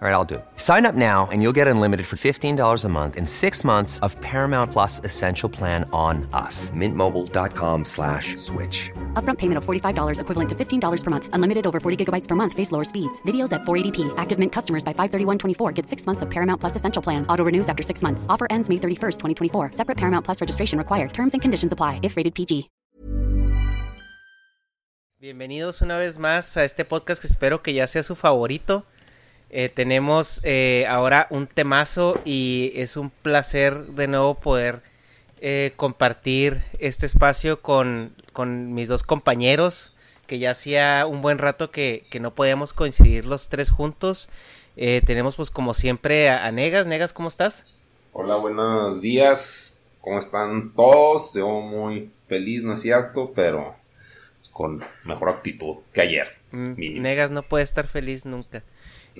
All right, I'll do it. Sign up now and you'll get unlimited for $15 a month in six months of Paramount Plus Essential Plan on us. Mintmobile.com slash switch. Upfront payment of $45 equivalent to $15 per month. Unlimited over 40 gigabytes per month. Face lower speeds. Videos at 480p. Active Mint customers by 531.24 get six months of Paramount Plus Essential Plan. Auto renews after six months. Offer ends May 31st, 2024. Separate Paramount Plus registration required. Terms and conditions apply if rated PG. Bienvenidos una vez más a este podcast que espero que ya sea su favorito. Eh, tenemos eh, ahora un temazo y es un placer de nuevo poder eh, compartir este espacio con, con, mis dos compañeros, que ya hacía un buen rato que, que no podíamos coincidir los tres juntos. tenemos pues como siempre a, a, Negas. Negas, ¿cómo estás? Hola, buenos días. ¿Cómo están todos? Yo muy feliz, ¿no es cierto? Pero pues, con mejor actitud que ayer. Mm, Negas no puede estar feliz nunca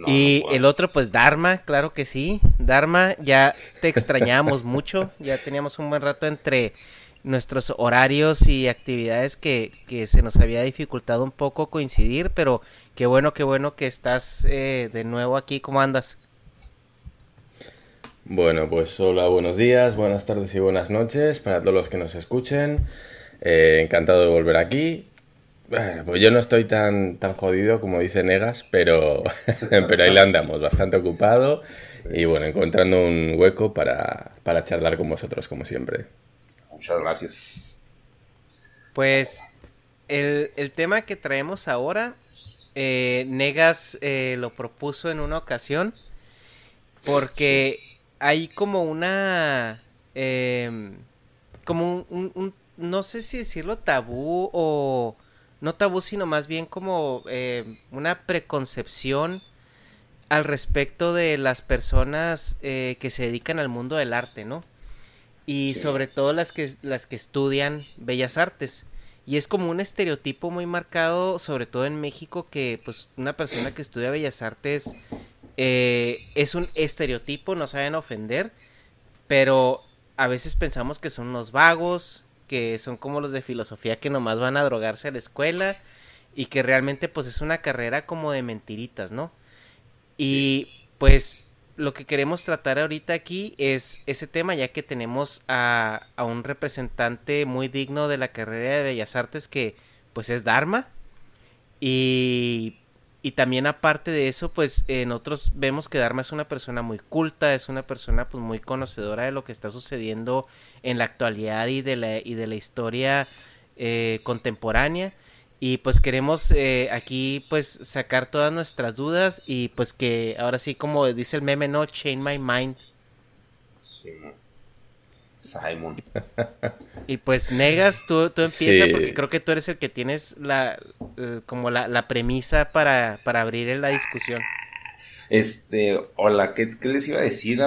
y el otro, pues Dharma, claro que sí. Dharma, ya te extrañamos mucho. Ya teníamos un buen rato entre nuestros horarios y actividades que, que, se nos había dificultado un poco coincidir, pero qué bueno, qué bueno que estás eh, de nuevo aquí. ¿Cómo andas? Bueno, pues hola, buenos días, buenas tardes y buenas noches para todos los que nos escuchen. Eh, encantado de volver aquí bueno, pues yo no estoy tan, tan jodido como dice Negas, pero, pero ahí le andamos, bastante ocupado y bueno, encontrando un hueco para, para charlar con vosotros como siempre. Muchas gracias. Pues el, el tema que traemos ahora, eh, Negas eh, lo propuso en una ocasión porque hay como una... Em, como un, no sé si decirlo tabú o no tabú, sino más bien como eh, una preconcepción al respecto de las personas eh, que se dedican al mundo del arte, ¿no? Y sobre todo las que, las que estudian bellas artes. Y es como un estereotipo muy marcado, sobre todo en México, que pues una persona que estudia bellas artes eh, es un estereotipo, no saben ofender, pero a veces pensamos que son unos vagos, que son como los de filosofía que nomás van a drogarse a la escuela y que realmente pues es una carrera como de mentiritas, ¿no? Y pues lo que queremos tratar ahorita aquí es ese tema ya que tenemos a, a un representante muy digno de la carrera de Bellas Artes que pues es Dharma y y también aparte de eso, pues nosotros vemos que Dharma es una persona muy culta, es una persona pues muy conocedora de lo que está sucediendo en la actualidad y de la, y de la historia eh, contemporánea. Y pues queremos eh, aquí pues sacar todas nuestras dudas y pues que ahora sí como dice el meme, no, change my mind. Sí. Simon. Y pues Negas, tú, tú empieza porque creo que tú eres el que tienes la eh, como la, premisa para, abrir la discusión. Este, hola, ¿qué, les iba a decir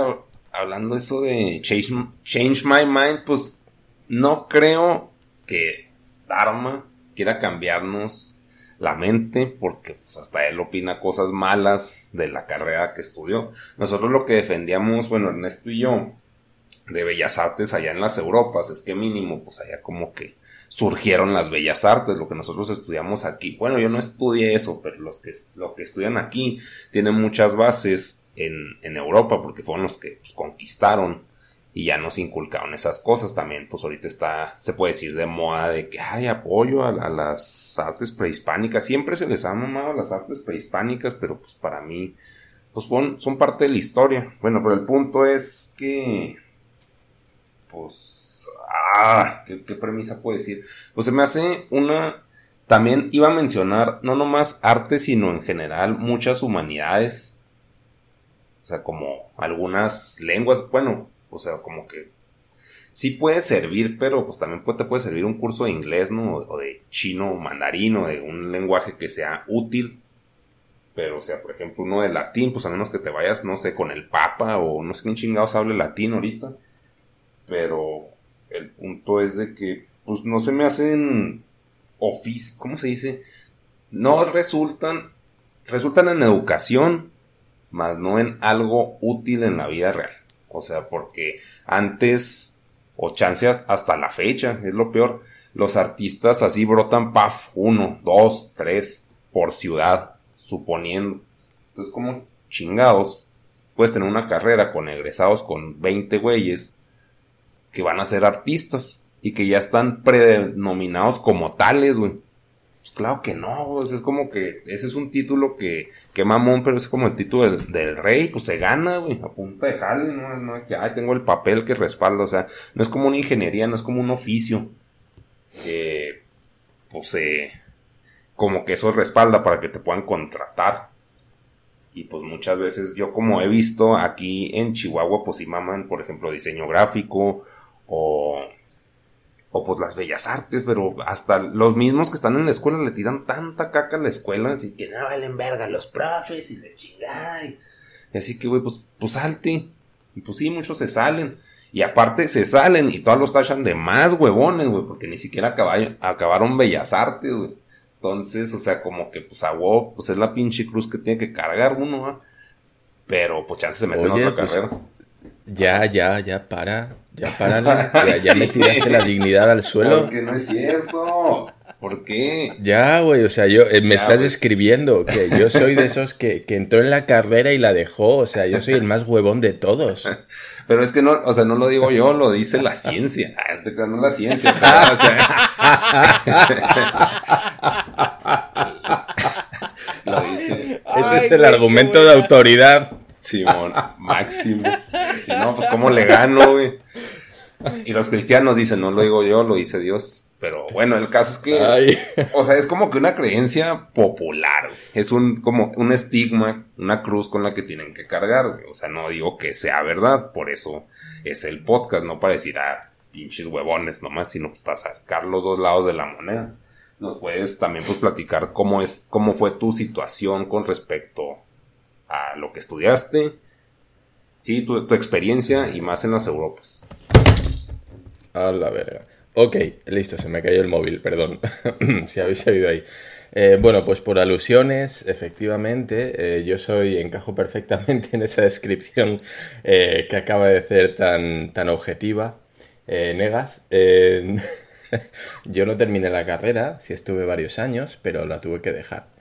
hablando eso de change, change, My Mind? Pues no creo que Dharma quiera cambiarnos la mente porque pues, hasta él opina cosas malas de la carrera que estudió. Nosotros lo que defendíamos, bueno, Ernesto y yo, de bellas artes allá en las Europas, es que mínimo, pues allá como que surgieron las bellas artes, lo que nosotros estudiamos aquí. Bueno, yo no estudié eso, pero los que, lo que estudian aquí tienen muchas bases en, en Europa, porque fueron los que pues, conquistaron y ya nos inculcaron esas cosas también. Pues ahorita está, se puede decir de moda de que hay apoyo a, las artes prehispánicas. Siempre se les ha mamado las artes prehispánicas, pero pues para mí, pues son, son parte de la historia. Bueno, pero el punto es que pues, ah, ¿qué, premisa puedo decir? Pues se me hace una también iba a mencionar no nomás arte, sino en general muchas humanidades. O sea, como algunas lenguas, bueno, o sea, como que sí puede servir, pero pues también te puede servir un curso de inglés, ¿no? O de chino, mandarín, o de un lenguaje que sea útil. Pero, o sea, por ejemplo, uno de latín, pues a menos que te vayas, no sé, con el papa, o no sé quién chingados hable latín ahorita. Pero el punto es de que, pues no se me hacen oficio, ¿cómo se dice? No resultan, resultan en educación, más no en algo útil en la vida real. O sea, porque antes o chance hasta la fecha, es lo peor. Los artistas así brotan, paf, uno, dos, tres, por ciudad, suponiendo. Entonces, como chingados, puedes tener una carrera con egresados con 20 güeyes que van a ser artistas y que ya están predenominados como tales, güey. Pues claro que no, es como que ese es un título que, que mamón, pero es como el título del, rey, pues se gana, güey, a punta de jale, no, es que, ay, tengo el papel que respalda, o sea, no es como una ingeniería, no es como un oficio, que, pues, eh, como que eso respalda para que te puedan contratar. Y pues muchas veces yo como he visto aquí en Chihuahua, pues si maman, por ejemplo, diseño gráfico o o pues las bellas artes, pero hasta los mismos que están en la escuela le tiran tanta caca a la escuela, así que no valen verga los profes y de chingada. Y así que, güey, pues, pues salte. Y pues sí, muchos se salen. Y aparte se salen y todos los tachan de más huevones, güey, porque ni siquiera acabaron bellas artes, güey. Entonces, o sea, como que, pues, a pues es la pinche cruz que tiene que cargar uno, ¿ah? Pero, pues, chance se mete en otra pues, carrera. Ya, ya, ya, para. Ya párale. Ya, me tiraste la dignidad al suelo. Porque no es cierto. ¿Por qué? Ya, güey, o sea, yo eh, me estás describiendo que yo soy de esos que, que, entró en la carrera y la dejó, o sea, yo soy el más huevón de todos. Pero es que no, o sea, no lo digo yo, lo dice la ciencia. Ah, no la ciencia, o sea. lo dice. Ese es el argumento de autoridad. Simón, máximo. Si no, pues cómo le gano, güey. Y los cristianos dicen, no lo digo yo, lo dice Dios. Pero bueno, el caso es que, o sea, es como que una creencia popular, es un, como un estigma, una cruz con la que tienen que cargar, güey. O sea, no digo que sea verdad, por eso es el podcast, no para decir, ah, pinches huevones nomás, sino pues para sacar los dos lados de la moneda. Nos puedes también pues platicar cómo es, cómo fue tu situación con respecto a lo que estudiaste, sí, tu, experiencia y más en las Europas. A la verga. Ok, listo, se me cayó el móvil, perdón, si habéis oído ahí. Eh, bueno, pues por alusiones, efectivamente, eh, yo soy, encajo perfectamente en esa descripción eh, que acaba de ser tan, tan objetiva, Negas. yo no terminé la carrera, sí estuve varios años, pero la tuve que dejar.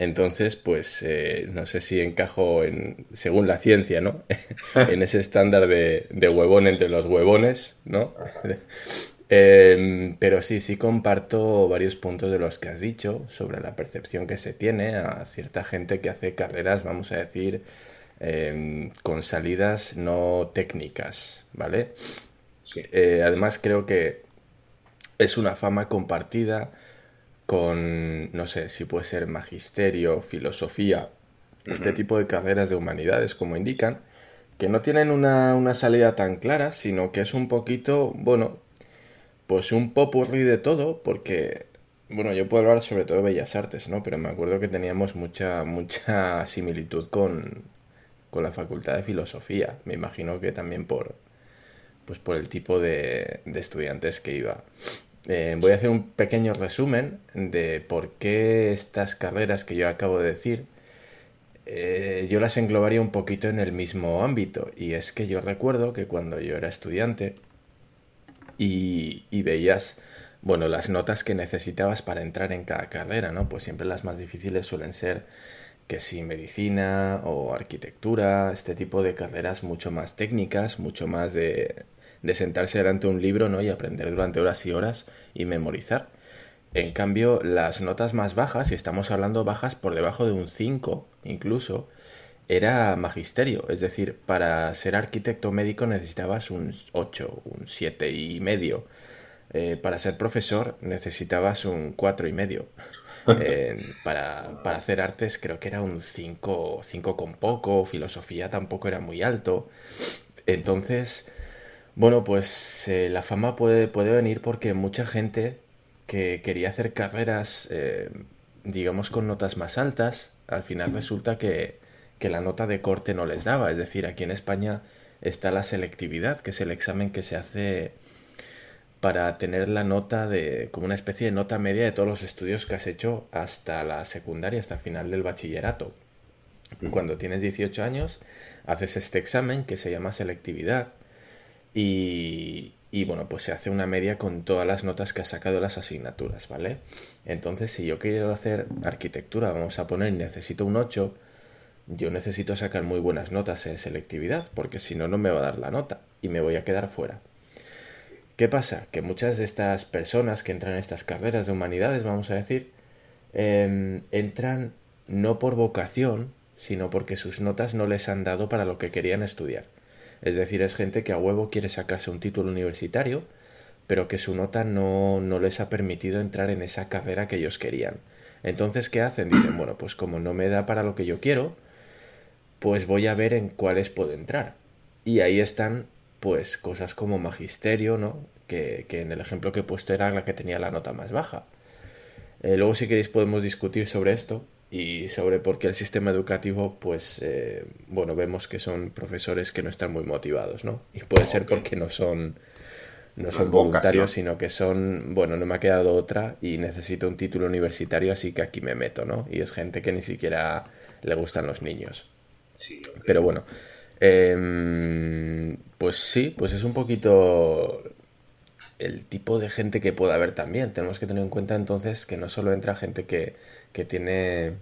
Entonces, pues eh, no sé si encajo en, según la ciencia, ¿no? en ese estándar de, huevón entre los huevones, ¿no? Em, pero sí, sí comparto varios puntos de los que has dicho sobre la percepción que se tiene a cierta gente que hace carreras, vamos a decir, em, con salidas no técnicas, ¿vale? Eh, además creo que es una fama compartida con, no sé, si puede ser magisterio, filosofía, este tipo de carreras de humanidades, como indican, que no tienen una, una, salida tan clara, sino que es un poquito, bueno, pues un popurrí de todo, porque, bueno, yo puedo hablar sobre todo de Bellas Artes, ¿no? Pero me acuerdo que teníamos mucha, mucha similitud con, con la Facultad de Filosofía. Me imagino que también por, pues por el tipo de, de estudiantes que iba. Eh, voy a hacer un pequeño resumen de por qué estas carreras que yo acabo de decir, eh, yo las englobaría un poquito en el mismo ámbito. Y es que yo recuerdo que cuando yo era estudiante y, y veías, bueno, las notas que necesitabas para entrar en cada carrera, ¿no? Pues siempre las más difíciles suelen ser que si medicina o arquitectura, este tipo de carreras mucho más técnicas, mucho más de de sentarse delante de un libro ¿no? y aprender durante horas y horas y memorizar. En cambio, las notas más bajas, y estamos hablando bajas por debajo de un 5 incluso, era magisterio. Es decir, para ser arquitecto médico necesitabas un 8, un 7 y medio. eh, para ser profesor necesitabas un cuatro y medio. Eh, para, para, hacer artes creo que era un 5 cinco, con poco, filosofía tampoco era muy alto. Entonces, bueno, pues eh, la fama puede, puede venir porque mucha gente que quería hacer carreras, digamos, con notas más altas, al final resulta que, que la nota de corte no les daba. Es decir, aquí en España está la selectividad, que es el examen que se hace para tener la nota de como una especie de nota media de todos los estudios que has hecho hasta la secundaria, hasta el final del bachillerato. Cuando tienes 18 años, haces este examen que se llama selectividad y, bueno, pues se hace una media con todas las notas que has sacado las asignaturas, ¿vale? Entonces, si yo quiero hacer arquitectura, vamos a poner necesito un 8, yo necesito sacar muy buenas notas en selectividad, porque si no, no me va a dar la nota y me voy a quedar fuera. ¿Qué pasa? Que muchas de estas personas que entran en estas carreras de humanidades, vamos a decir, em, entran no por vocación, sino porque sus notas no les han dado para lo que querían estudiar. Es decir, es gente que a huevo quiere sacarse un título universitario, pero que su nota no, no les ha permitido entrar en esa carrera que ellos querían. Entonces, ¿qué hacen? Dicen, bueno, pues como no me da para lo que yo quiero, pues voy a ver en cuáles puedo entrar. Y ahí están pues cosas como magisterio, ¿no? Que, en el ejemplo que he puesto era la que tenía la nota más baja. Eh, luego si queréis podemos discutir sobre esto y sobre por qué el sistema educativo, pues, eh, bueno, vemos que son profesores que no están muy motivados, ¿no? Y puede ser porque no son, no son voluntarios, sino que son, bueno, no me ha quedado otra y necesito un título universitario, así que aquí me meto, ¿no? Y es gente que ni siquiera le gustan los niños. Sí, Pero bueno, Em, pues sí, pues es un poquito el tipo de gente que puede haber también. Tenemos que tener en cuenta entonces que no solo entra gente que, que tiene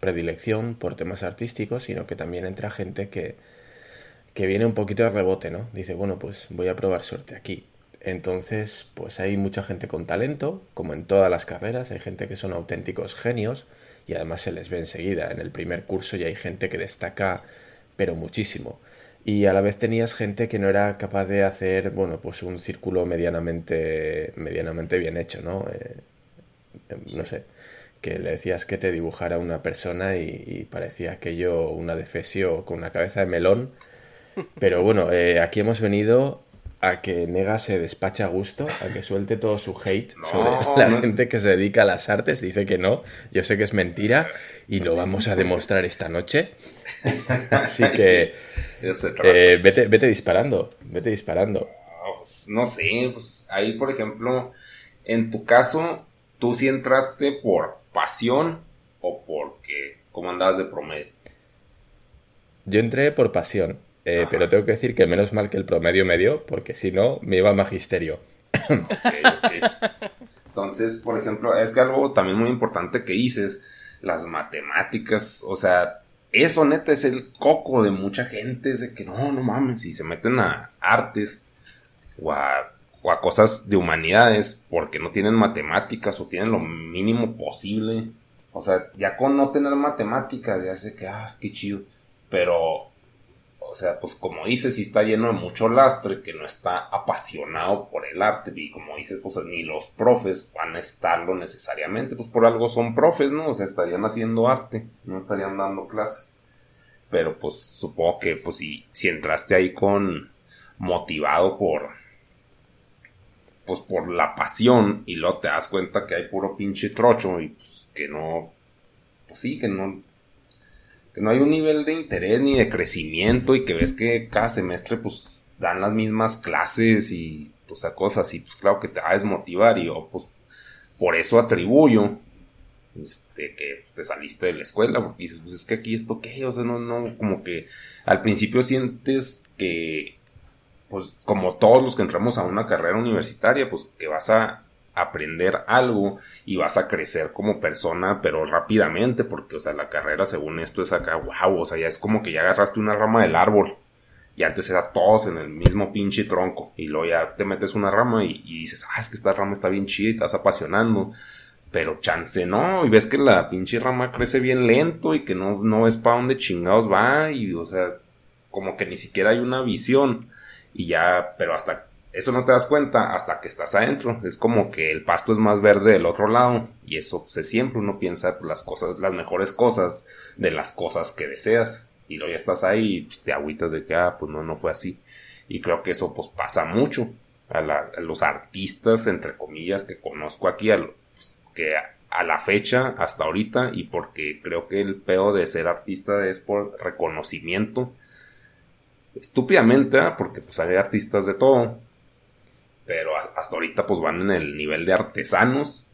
predilección por temas artísticos, sino que también entra gente que, que viene un poquito de rebote, ¿no? Dice, bueno, pues voy a probar suerte aquí. Entonces, pues hay mucha gente con talento, como en todas las carreras, hay gente que son auténticos genios y además se les ve enseguida. En el primer curso ya hay gente que destaca pero muchísimo. Y a la vez tenías gente que no era capaz de hacer, bueno, pues un círculo medianamente, medianamente bien hecho, ¿no? Eh, no sé, que le decías que te dibujara una persona y, parecía aquello una defesio con una cabeza de melón. Pero bueno, eh, aquí hemos venido a que Nega se despache a gusto, a que suelte todo su hate sobre la gente que se dedica a las artes. Dice que no, yo sé que es mentira y lo vamos a demostrar esta noche. Así que eh, vete, vete disparando, vete disparando. Pues, no sé, pues ahí por ejemplo, en tu caso, tú sí entraste por pasión o porque, ¿cómo andabas de promedio? Yo entré por pasión, eh, pero tengo que decir que menos mal que el promedio medio, porque si no, me iba a magisterio. Entonces, por ejemplo, es que algo también muy importante que dices, las matemáticas, o sea, eso neta es el coco de mucha gente, es de que no, no mames, si se meten a artes o a, o a cosas de humanidades porque no tienen matemáticas o tienen lo mínimo posible. O sea, ya con no tener matemáticas ya sé que, ah, qué chido. Pero, o sea, pues como dices, si está lleno de mucho lastre que no está apasionado por el arte. Y como dices, pues ni los profes van a estarlo necesariamente, pues por algo son profes, ¿no? O sea, estarían haciendo arte, no estarían dando clases. Pero pues supongo que pues si, si entraste ahí con motivado por pues por la pasión y luego te das cuenta que hay puro pinche trocho y pues que no pues sí que no que no hay un nivel de interés ni de crecimiento y que ves que cada semestre pues dan las mismas clases y cosas y pues claro que te va a desmotivar y yo pues por eso atribuyo este, que te saliste de la escuela, porque dices, pues es que aquí esto qué, o sea, no, no, como que al principio sientes que, pues como todos los que entramos a una carrera universitaria, pues que vas a aprender algo y vas a crecer como persona, pero rápidamente, porque, o sea, la carrera según esto es acá, wow, o sea, ya es como que ya agarraste una rama del árbol. Y antes era todos en el mismo pinche tronco. Y luego ya te metes una rama y, dices, ah, es que esta rama está bien chida y estás apasionando pero chance no, y ves que la pinche rama crece bien lento y que no, no ves para dónde chingados va, y o sea, como que ni siquiera hay una visión, y ya, pero hasta eso no te das cuenta hasta que estás adentro. Es como que el pasto es más verde del otro lado. Y eso se siempre uno piensa las cosas, las mejores cosas de las cosas que deseas. Y luego ya estás ahí y pues, te agüitas de que, ah, pues no, no fue así. Y creo que eso pues pasa mucho a, los artistas, entre comillas, que conozco aquí, a pues, que a la fecha, hasta ahorita, y porque creo que el peor de ser artista es por reconocimiento. Estúpidamente, ¿ah? porque pues hay artistas de todo pero hasta ahorita pues van en el nivel de artesanos,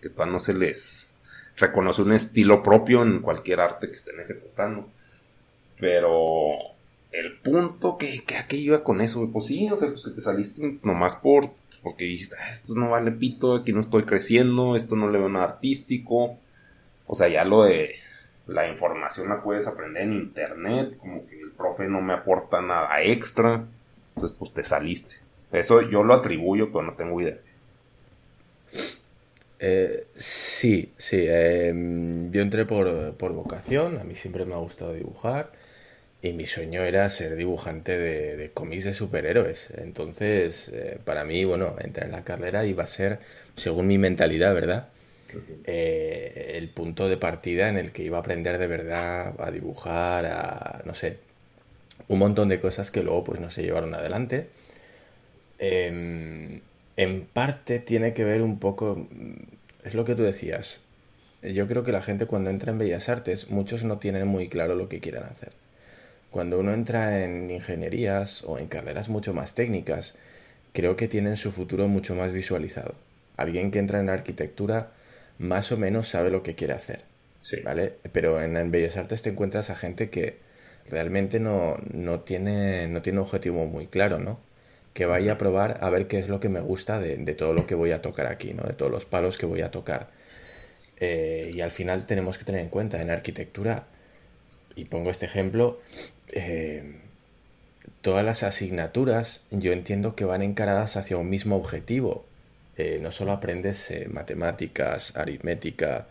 que todavía no se les reconoce un estilo propio en cualquier arte que estén ejecutando. Pero el punto que, que aquí iba con eso, pues sí, o sea, pues que te saliste nomás por, porque dijiste, ah, esto no vale pito, aquí no estoy creciendo, esto no le veo nada artístico. O sea, ya lo de la información la puedes aprender en internet, como que el profe no me aporta nada extra, entonces pues te saliste. Eso yo lo atribuyo, pero no tengo idea. Eh, sí, sí. Em, yo entré por, vocación, a mí siempre me ha gustado dibujar y mi sueño era ser dibujante de, cómics de superhéroes. Entonces, eh, para mí, bueno, entrar en la carrera iba a ser, según mi mentalidad, ¿verdad? Eh, el punto de partida en el que iba a aprender de verdad a dibujar, a, no sé, un montón de cosas que luego pues no se llevaron adelante. Em, en parte tiene que ver un poco, es lo que tú decías. Yo creo que la gente cuando entra en Bellas Artes, muchos no tienen muy claro lo que quieren hacer. Cuando uno entra en ingenierías o en carreras mucho más técnicas, creo que tienen su futuro mucho más visualizado. Alguien que entra en arquitectura más o menos sabe lo que quiere hacer. ¿Vale? Pero en, en, Bellas Artes te encuentras a gente que realmente no, no, tiene, no tiene un objetivo muy claro, ¿no? que vaya a probar a ver qué es lo que me gusta de, todo lo que voy a tocar aquí, ¿no? De todos los palos que voy a tocar. Eh, y al final tenemos que tener en cuenta en arquitectura, y pongo este ejemplo, eh, todas las asignaturas yo entiendo que van encaradas hacia un mismo objetivo. Eh, no solo aprendes matemáticas, aritmética,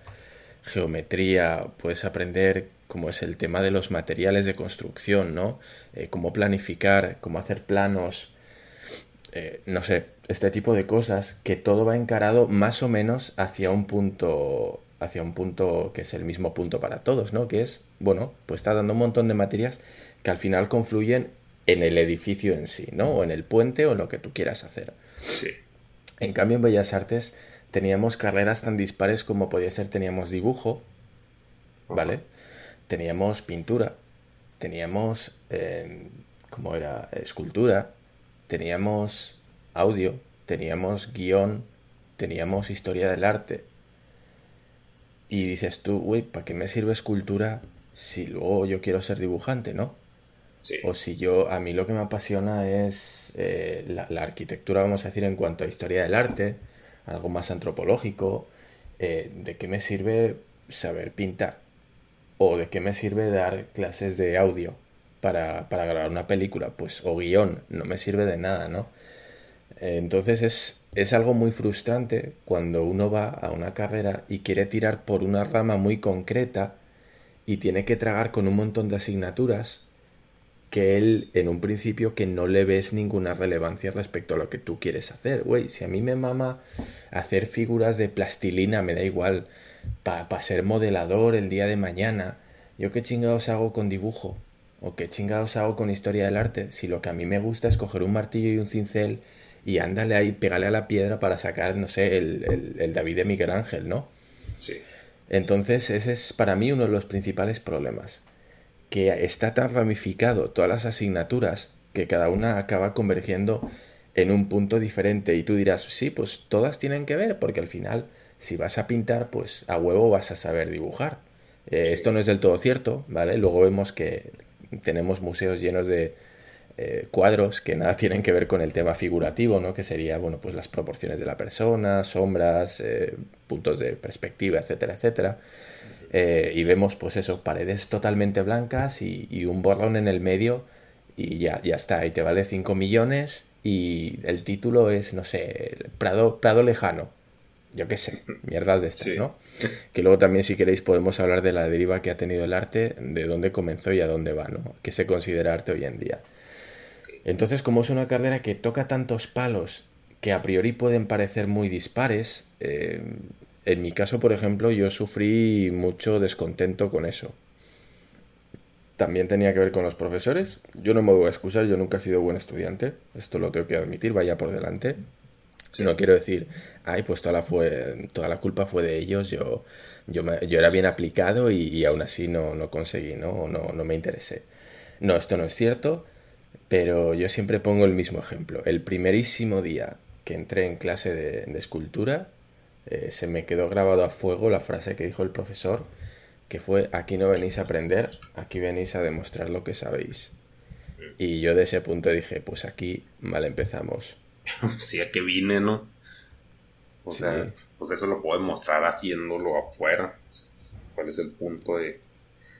geometría, puedes aprender cómo es el tema de los materiales de construcción, ¿no? cómo planificar, cómo hacer planos, eh, no sé, este tipo de cosas, que todo va encarado más o menos hacia un punto, hacia un punto que es el mismo punto para todos, ¿no? Que es, bueno, pues está dando un montón de materias que al final confluyen en el edificio en sí, ¿no? O en el puente o en lo que tú quieras hacer. Sí. En cambio, en Bellas Artes teníamos carreras tan dispares como podía ser, teníamos dibujo, ¿vale? Teníamos pintura, teníamos, eh, ¿cómo era? Escultura, teníamos audio, teníamos guion, teníamos historia del arte. Y dices tú, uy, ¿para qué me sirve escultura si luego yo quiero ser dibujante, no? O si yo, a mí lo que me apasiona es eh, la, arquitectura, vamos a decir, en cuanto a historia del arte, algo más antropológico, eh, ¿de qué me sirve saber pintar? ¿O de qué me sirve dar clases de audio? para, para grabar una película, pues, o guion, no me sirve de nada, ¿no? Entonces es, es algo muy frustrante cuando uno va a una carrera y quiere tirar por una rama muy concreta y tiene que tragar con un montón de asignaturas que él en un principio que no le ves ninguna relevancia respecto a lo que tú quieres hacer. Güey, si a mí me mama hacer figuras de plastilina, me da igual, para ser modelador el día de mañana, yo qué chingados hago con dibujo. ¿O qué chingados hago con historia del arte? Si lo que a mí me gusta es coger un martillo y un cincel y ándale ahí, pégale a la piedra para sacar, no sé, el, David de Miguel Ángel, ¿no? Sí. Entonces, ese es para mí uno de los principales problemas. Que está tan ramificado todas las asignaturas que cada una acaba convergiendo en un punto diferente. Y tú dirás, sí, pues todas tienen que ver, porque al final, si vas a pintar, pues a huevo vas a saber dibujar. Eh, esto no es del todo cierto, ¿vale? Luego vemos que tenemos museos llenos de eh, cuadros que nada tienen que ver con el tema figurativo, ¿no? Que sería, bueno, pues las proporciones de la persona, sombras, eh, puntos de perspectiva, etcétera, etcétera. Eh, y vemos, pues eso, paredes totalmente blancas y, un borrón en el medio y ya, ya está. Y te vale 5 millones y el título es, no sé, Prado, Prado Lejano yo qué sé, mierdas de estas, ¿no? Que luego también si queréis podemos hablar de la deriva que ha tenido el arte, de dónde comenzó y a dónde va, ¿no? ¿Qué se considera arte hoy en día? Entonces, como es una carrera que toca tantos palos que a priori pueden parecer muy dispares, eh, en mi caso, por ejemplo, yo sufrí mucho descontento con eso. También tenía que ver con los profesores. Yo no me voy a excusar, yo nunca he sido buen estudiante. Esto lo tengo que admitir, vaya por delante. No quiero decir, ay, pues toda la, fue, toda la culpa fue de ellos, yo, yo, yo era bien aplicado y, aún así no, no conseguí, ¿no? ¿no? No me interesé. No, esto no es cierto, pero yo siempre pongo el mismo ejemplo. El primerísimo día que entré en clase de, de escultura, eh, se me quedó grabado a fuego la frase que dijo el profesor, que fue, aquí no venís a aprender, aquí venís a demostrar lo que sabéis. Y yo de ese punto dije, pues aquí mal empezamos. sí, a que vine, ¿no? O sea, pues eso lo puedo demostrar haciéndolo afuera. ¿Cuál es el punto de...?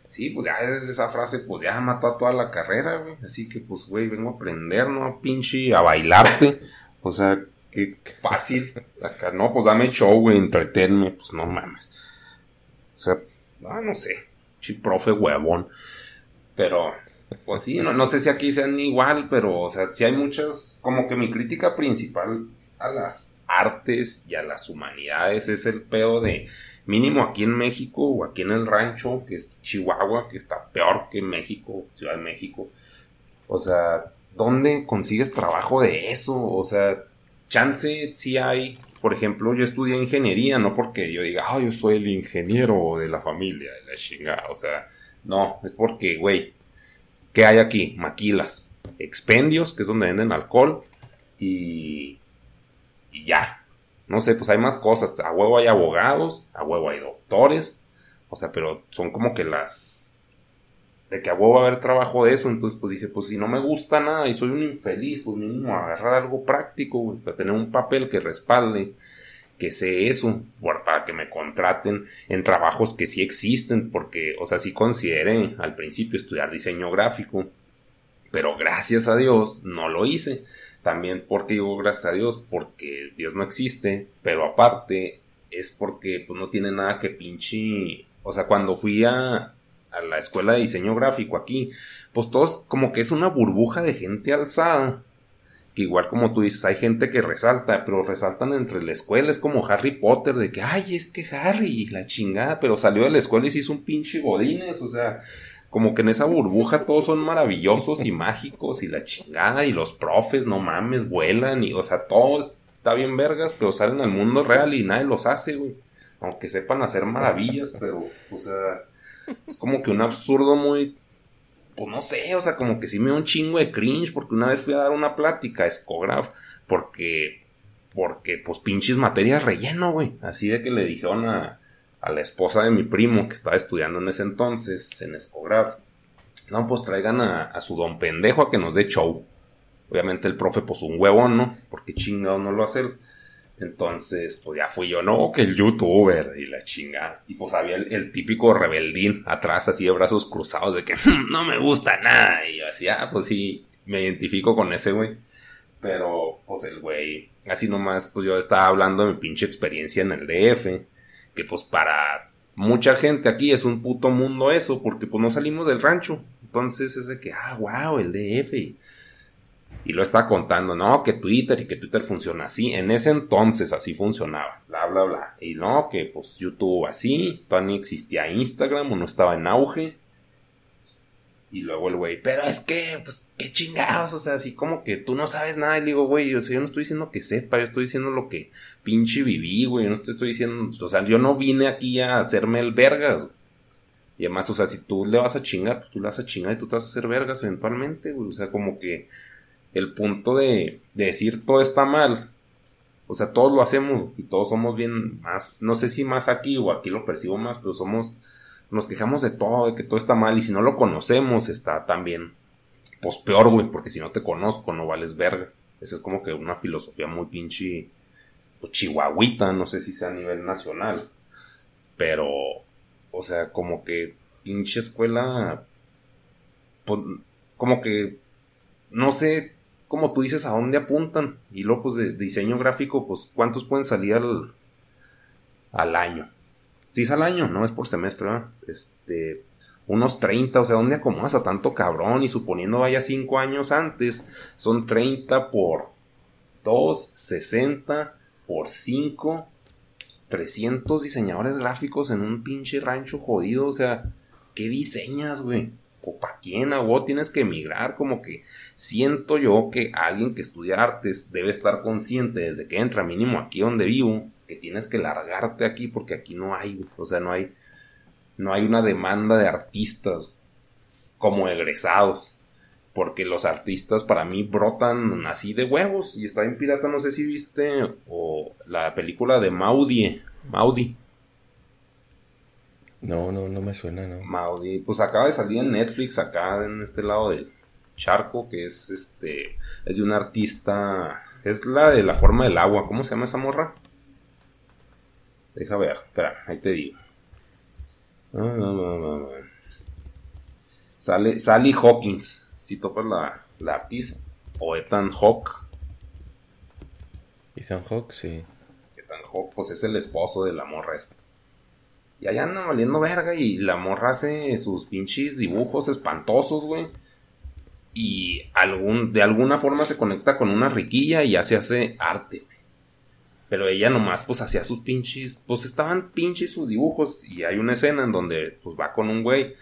Sí, pues ya desde esa frase, pues ya mató a toda la carrera, güey. Así que, pues, güey, vengo a aprender, ¿no? Pinche, a bailarte. O sea, qué fácil. Acá, no, pues dame show, güey, entretenme. Pues no mames. O sea, ah, no sé. Sí, profe huevón. Pero, pues sí, no, no sé si aquí sean igual, pero, o sea, sí hay muchas. Como que mi crítica principal a las artes y a las humanidades es el pedo de mínimo aquí en México o aquí en el rancho, que es Chihuahua, que está peor que México, Ciudad de México. O sea, ¿dónde consigues trabajo de eso? O sea, chance si hay, por ejemplo, yo estudié ingeniería, no porque yo diga, ah, yo soy el ingeniero de la familia, de la chingada, o sea, no, es porque, güey, ¿qué hay aquí? Maquilas, expendios, que es donde venden alcohol, y, y ya. No sé, pues hay más cosas. A huevo hay abogados, a huevo hay doctores, o sea, pero son como que las de que a a haber trabajo de eso, entonces pues dije, pues si no me gusta nada y soy un infeliz, pues mínimo agarrar algo práctico, para tener un papel que respalde, que sé eso, para que me contraten en trabajos que sí existen, porque, o sea, sí consideré al principio estudiar diseño gráfico, pero gracias a Dios no lo hice. También porque digo gracias a Dios, porque Dios no existe, pero aparte es porque pues no tiene nada que pinche, o sea, cuando fui a, a la escuela de diseño gráfico aquí, pues todos como que es una burbuja de gente alzada. Que igual como tú dices, hay gente que resalta, pero resaltan entre la escuela, es como Harry Potter, de que, ay, es que Harry, la chingada, pero salió de la escuela y se hizo un pinche godines, o sea, como que en esa burbuja todos son maravillosos y mágicos y la chingada y los profes, no mames, vuelan y, o sea, todo está bien vergas, pero salen al mundo real y nadie los hace, güey. Aunque sepan hacer maravillas, pero, o sea, es como que un absurdo muy. Pues no sé, o sea, como que sí me da un chingo de cringe. Porque una vez fui a dar una plática a Escograph. Porque. Porque, pues pinches materias relleno, güey. Así de que le dijeron a, a la esposa de mi primo, que estaba estudiando en ese entonces, en Escograph. No, pues traigan a, a su don pendejo a que nos dé show. Obviamente el profe, pues un huevón, ¿no? Porque chingado no lo hace él. Entonces, pues ya fui yo, no, que el youtuber y la chinga. Y pues había el, típico rebeldín atrás, así de brazos cruzados, de que hmm, no me gusta nada. Y yo así, ah, pues sí, me identifico con ese güey. Pero, pues el güey, así nomás, pues yo estaba hablando de mi pinche experiencia en el DF. Que pues para mucha gente aquí es un puto mundo eso, porque pues no salimos del rancho. Entonces es de que, ah, wow, el DF. Y lo está contando, no, que Twitter y que Twitter funciona así. En ese entonces así funcionaba, bla, bla, bla. Y no, que pues YouTube así, todavía existía Instagram o no estaba en auge. Y luego el güey, pero es que, pues, qué chingados, o sea, así como que tú no sabes nada. Y le digo, güey, o sea, yo no estoy diciendo que sepa, yo estoy diciendo lo que pinche viví, güey. Yo no te estoy diciendo, o sea, yo no vine aquí a hacerme el vergas, Y además, o sea, si tú le vas a chingar, pues tú le vas a chingar y tú te vas a hacer vergas eventualmente, güey. O sea, como que el punto de, decir todo está mal. O sea, todos lo hacemos y todos somos bien más, no sé si más aquí o aquí lo percibo más, pero somos, nos quejamos de todo, de que todo está mal y si no lo conocemos está también, pues peor, güey, porque si no te conozco no vales verga. Esa es como que una filosofía muy pinche, pues, chihuahuita, no sé si sea a nivel nacional, pero, o sea, como que pinche escuela, pues, como que, no sé, como tú dices, a dónde apuntan. Y luego, pues, de diseño gráfico, pues, ¿cuántos pueden salir al, al año? Si es al año, no es por semestre, Este, unos 30, o sea, ¿dónde acomodas a tanto cabrón? Y suponiendo vaya 5 años antes, son 30 por 2, 60 por 5, 300 diseñadores gráficos en un pinche rancho jodido, o sea, ¿qué diseñas, güey? ¿O para quién? ¿A vos tienes que emigrar? Como que siento yo que alguien que estudia artes debe estar consciente desde que entra mínimo aquí donde vivo, que tienes que largarte aquí porque aquí no hay, o sea, no hay no hay una demanda de artistas como egresados. Porque los artistas para mí brotan así de huevos. Y está en pirata, no sé si viste. O la película de Maudie. Maudi. No, no, no me suena, no. Maudi. Pues acaba de salir en Netflix, acá en este lado del charco. Que es este. Es de un artista. Es la de la forma del agua. ¿Cómo se llama esa morra? Deja ver, espera, ahí te digo. Sale Sally Hawkins, si topas la, la artista. O Ethan Hawke. Ethan Hawke, sí. Ethan Hawke, pues es el esposo de la morra esta. Y allá anda valiendo verga y la morra hace sus pinches dibujos espantosos, güey. Y algún, de alguna forma se conecta con una riquilla y ya se hace arte, pero ella nomás pues hacía sus pinches, pues estaban pinches sus dibujos y hay una escena en donde pues va con un güey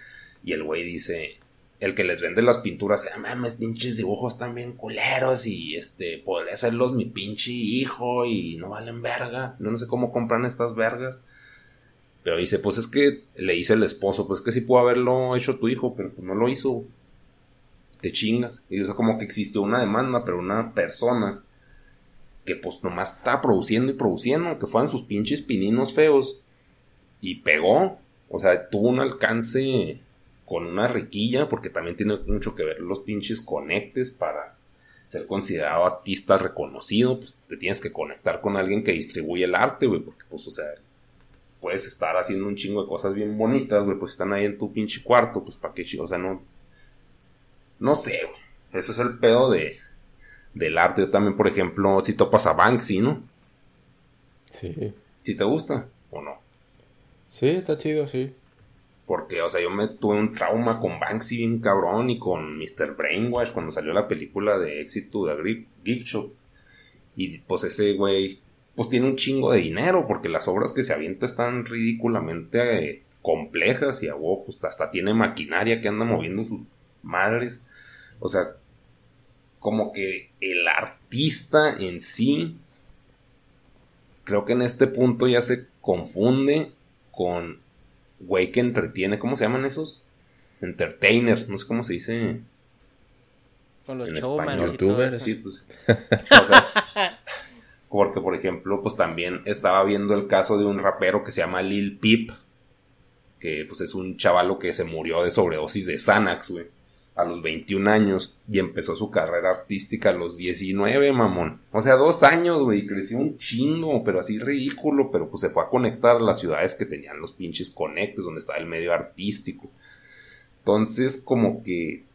y el güey dice, el que les vende las pinturas, ah, mames, pinches dibujos también culeros y este, podría hacerlos mi pinche hijo y no valen verga, no sé cómo compran estas vergas. Pero dice, pues es que le dice el esposo, pues que sí pudo haberlo hecho tu hijo, pero pues no lo hizo. Te chingas. Y eso como que existió una demanda, pero una persona que pues nomás estaba produciendo y produciendo, que fueran sus pinches pininos feos. Y pegó. O sea, tuvo un alcance con una riquilla, porque también tiene mucho que ver los pinches conectes para ser considerado artista reconocido, pues te tienes que conectar con alguien que distribuye el arte, güey, porque pues, o sea, puedes estar haciendo un chingo de cosas bien bonitas, güey, pues están ahí en tu pinche cuarto, pues para qué, o sea, no, no sé, güey. Eso es el pedo de, del arte. Yo también, por ejemplo, si topas a Banksy, ¿no? Sí. Si te gusta o no. Sí, está chido, sí. Porque, o sea, yo me tuve un trauma con Banksy bien cabrón y con Mr. Brainwash cuando salió la película de éxito de Gift Shop. Y pues ese güey, pues tiene un chingo de dinero porque las obras que se avienta están ridículamente eh, complejas y a pues hasta tiene maquinaria que anda moviendo sus madres. O sea, como que el artista en sí, creo que en este punto ya se confunde con güey que entretiene, ¿cómo se llaman esos? Entertainers, no sé cómo se dice. Con los youtubers, sí, pues. o sea, porque por ejemplo, pues también estaba viendo el caso de un rapero que se llama Lil Peep, que pues es un chavalo que se murió de sobredosis de Xanax, güey a los 21 años y empezó su carrera artística a los 19, mamón. O sea, dos años, güey, creció un chingo, pero así ridículo, pero pues se fue a conectar a las ciudades que tenían los pinches conectes, donde estaba el medio artístico. Entonces, como que...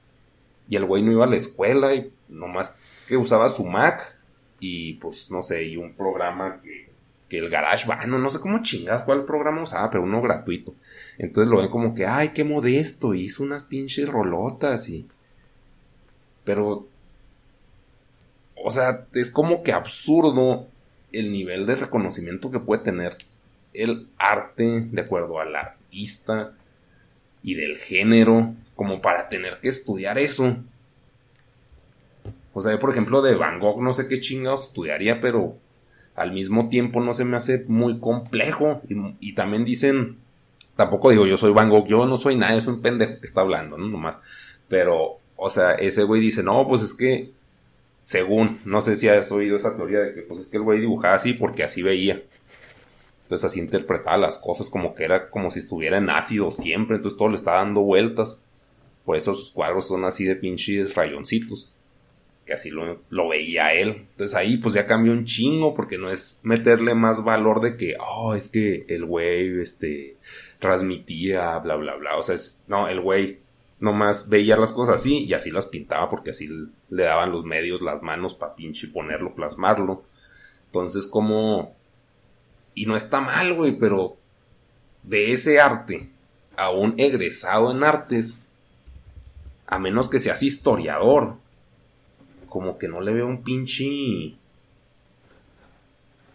Y el güey no iba a la escuela y nomás que usaba su Mac y pues no sé, y un programa que, que el Garage no, no sé cómo chingas cuál programa usaba, pero uno gratuito. Entonces lo ven como que, ay, qué modesto, hizo unas pinches rolotas y... Pero... O sea, es como que absurdo el nivel de reconocimiento que puede tener el arte de acuerdo al artista y del género como para tener que estudiar eso. O sea, yo por ejemplo de Van Gogh no sé qué chingados estudiaría, pero al mismo tiempo no se me hace muy complejo. Y, también dicen Tampoco digo yo soy Van Gogh, yo no soy nadie, es un pendejo que está hablando, ¿no? Nomás. Pero, o sea, ese güey dice, no, pues es que, según, no sé si has oído esa teoría de que, pues es que el güey dibujaba así porque así veía. Entonces así interpretaba las cosas como que era como si estuviera en ácido siempre, entonces todo le está dando vueltas. Por eso sus cuadros son así de pinches rayoncitos que así lo, veía él. Entonces ahí pues ya cambió un chingo porque no es meterle más valor de que, oh, es que el güey, este, transmitía, bla, bla, bla. O sea, es, no, el güey nomás veía las cosas así y así las pintaba porque así le daban los medios, las manos para pinche ponerlo, plasmarlo. Entonces como... Y no está mal, güey, pero de ese arte a un egresado en artes, a menos que seas historiador, como que no le veo un pinche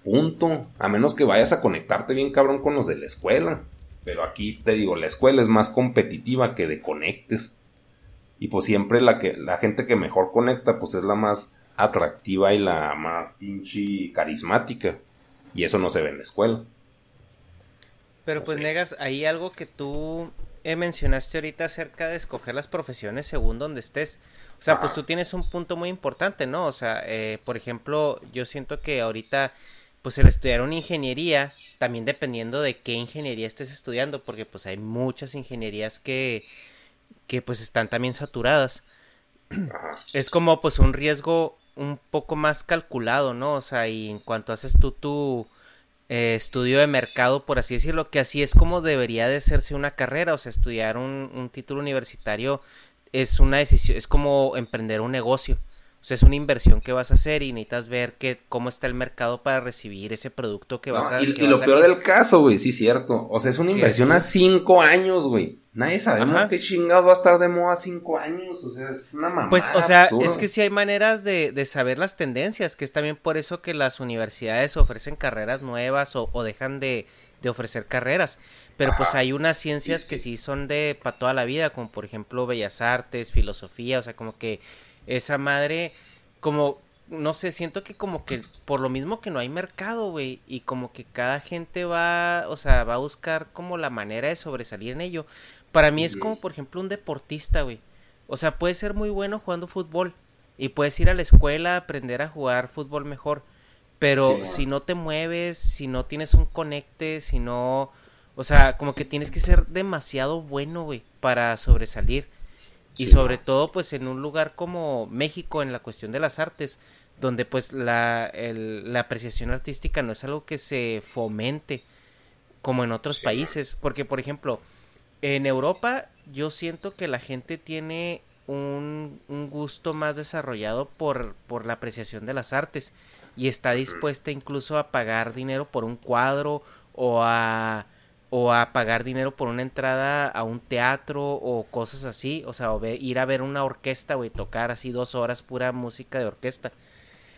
punto, a menos que vayas a conectarte bien cabrón con los de la escuela. Pero aquí te digo, la escuela es más competitiva que de conectes. Y pues siempre la que la gente que mejor conecta pues es la más atractiva y la más pinche carismática. Y eso no se ve en la escuela. Pero pues negas, hay algo que tú eh, mencionaste ahorita acerca de escoger las profesiones según donde estés. O sea, pues tú tienes un punto muy importante, ¿no? O sea, eh, por ejemplo, yo siento que ahorita, pues el estudiar una ingeniería, también dependiendo de qué ingeniería estés estudiando, porque pues hay muchas ingenierías que, que pues están también saturadas. Es como pues un riesgo un poco más calculado, ¿no? O sea, y en cuanto haces tú tu eh, estudio de mercado, por así decirlo, que así es como debería de hacerse una carrera, o sea, estudiar un, un título universitario es una decisión, es como emprender un negocio. O sea, es una inversión que vas a hacer y necesitas ver que, cómo está el mercado para recibir ese producto que vas a... Y, y lo peor del caso, güey, sí, cierto. O sea, es una inversión a cinco años, güey. Nadie sabemos qué chingado va a estar de moda cinco años. O sea, es una mamada Pues, o sea, es que sí hay maneras de, de, saber las tendencias, que es también por eso que las universidades ofrecen carreras nuevas o, o dejan de, de, ofrecer carreras. Pero pues hay unas ciencias sí, sí. que sí son de para toda la vida, como por ejemplo Bellas Artes, filosofía, o sea, como que esa madre, como, no sé, siento que como que por lo mismo que no hay mercado, güey, y como que cada gente va, o sea, va a buscar como la manera de sobresalir en ello. Para mí es como, por ejemplo, un deportista, güey. O sea, puede ser muy bueno jugando fútbol y puedes ir a la escuela a aprender a jugar fútbol mejor. Pero sí, si no te mueves, si no tienes un conecte, si no... O sea, como que tienes que ser demasiado bueno, güey, para sobresalir. Y sobre no. todo, pues en un lugar como México, en la cuestión de las artes, donde pues la, el, la apreciación artística no es algo que se fomente como en otros sí, países. Porque, por ejemplo, en Europa yo siento que la gente tiene un, un gusto más desarrollado por, por, la apreciación de las artes y está dispuesta incluso a pagar dinero por un cuadro o a o a pagar dinero por una entrada a un teatro o cosas así, o sea, o ve, ir a ver una orquesta, güey, tocar así dos horas pura música de orquesta.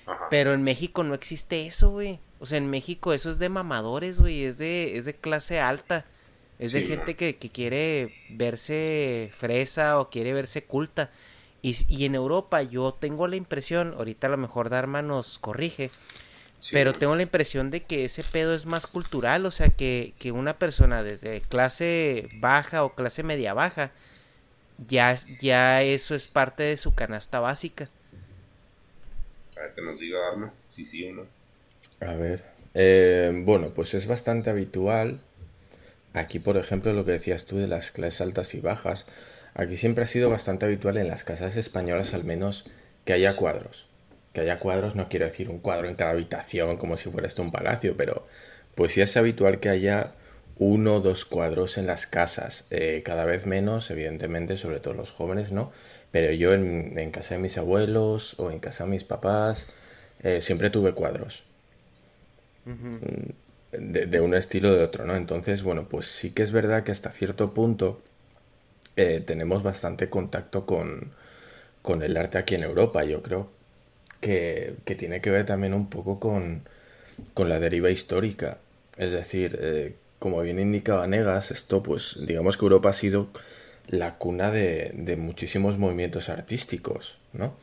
Ajá. Pero en México no existe eso, güey. O sea, en México eso es de mamadores, güey, es de, es de clase alta. Es de gente que, que, quiere verse fresa o quiere verse culta. Y, y, en Europa yo tengo la impresión, ahorita a lo mejor Dharma nos corrige, sí. pero tengo la impresión de que ese pedo es más cultural, o sea, que, que una persona desde clase baja o clase media baja, ya, ya eso es parte de su canasta básica. A ver, que nos diga Dharma, si sí, sí o no. A ver, eh, bueno, pues es bastante habitual Aquí, por ejemplo, lo que decías tú de las clases altas y bajas, aquí siempre ha sido bastante habitual en las casas españolas al menos que haya cuadros. Que haya cuadros no quiero decir un cuadro en cada habitación como si fuera esto un palacio, pero pues sí es habitual que haya uno o dos cuadros en las casas. Eh, cada vez menos, evidentemente, sobre todo los jóvenes, ¿no? Pero yo en, en casa de mis abuelos o en casa de mis papás eh, siempre tuve cuadros. Uh -huh de, de, un estilo o de otro, ¿no? Entonces, bueno, pues sí que es verdad que hasta cierto punto eh, tenemos bastante contacto con, con, el arte aquí en Europa. Yo creo que, que tiene que ver también un poco con, con la deriva histórica. Es decir, eh, como bien indicaba Negas, esto pues digamos que Europa ha sido la cuna de, de muchísimos movimientos artísticos, ¿no?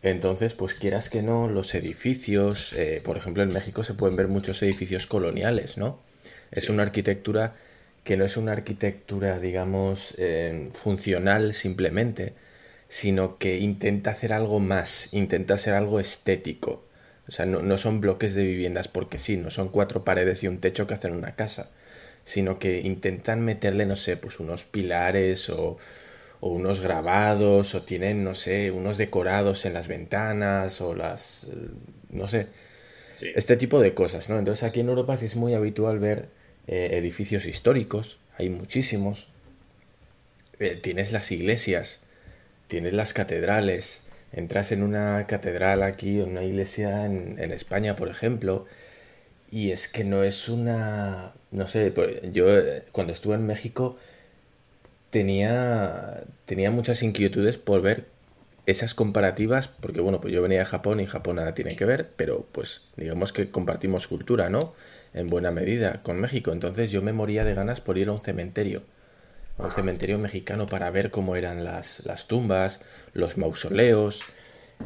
Entonces, pues quieras que no, los edificios, eh, por ejemplo, en México se pueden ver muchos edificios coloniales, ¿no? Sí. Es una arquitectura que no es una arquitectura, digamos, eh, funcional simplemente, sino que intenta hacer algo más, intenta hacer algo estético. O sea, no, no son bloques de viviendas porque sí, no son cuatro paredes y un techo que hacen una casa, sino que intentan meterle, no sé, pues unos pilares o o unos grabados o tienen, no sé, unos decorados en las ventanas o las, no sé, sí. este tipo de cosas, ¿no? Entonces aquí en Europa sí es muy habitual ver eh, edificios históricos, hay muchísimos, eh, tienes las iglesias, tienes las catedrales, entras en una catedral aquí, en una iglesia en, en España, por ejemplo, y es que no es una, no sé, pues yo eh, cuando estuve en México tenía, tenía muchas inquietudes por ver esas comparativas, porque bueno, pues yo venía de Japón y Japón nada tiene que ver, pero pues digamos que compartimos cultura, ¿no? En buena medida con México. Entonces yo me moría de ganas por ir a un cementerio, un cementerio mexicano para ver cómo eran las, las tumbas, los mausoleos,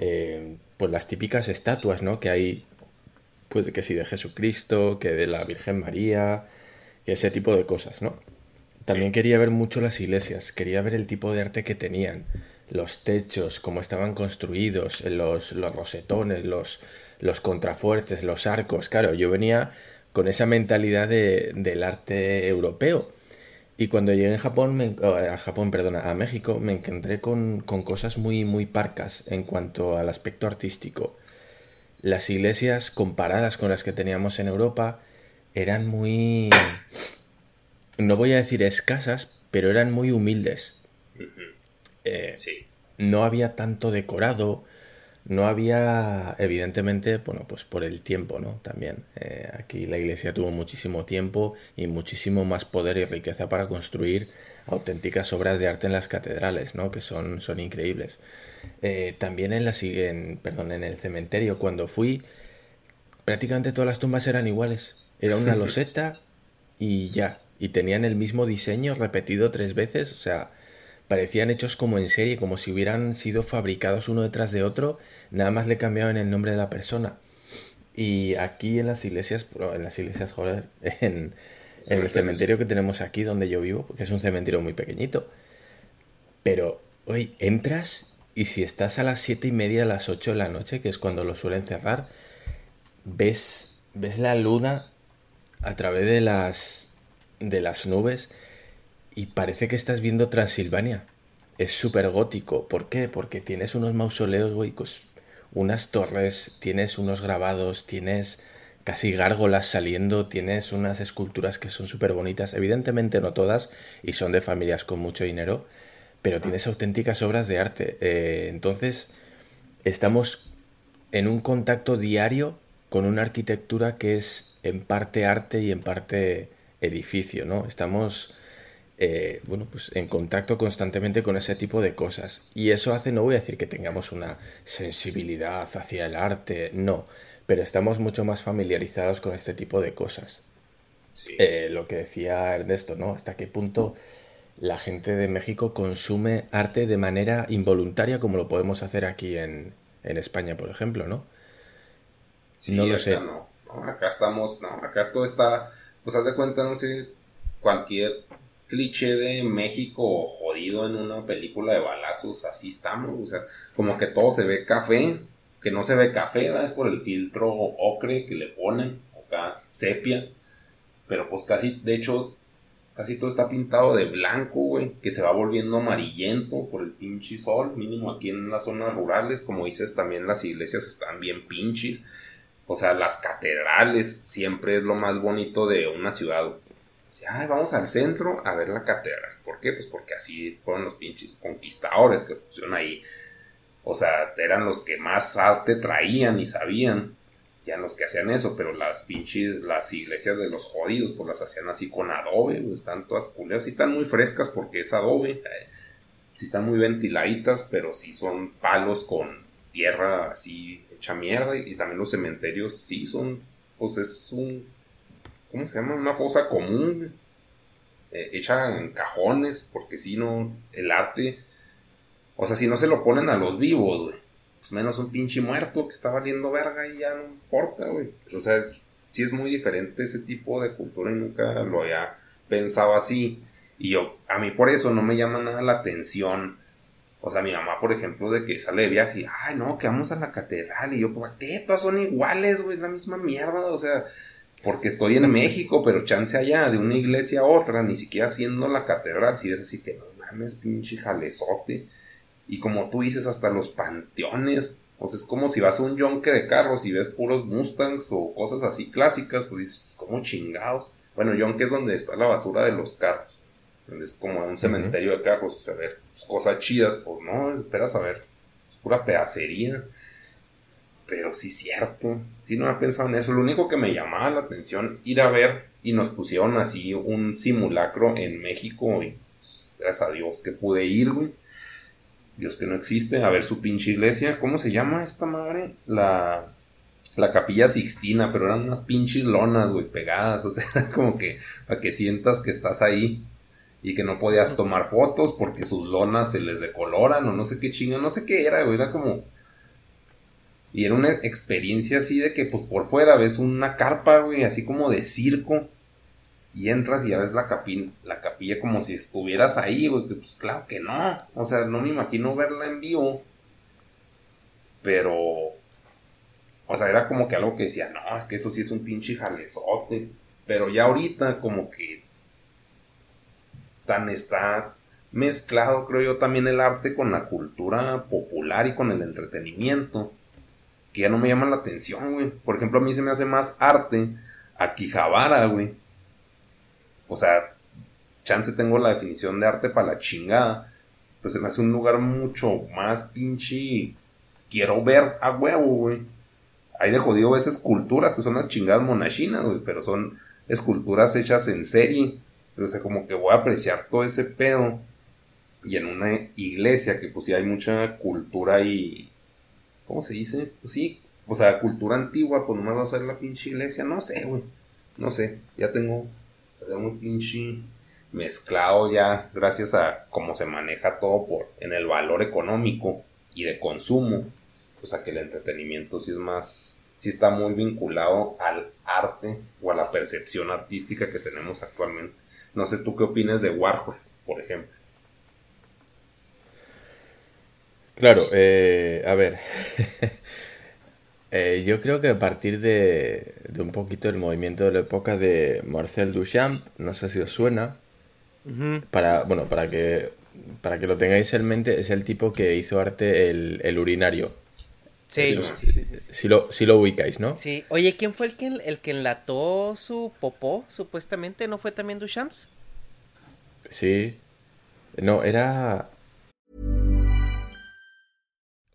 eh, pues las típicas estatuas, ¿no? Que hay, pues que sí, de Jesucristo, que de la Virgen María, que ese tipo de cosas, ¿no? También quería ver mucho las iglesias, quería ver el tipo de arte que tenían, los techos, cómo estaban construidos, los, los rosetones, los, los contrafuertes, los arcos. Claro, yo venía con esa mentalidad de, del arte europeo. Y cuando llegué en Japón, a Japón, perdona, a México, me encontré con, con cosas muy, muy parcas en cuanto al aspecto artístico. Las iglesias comparadas con las que teníamos en Europa eran muy no voy a decir escasas, pero eran muy humildes. Eh, no había tanto decorado, no había, evidentemente, bueno, pues por el tiempo, ¿no? También. Eh, aquí la iglesia tuvo muchísimo tiempo y muchísimo más poder y riqueza para construir auténticas obras de arte en las catedrales, ¿no? Que son, son increíbles. Eh, también en la en, perdón, en el cementerio, cuando fui, prácticamente todas las tumbas eran iguales. Era una loseta y ya y tenían el mismo diseño repetido tres veces, o sea, parecían hechos como en serie, como si hubieran sido fabricados uno detrás de otro, nada más le cambiaban el nombre de la persona. Y aquí en las iglesias, en las iglesias, joder, en, el cementerio que tenemos aquí donde yo vivo, porque es un cementerio muy pequeñito, pero, hoy entras y si estás a las siete y media, a las ocho de la noche, que es cuando lo suelen cerrar, ves, ves la luna a través de las, de las nubes y parece que estás viendo Transilvania. Es súper gótico. ¿Por qué? Porque tienes unos mausoleos, güey, pues, unas torres, tienes unos grabados, tienes casi gárgolas saliendo, tienes unas esculturas que son súper bonitas. Evidentemente no todas y son de familias con mucho dinero, pero tienes auténticas obras de arte. Eh, entonces, estamos en un contacto diario con una arquitectura que es en parte arte y en parte edificio, ¿no? Estamos, eh, bueno, pues en contacto constantemente con ese tipo de cosas. Y eso hace, no voy a decir que tengamos una sensibilidad hacia el arte, no, pero estamos mucho más familiarizados con este tipo de cosas. Eh, lo que decía Ernesto, ¿no? Hasta qué punto la gente de México consume arte de manera involuntaria como lo podemos hacer aquí en, en España, por ejemplo, ¿no? no lo sé. No. Acá estamos, no, acá todo está pues haz de cuenta, no sé, cualquier cliché de México jodido en una película de balazos, así estamos, o sea, como que todo se ve café, que no se ve café, Es por el filtro ocre que le ponen, acá sepia, pero pues casi, de hecho, casi todo está pintado de blanco, güey, que se va volviendo amarillento por el pinche sol, mínimo aquí en las zonas rurales, como dices, también las iglesias están bien pinches, o sea, las catedrales siempre es lo más bonito de una ciudad. Dice, ay, vamos al centro a ver la catedral. ¿Por qué? Pues porque así fueron los pinches conquistadores que pusieron ahí. O sea, eran los que más arte traían y sabían. Ya los que hacían eso, pero las pinches, las iglesias de los jodidos, pues las hacían así con adobe, están todas culeras. Sí están muy frescas porque es adobe. Eh, sí están muy ventiladitas, pero sí son palos con tierra así hecha mierda y, también los cementerios sí son, pues es un, ¿cómo se llama? Una fosa común, eh, hecha en cajones, porque si no, el arte, o sea, si no se lo ponen a los vivos, güey, pues menos un pinche muerto que está valiendo verga y ya no importa, güey. O sea, sí es muy diferente ese tipo de cultura y nunca lo había pensado así. Y yo, a mí por eso no me llama nada la atención o sea, mi mamá, por ejemplo, de que sale de viaje y, ay, no, que vamos a la catedral. Y yo, ¿por qué? Todas son iguales, güey, es la misma mierda. O sea, porque estoy en México, pero chance allá de una iglesia a otra, ni siquiera siendo la catedral. Si es así que, no mames, pinche jalezote. Y como tú dices, hasta los panteones. O sea, es como si vas a un yonque de carros y ves puros Mustangs o cosas así clásicas, pues dices, como chingados. Bueno, yonque es donde está la basura de los carros es como un cementerio de carros, o sea, ver pues, cosas chidas, pues no, esperas a ver, es pura pedacería. Pero sí, cierto, sí no había pensado en eso. Lo único que me llamaba la atención, ir a ver, y nos pusieron así un simulacro en México, y, pues, gracias a Dios que pude ir, güey. Dios que no existe, a ver su pinche iglesia. ¿Cómo se llama esta madre? La, la capilla Sixtina, pero eran unas pinches lonas, güey, pegadas. O sea, era como que para que sientas que estás ahí y que no podías tomar fotos porque sus lonas se les decoloran o no sé qué chinga, no sé qué era, güey, era como... Y era una experiencia así de que pues por fuera ves una carpa, güey, así como de circo. Y entras y ya ves la, capi la capilla como si estuvieras ahí, güey, que pues claro que no. O sea, no me imagino verla en vivo. Pero... O sea, era como que algo que decía, no, es que eso sí es un pinche jalezote. Pero ya ahorita como que tan está mezclado, creo yo, también el arte con la cultura popular y con el entretenimiento, que ya no me llama la atención, güey. Por ejemplo, a mí se me hace más arte a Quijabara, güey. O sea, chance tengo la definición de arte para la chingada, pues se me hace un lugar mucho más pinche. Quiero ver a huevo, güey. Hay de jodido esas esculturas que son las chingadas monachinas, güey, pero son esculturas hechas en serie o sea, como que voy a apreciar todo ese pedo. Y en una iglesia que pues sí hay mucha cultura y... ¿Cómo se dice? Pues sí, o sea, cultura antigua, pues no me va a hacer la pinche iglesia. No sé, güey. No sé, ya tengo, tengo muy pinche mezclado ya gracias a cómo se maneja todo por en el valor económico y de consumo. O sea que el entretenimiento sí es más, sí está muy vinculado al arte o a la percepción artística que tenemos actualmente. No sé tú qué opinas de Warhol, por ejemplo. Claro, eh, a ver. Eh, yo creo que a partir de, un poquito el movimiento de la época de Marcel Duchamp, no sé si os suena, para, bueno, para que, para que lo tengáis en mente, es el tipo que hizo arte el, urinario. Sí. Si, lo, si lo ubicáis, ¿no? Sí. Oye, ¿quién fue el que, el que enlató su popó, supuestamente? ¿No fue también Duchamp? Sí. No, era...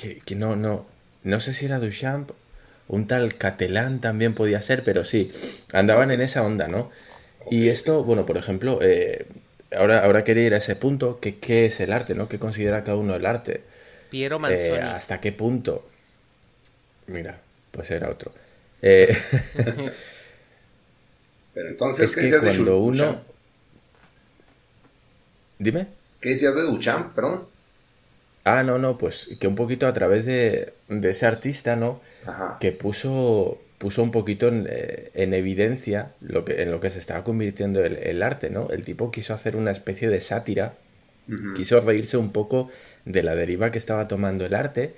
Que, que no, no. No sé si era Duchamp, un tal Catalán también podía ser, pero sí, andaban en esa onda, ¿no? Y esto, bueno, por ejemplo, eh, ahora, ahora quería ir a ese punto, que qué es el arte, ¿no? ¿Qué considera cada uno el arte? Piero eh, Manzoni. ¿Hasta qué punto? Mira, pues era otro. Eh, Pero entonces, es que cuando uno... Dime. ¿Qué decías de Duchamp, perdón? Ah, no, no, pues que un poquito a través de, ese artista, ¿no? Que puso, puso un poquito en, eh, evidencia lo que, en lo que se estaba convirtiendo el, arte, ¿no? El tipo quiso hacer una especie de sátira, quiso reírse un poco de la deriva que estaba tomando el arte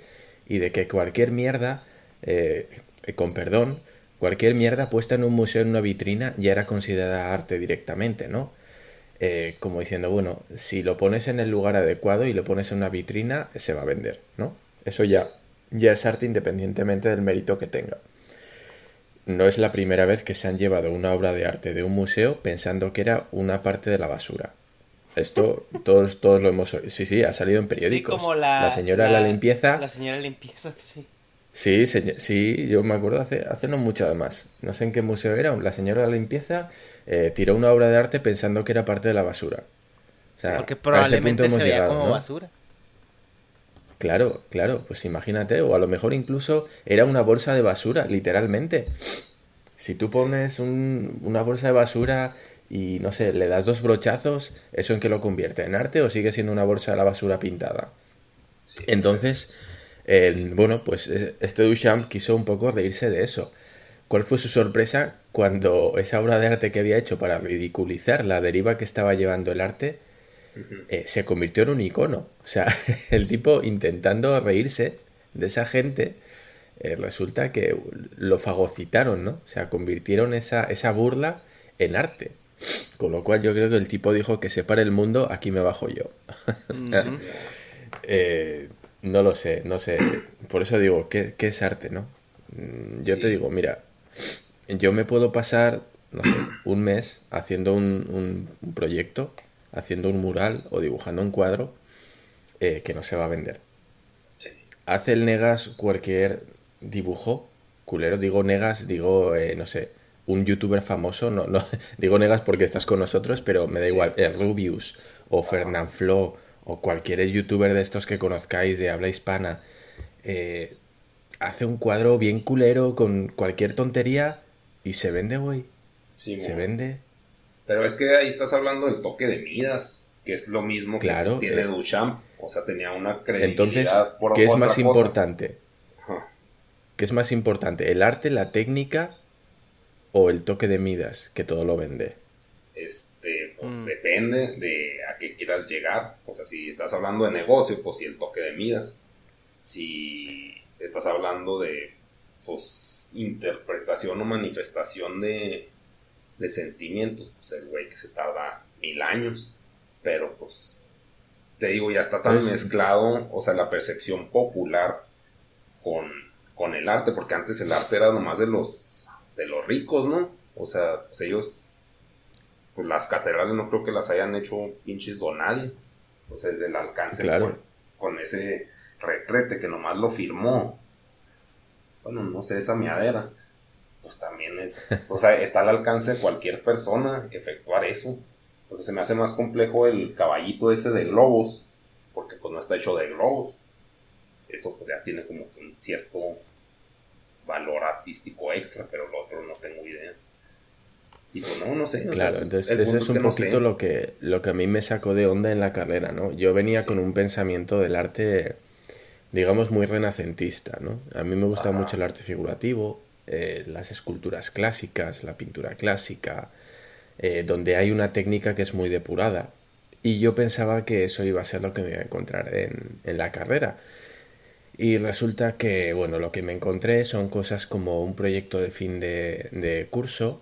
y de que cualquier mierda, eh, con perdón, cualquier mierda puesta en un museo, en una vitrina, ya era considerada arte directamente, ¿no? Eh, como diciendo, bueno, si lo pones en el lugar adecuado y lo pones en una vitrina, se va a vender, ¿no? Eso ya, ya es arte independientemente del mérito que tenga. No es la primera vez que se han llevado una obra de arte de un museo pensando que era una parte de la basura. Esto todos, todos lo hemos oído. Sí, sí, ha salido en periódicos. como la, señora la, limpieza. La señora limpieza, sí. Sí, sí, yo me acuerdo hace, hace no mucho además. No sé en qué museo era. La señora de la limpieza eh, tiró una obra de arte pensando que era parte de la basura. O sea, porque probablemente se veía como basura. Claro, claro, pues imagínate, o a lo mejor incluso era una bolsa de basura, literalmente. Si tú pones una bolsa de basura y no sé, le das dos brochazos, ¿eso en qué lo convierte? ¿En arte o sigue siendo una bolsa de la basura pintada? Entonces, bueno, pues eh, este Duchamp quiso un poco reírse de eso. ¿Cuál fue su sorpresa cuando esa obra de arte que había hecho para ridiculizar la deriva que estaba llevando el arte eh, se convirtió en un icono? O sea, el tipo intentando reírse de esa gente, eh, resulta que lo fagocitaron, ¿no? O sea, convirtieron esa, esa burla en arte. Con lo cual yo creo que el tipo dijo que se pare el mundo, aquí me bajo yo. Eh, no lo sé, no sé. Por eso digo, ¿qué, es arte, no? Mm, yo te digo, mira, yo me puedo pasar, no sé, un mes haciendo un, proyecto, haciendo un mural o dibujando un cuadro eh, que no se va a vender. Hace el Negas cualquier dibujo, culero, digo Negas, digo, eh, no sé, un youtuber famoso, no, no digo Negas porque estás con nosotros, pero me da igual, es Rubius o Fernand Flo o cualquier youtuber de estos que conozcáis de habla hispana, eh, hace un cuadro bien culero con cualquier tontería y se vende, güey. Sí, se vende. Pero es que ahí estás hablando del toque de Midas, que es lo mismo que tiene eh, Duchamp. O sea, tenía una credibilidad Entonces, ¿qué es más importante? ¿Qué es más importante? ¿El arte, la técnica o el toque de Midas, que todo lo vende? Este, pues mm. depende de a qué quieras llegar. O sea, si estás hablando de negocio, pues sí, el toque de Midas. Si estás hablando de, pues, interpretación o manifestación de, de sentimientos, pues el güey que se tarda mil años. Pero, pues, te digo, ya está tan pues mezclado, o sea, la percepción popular con, con el arte, porque antes el arte era nomás de los, de los ricos, ¿no? O sea, pues ellos pues las catedrales no creo que las hayan hecho pinches don nadie. O sea, el alcance con, ese retrete que nomás lo firmó. Bueno, no sé, esa miadera. Pues también es, o sea, está al alcance de cualquier persona efectuar eso. O sea, se me hace más complejo el caballito ese de globos, porque pues no está hecho de globos. Eso pues ya tiene como un cierto valor artístico extra, pero lo otro no tengo idea. Y pues no, no sé. Claro, entonces eso es un poquito lo, que, lo que a mí me sacó de onda en la carrera, ¿no? Yo venía con un pensamiento del arte, digamos, muy renacentista, ¿no? A mí me gusta mucho el arte figurativo, eh, las esculturas clásicas, la pintura clásica, eh, donde hay una técnica que es muy depurada. Y yo pensaba que eso iba a ser lo que me iba a encontrar en, en la carrera. Y resulta que, bueno, lo que me encontré son cosas como un proyecto de fin de, de curso,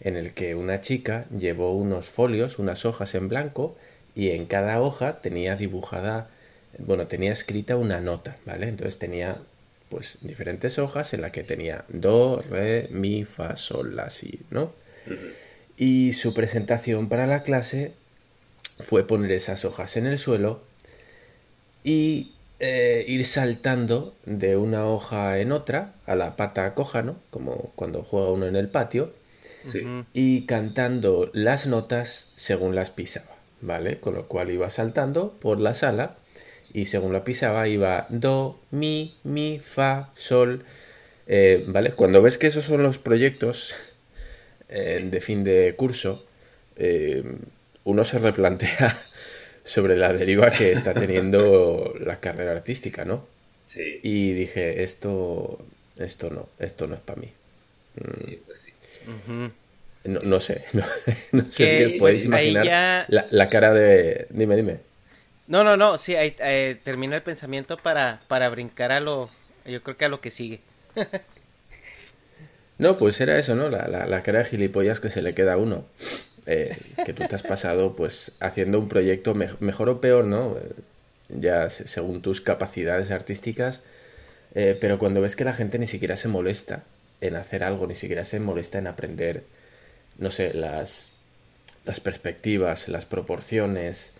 en el que una chica llevó unos folios, unas hojas en blanco, y en cada hoja tenía dibujada, bueno, tenía escrita una nota, ¿vale? Entonces tenía pues diferentes hojas en la que tenía do, re, mi, fa, sol, la, si, ¿no? Y su presentación para la clase fue poner esas hojas en el suelo y eh, ir saltando de una hoja en otra a la pata coja, ¿no? Como cuando juega uno en el patio y cantando las notas según las pisaba, ¿vale? Con lo cual iba saltando por la sala y según la pisaba iba do, mi, mi, fa, sol, eh, ¿vale? Cuando ves que esos son los proyectos eh, de fin de curso, eh, uno se replantea sobre la deriva que está teniendo la carrera artística, ¿no? Sí. Y dije, esto, esto no, esto no es para mí. Sí, pues sí. No, sé, no, sé si podéis imaginar la, cara de... Dime, dime. No, no, no, sí, ahí, eh, termina el pensamiento para, para brincar a lo... Yo creo que a lo que sigue. no, pues era eso, ¿no? La, cara de gilipollas que se le queda a uno. Eh, que tú te has pasado pues haciendo un proyecto mejor o peor, ¿no? Ya según tus capacidades artísticas, eh, pero cuando ves que la gente ni siquiera se molesta en hacer algo, ni siquiera se molesta en aprender, no sé, las, las perspectivas, las proporciones,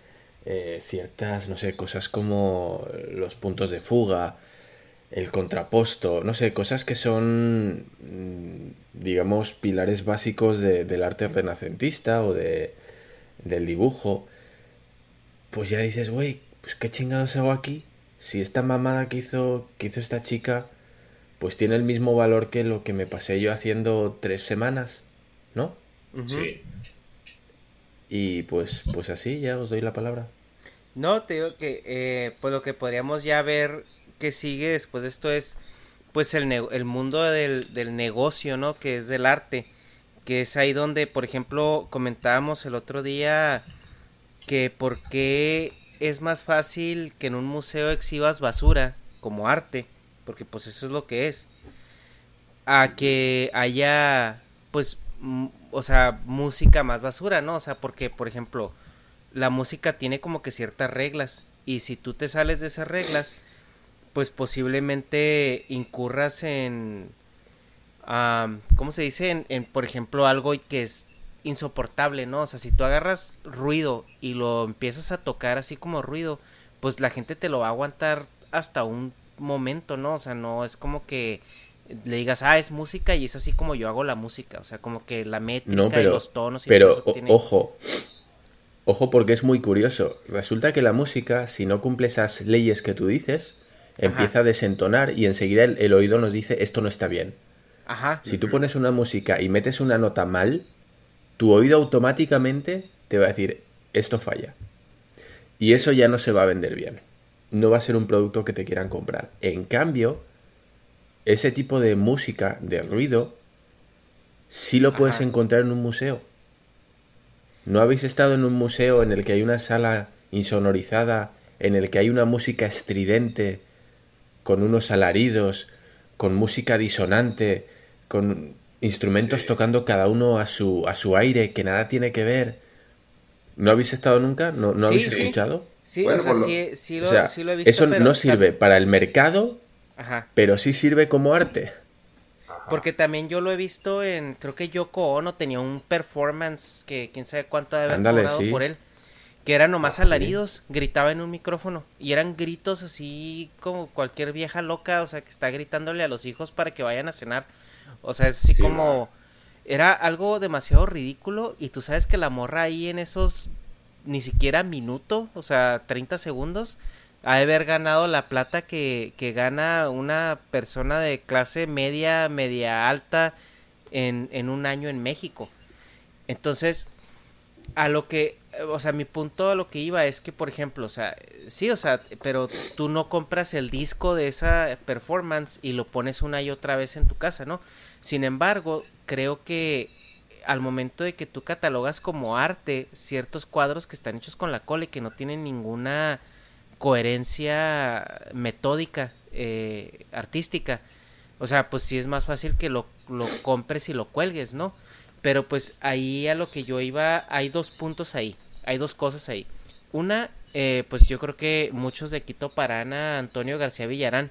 eh, ciertas, no sé, cosas como los puntos de fuga, el contraposto, no sé, cosas que son, mm, digamos, pilares básicos del arte renacentista o de, del dibujo. Pues ya dices, güey, pues qué chingados hago aquí. Si esta mamada que hizo, que hizo esta chica pues tiene el mismo valor que lo que me pasé yo haciendo tres semanas, ¿no? Sí. Y pues, pues así, ya os doy la palabra. No, te digo que eh, pues lo que podríamos ya ver que sigue después de esto es pues el, el mundo del, del negocio, ¿no? Que es del arte, que es ahí donde, por ejemplo, comentábamos el otro día que por qué es más fácil que en un museo exhibas basura como arte, porque pues eso es lo que es, a que haya pues, o sea, música más basura, ¿no? O sea, porque, por ejemplo, la música tiene como que ciertas reglas, y si tú te sales de esas reglas, pues posiblemente incurras en, ¿cómo se dice? En, por ejemplo, algo que es insoportable, ¿no? O sea, si tú agarras ruido y lo empiezas a tocar así como ruido, pues la gente te lo va a aguantar hasta un momento, ¿no? O sea, no es como que le digas, ah, es música y es así como yo hago la música, o sea, como que la métrica y los tonos y pero ojo, ojo porque es muy curioso. Resulta que la música, si no cumple esas leyes que tú dices, empieza a desentonar y enseguida el, oído nos dice esto no está bien. Ajá. Si tú pones una música y metes una nota mal, tu oído automáticamente te va a decir esto falla. Y eso ya no se va a vender bien. No va a ser un producto que te quieran comprar. En cambio, ese tipo de música, de ruido, sí lo puedes encontrar en un museo. ¿No habéis estado en un museo en el que hay una sala insonorizada, en el que hay una música estridente, con unos alaridos, con música disonante, con instrumentos tocando cada uno a su, a su aire, que nada tiene que ver? ¿No habéis estado nunca? ¿No, no habéis escuchado? Sí, o sea, sí, lo, he visto. Eso no sirve para el mercado pero sí sirve como arte. Porque también yo lo he visto en, creo que Yoko Ono tenía un performance que quién sabe cuánto debe haber por él. Que eran nomás ah, alaridos, gritaba en un micrófono. Y eran gritos así como cualquier vieja loca, o sea, que está gritándole a los hijos para que vayan a cenar. O sea, es así como... Era algo demasiado ridículo y tú sabes que la morra ahí en esos ni siquiera minuto, o sea, 30 segundos, ha de haber ganado la plata que, que gana una persona de clase media, media alta en, en un año en México. Entonces, a lo que, o sea, mi punto a lo que iba es que, por ejemplo, o sea, sí, o sea, pero tú no compras el disco de esa performance y lo pones una y otra vez en tu casa, ¿no? Sin embargo, creo que al momento de que tú catalogas como arte ciertos cuadros que están hechos con la cola y que no tienen ninguna coherencia metódica, eh, artística. O sea, pues sí es más fácil que lo, lo compres y lo cuelgues, ¿no? Pero pues ahí a lo que yo iba, hay dos puntos ahí, hay dos cosas ahí. Una, eh, pues yo creo que muchos de Quito paran a Antonio García Villarán,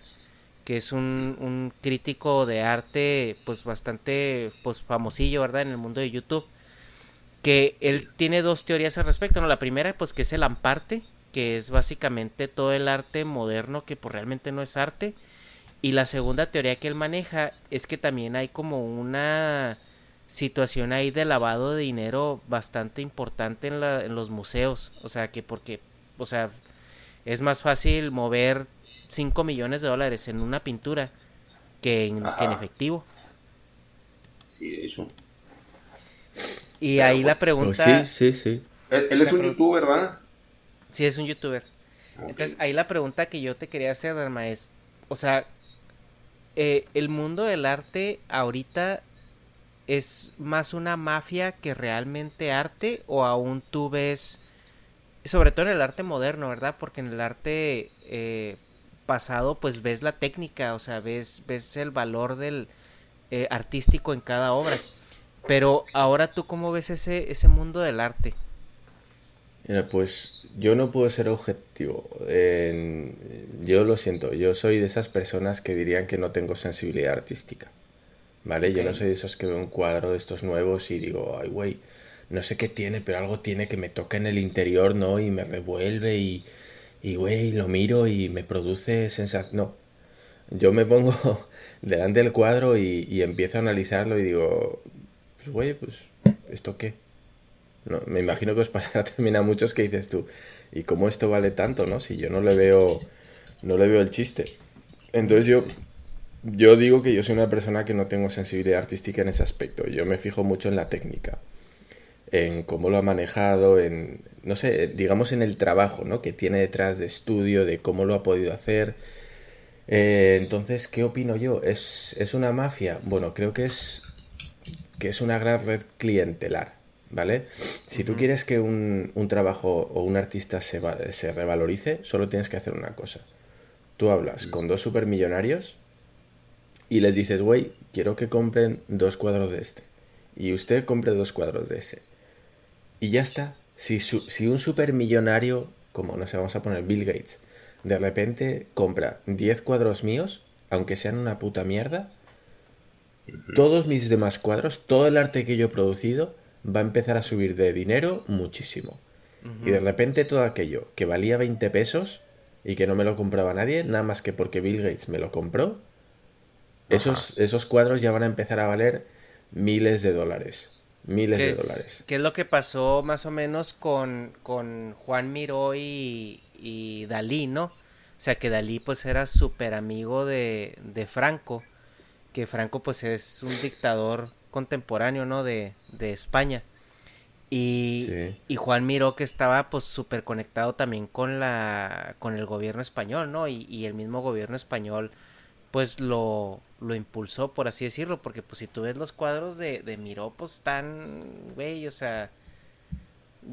que es un, un, crítico de arte, pues bastante pues famosillo, ¿verdad? En el mundo de YouTube. Que él tiene dos teorías al respecto, ¿no? La primera, pues que es el amparte, que es básicamente todo el arte moderno que pues realmente no es arte. Y la segunda teoría que él maneja es que también hay como una situación ahí de lavado de dinero bastante importante en, la, en los museos. O sea, que porque, o sea, es más fácil mover 5 millones de dólares en una pintura que en, efectivo. Sí, eso. Y ahí la pues, pregunta... sí, sí, sí. Él, es un youtuber, ¿verdad? Sí, es un youtuber. Entonces, ahí la pregunta que yo te quería hacer, Dharma, es, o sea, eh, el mundo del arte ahorita es más una mafia que realmente arte o aún tú ves, sobre todo en el arte moderno, ¿verdad? Porque en el arte eh, pasado pues ves la técnica, o sea, ves, ves el valor del eh, artístico en cada obra. Pero ahora tú cómo ves ese, ese mundo del arte? Mira, pues yo no puedo ser objetivo. yo lo siento, yo soy de esas personas que dirían que no tengo sensibilidad artística. ¿Vale? Yo no soy de esos que veo un cuadro de estos nuevos y digo, ay, güey, no sé qué tiene, pero algo tiene que me toca en el interior, ¿no? Y me revuelve y, y güey, lo miro y me produce sensación. No. Yo me pongo delante del cuadro y, y empiezo a analizarlo y digo, pues, güey, pues, ¿esto qué? No, me imagino que os pasará también a muchos que dices tú, ¿y cómo esto vale tanto, no? Si yo no le veo, no le veo el chiste. Entonces yo, yo digo que yo soy una persona que no tengo sensibilidad artística en ese aspecto. Yo me fijo mucho en la técnica. en cómo lo ha manejado, en, no sé, digamos en el trabajo, ¿no? Que tiene detrás de estudio, de cómo lo ha podido hacer. Eh, entonces, ¿qué opino yo? ¿Es, ¿Es una mafia? Bueno, creo que es, que es una gran red clientelar, ¿vale? Si tú quieres que un, un trabajo o un artista se, se revalorice, solo tienes que hacer una cosa. Tú hablas con dos supermillonarios y les dices, güey, quiero que compren dos cuadros de este. Y usted compre dos cuadros de ese. Y ya está. Si, su- si un supermillonario, como no sé, vamos a poner Bill Gates, de repente compra 10 cuadros míos, aunque sean una puta mierda, todos mis demás cuadros, todo el arte que yo he producido, va a empezar a subir de dinero muchísimo. Y de repente todo aquello que valía 20 pesos y que no me lo compraba nadie, nada más que porque Bill Gates me lo compró, esos, esos cuadros ya van a empezar a valer miles de dólares. Miles ¿Qué de es, dólares. qué es lo que pasó más o menos con, con Juan Miró y, y Dalí, ¿no? O sea, que Dalí pues era súper amigo de, de Franco, que Franco pues es un dictador contemporáneo, ¿no? De, de España. Y, Sí. y Juan Miró que estaba pues súper conectado también con la con el gobierno español, ¿no? Y, y el mismo gobierno español pues lo, lo impulsó, por así decirlo, porque pues si tú ves los cuadros de, de Miró, pues están, güey, o sea,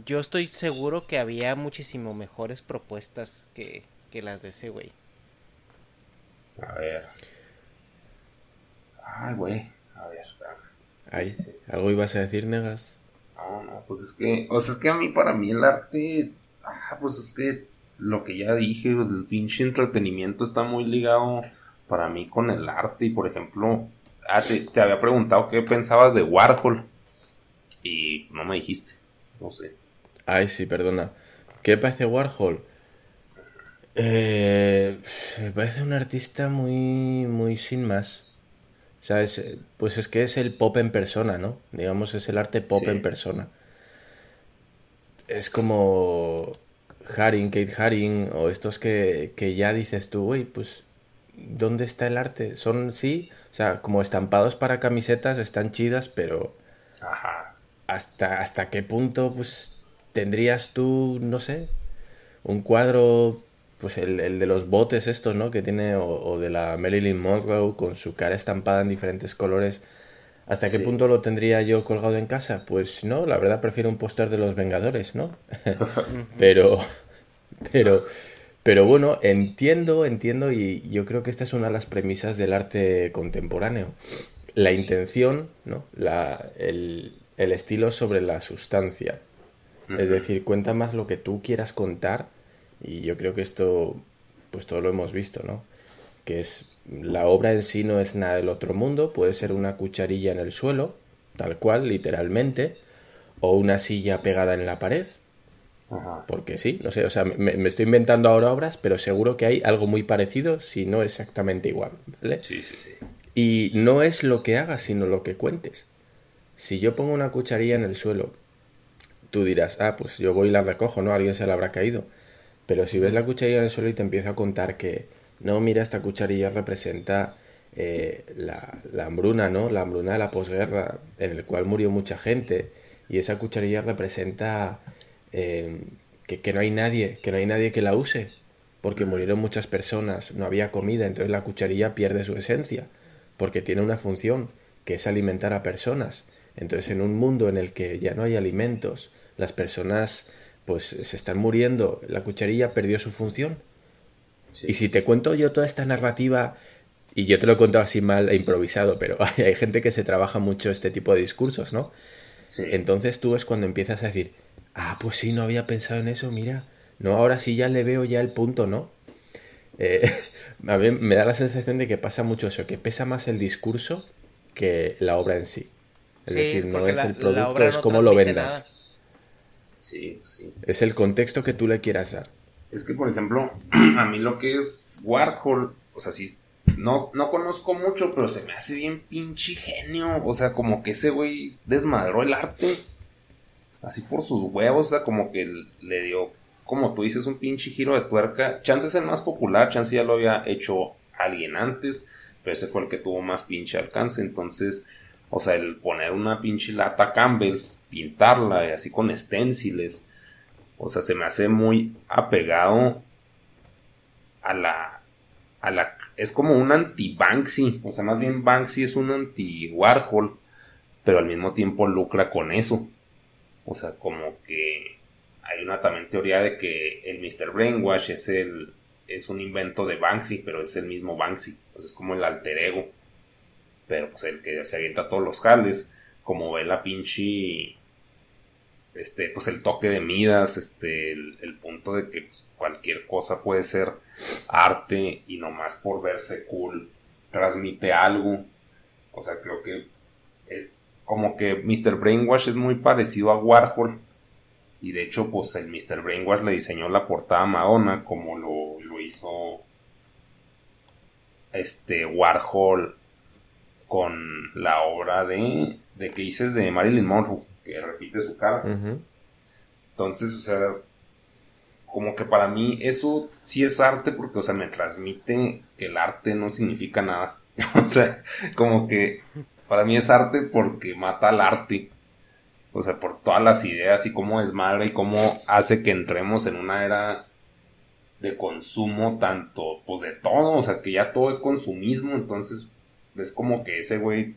yo estoy seguro que había muchísimo mejores propuestas que, que las de ese güey. A ver. Ay, güey. A ver. Sí, Ay, sí, sí. ¿Algo ibas a decir, Negas? No, no, pues es que, o sea, es que a mí, para mí el arte, ah, pues es que lo que ya dije, el pinche entretenimiento está muy ligado para mí con el arte y, por ejemplo, ah, te, te había preguntado qué pensabas de Warhol y no me dijiste, no sé. Ay, sí, perdona. ¿Qué parece Warhol? Eh, me parece un artista muy, muy sin más. ¿Sabes? Eh, Pues es que es el pop en persona, ¿no? Digamos, es el arte pop Sí. en persona. Es como Haring, Kate Haring, o estos que, que ya dices tú, güey, pues, ¿dónde está el arte? Son, sí, o sea, como estampados para camisetas, están chidas, pero Ajá. hasta, hasta qué punto, pues, tendrías tú, no sé, un cuadro, pues el, el de los botes estos, ¿no? Que tiene, o, o de la Marilyn Monroe con su cara estampada en diferentes colores. ¿Hasta qué Sí. punto lo tendría yo colgado en casa? Pues no, la verdad prefiero un póster de los Vengadores, ¿no? pero, pero, pero bueno, entiendo, entiendo y yo creo que esta es una de las premisas del arte contemporáneo. La intención, ¿no? La, el, el estilo sobre la sustancia. Es decir, cuenta más lo que tú quieras contar y yo creo que esto, pues todo lo hemos visto, ¿no? Que es, la obra en sí no es nada del otro mundo, puede ser una cucharilla en el suelo, tal cual, literalmente, o una silla pegada en la pared, Ajá. porque sí, no sé, o sea, me, me estoy inventando ahora obras, pero seguro que hay algo muy parecido, si no exactamente igual, ¿vale? Sí, sí, sí. Y no es lo que hagas, sino lo que cuentes. Si yo pongo una cucharilla en el suelo, tú dirás, ah, pues yo voy y la recojo, ¿no? Alguien se la habrá caído. Pero si ves la cucharilla en el suelo y te empiezo a contar que, no, mira, esta cucharilla representa eh, la, la hambruna, ¿no? La hambruna de la posguerra, en el cual murió mucha gente. Y esa cucharilla representa eh, que, que no hay nadie, que no hay nadie que la use. Porque murieron muchas personas, no había comida, entonces la cucharilla pierde su esencia. Porque tiene una función, que es alimentar a personas. Entonces en un mundo en el que ya no hay alimentos, las personas pues se están muriendo, la cucharilla perdió su función. Sí. Y si te cuento yo toda esta narrativa, y yo te lo he contado así mal e improvisado, pero hay, hay gente que se trabaja mucho este tipo de discursos, ¿no? Sí. Entonces tú es cuando empiezas a decir, ah, pues sí, no había pensado en eso, mira, no, ahora sí ya le veo ya el punto, ¿no? Eh, a mí me da la sensación de que pasa mucho eso, que pesa más el discurso que la obra en sí. Es Sí, decir, no es la- el producto, es no cómo lo transmite vendas. nada. Sí, sí. Es el contexto que tú le quieras dar. Es que, por ejemplo, a mí lo que es Warhol, o sea, sí, no, no conozco mucho, pero se me hace bien pinche genio. O sea, como que ese güey desmadró el arte. Así por sus huevos, o sea, como que le dio, como tú dices, un pinche giro de tuerca. Chance es el más popular, Chance ya lo había hecho alguien antes, pero ese fue el que tuvo más pinche alcance. Entonces, O sea, el poner una pinche lata Campbell's, pintarla y así con esténciles. O sea, se me hace muy apegado a la. a la. Es como un anti-Banksy. O sea, más bien Banksy es un anti-Warhol. Pero al mismo tiempo lucra con eso. O sea, como que hay una también teoría de que el Mr. Brainwash es el. es un invento de Banksy, pero es el mismo Banksy. O sea, es como el alter ego pero pues el que se avienta todos los jales, como ve la pinche, este, pues el toque de Midas, este, el, punto de que pues, cualquier cosa puede ser arte y nomás por verse cool transmite algo, o sea, creo que es como que Mr. Brainwash es muy parecido a Warhol, y de hecho, pues el Mr. Brainwash le diseñó la portada a Madonna como lo, lo hizo este Warhol con la obra de, de que dices de Marilyn Monroe, que repite su cara. Entonces, o sea, como que para mí eso sí es arte porque, o sea, me transmite que el arte no significa nada. o sea, como que para mí es arte porque mata al arte. O sea, por todas las ideas y cómo desmadra y cómo hace que entremos en una era de consumo tanto, pues de todo, o sea, que ya todo es consumismo, entonces es como que ese güey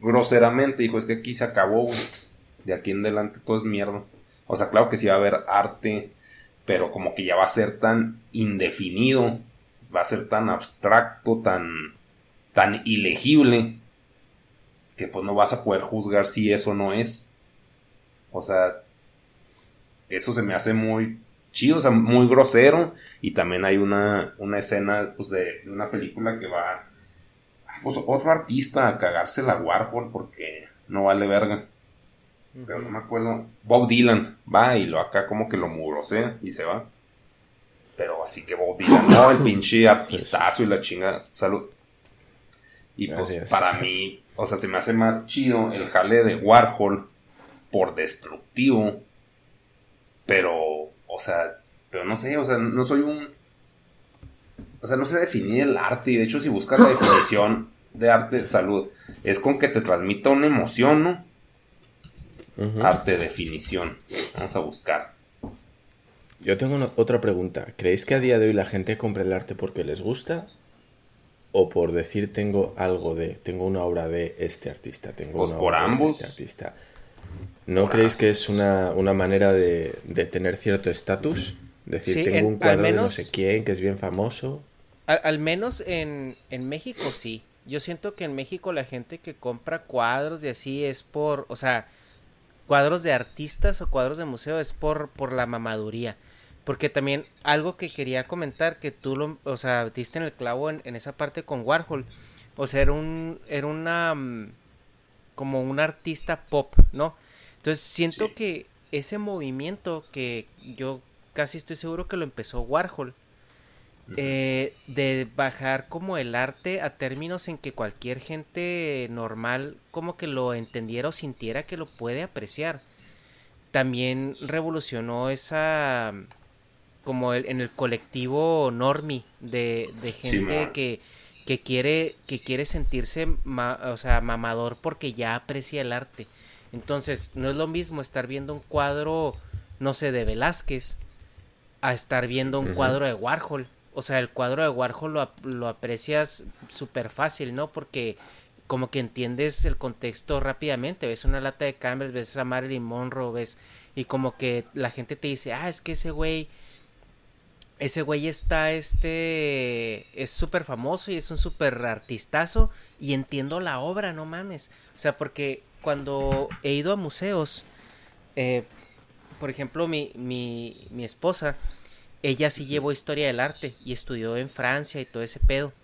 groseramente dijo, es que aquí se acabó, De aquí en adelante todo es mierda. O sea, claro que sí va a haber arte, pero como que ya va a ser tan indefinido, va a ser tan abstracto, tan, tan ilegible, que pues no vas a poder juzgar si eso no es. O sea, eso se me hace muy chido, o sea, muy grosero. Y también hay una, una escena pues, de una película que va pues otro artista a cagarse la Warhol porque no vale verga. Pero no me acuerdo. Bob Dylan va y lo acá como que lo murosea y se va. Pero así que Bob Dylan, no, el pinche artistazo y la chinga. Salud. Y pues para mí, o sea, se me hace más chido el jale de Warhol por destructivo. Pero, o sea, pero no sé, o sea, no soy un o sea, no sé definir el arte. Y de hecho, si buscas la definición de arte de salud, es con que te transmita una emoción, ¿no? Arte definición. Vamos a buscar. Yo tengo otra pregunta. ¿Creéis que a día de hoy la gente compra el arte porque les gusta? ¿O por decir tengo algo de, tengo una obra de este artista? Tengo pues una por obra ambos. De este artista. ¿No creéis que es una, manera de, tener cierto estatus? Decir, tengo un cuadro de no sé quién que es bien famoso. Al, menos en, en, México sí. Yo siento que en México la gente que compra cuadros y así es por, o sea, cuadros de artistas o cuadros de museo es por, por la mamaduría. Porque también algo que quería comentar, que tú lo, o sea, diste en el clavo en, esa parte con Warhol. O sea, era un, era una, mm, como un artista pop, ¿no? Entonces siento que ese movimiento que yo casi estoy seguro que lo empezó Warhol eh, de bajar como el arte a términos en que cualquier gente normal como que lo entendiera o sintiera que lo puede apreciar. También revolucionó esa como el, en el colectivo normi de, gente que, que quiere que quiere sentirse o sea, mamador porque ya aprecia el arte. Entonces, no es lo mismo estar viendo un cuadro, no sé, de Velázquez a estar viendo un cuadro de Warhol o sea, el cuadro de Warhol lo, lo aprecias súper fácil, ¿no? Porque como que entiendes el contexto rápidamente, ves una lata de Campbell, ves a Marilyn Monroe, ves, y como que la gente te dice, ah, es que ese güey, ese güey está, este, es súper famoso y es un súper artistazo, y entiendo la obra, no mames. O sea, porque cuando he ido a museos, eh, por ejemplo, mi, mi, mi esposa, ella sí llevó historia del arte y estudió en Francia y todo ese pedo.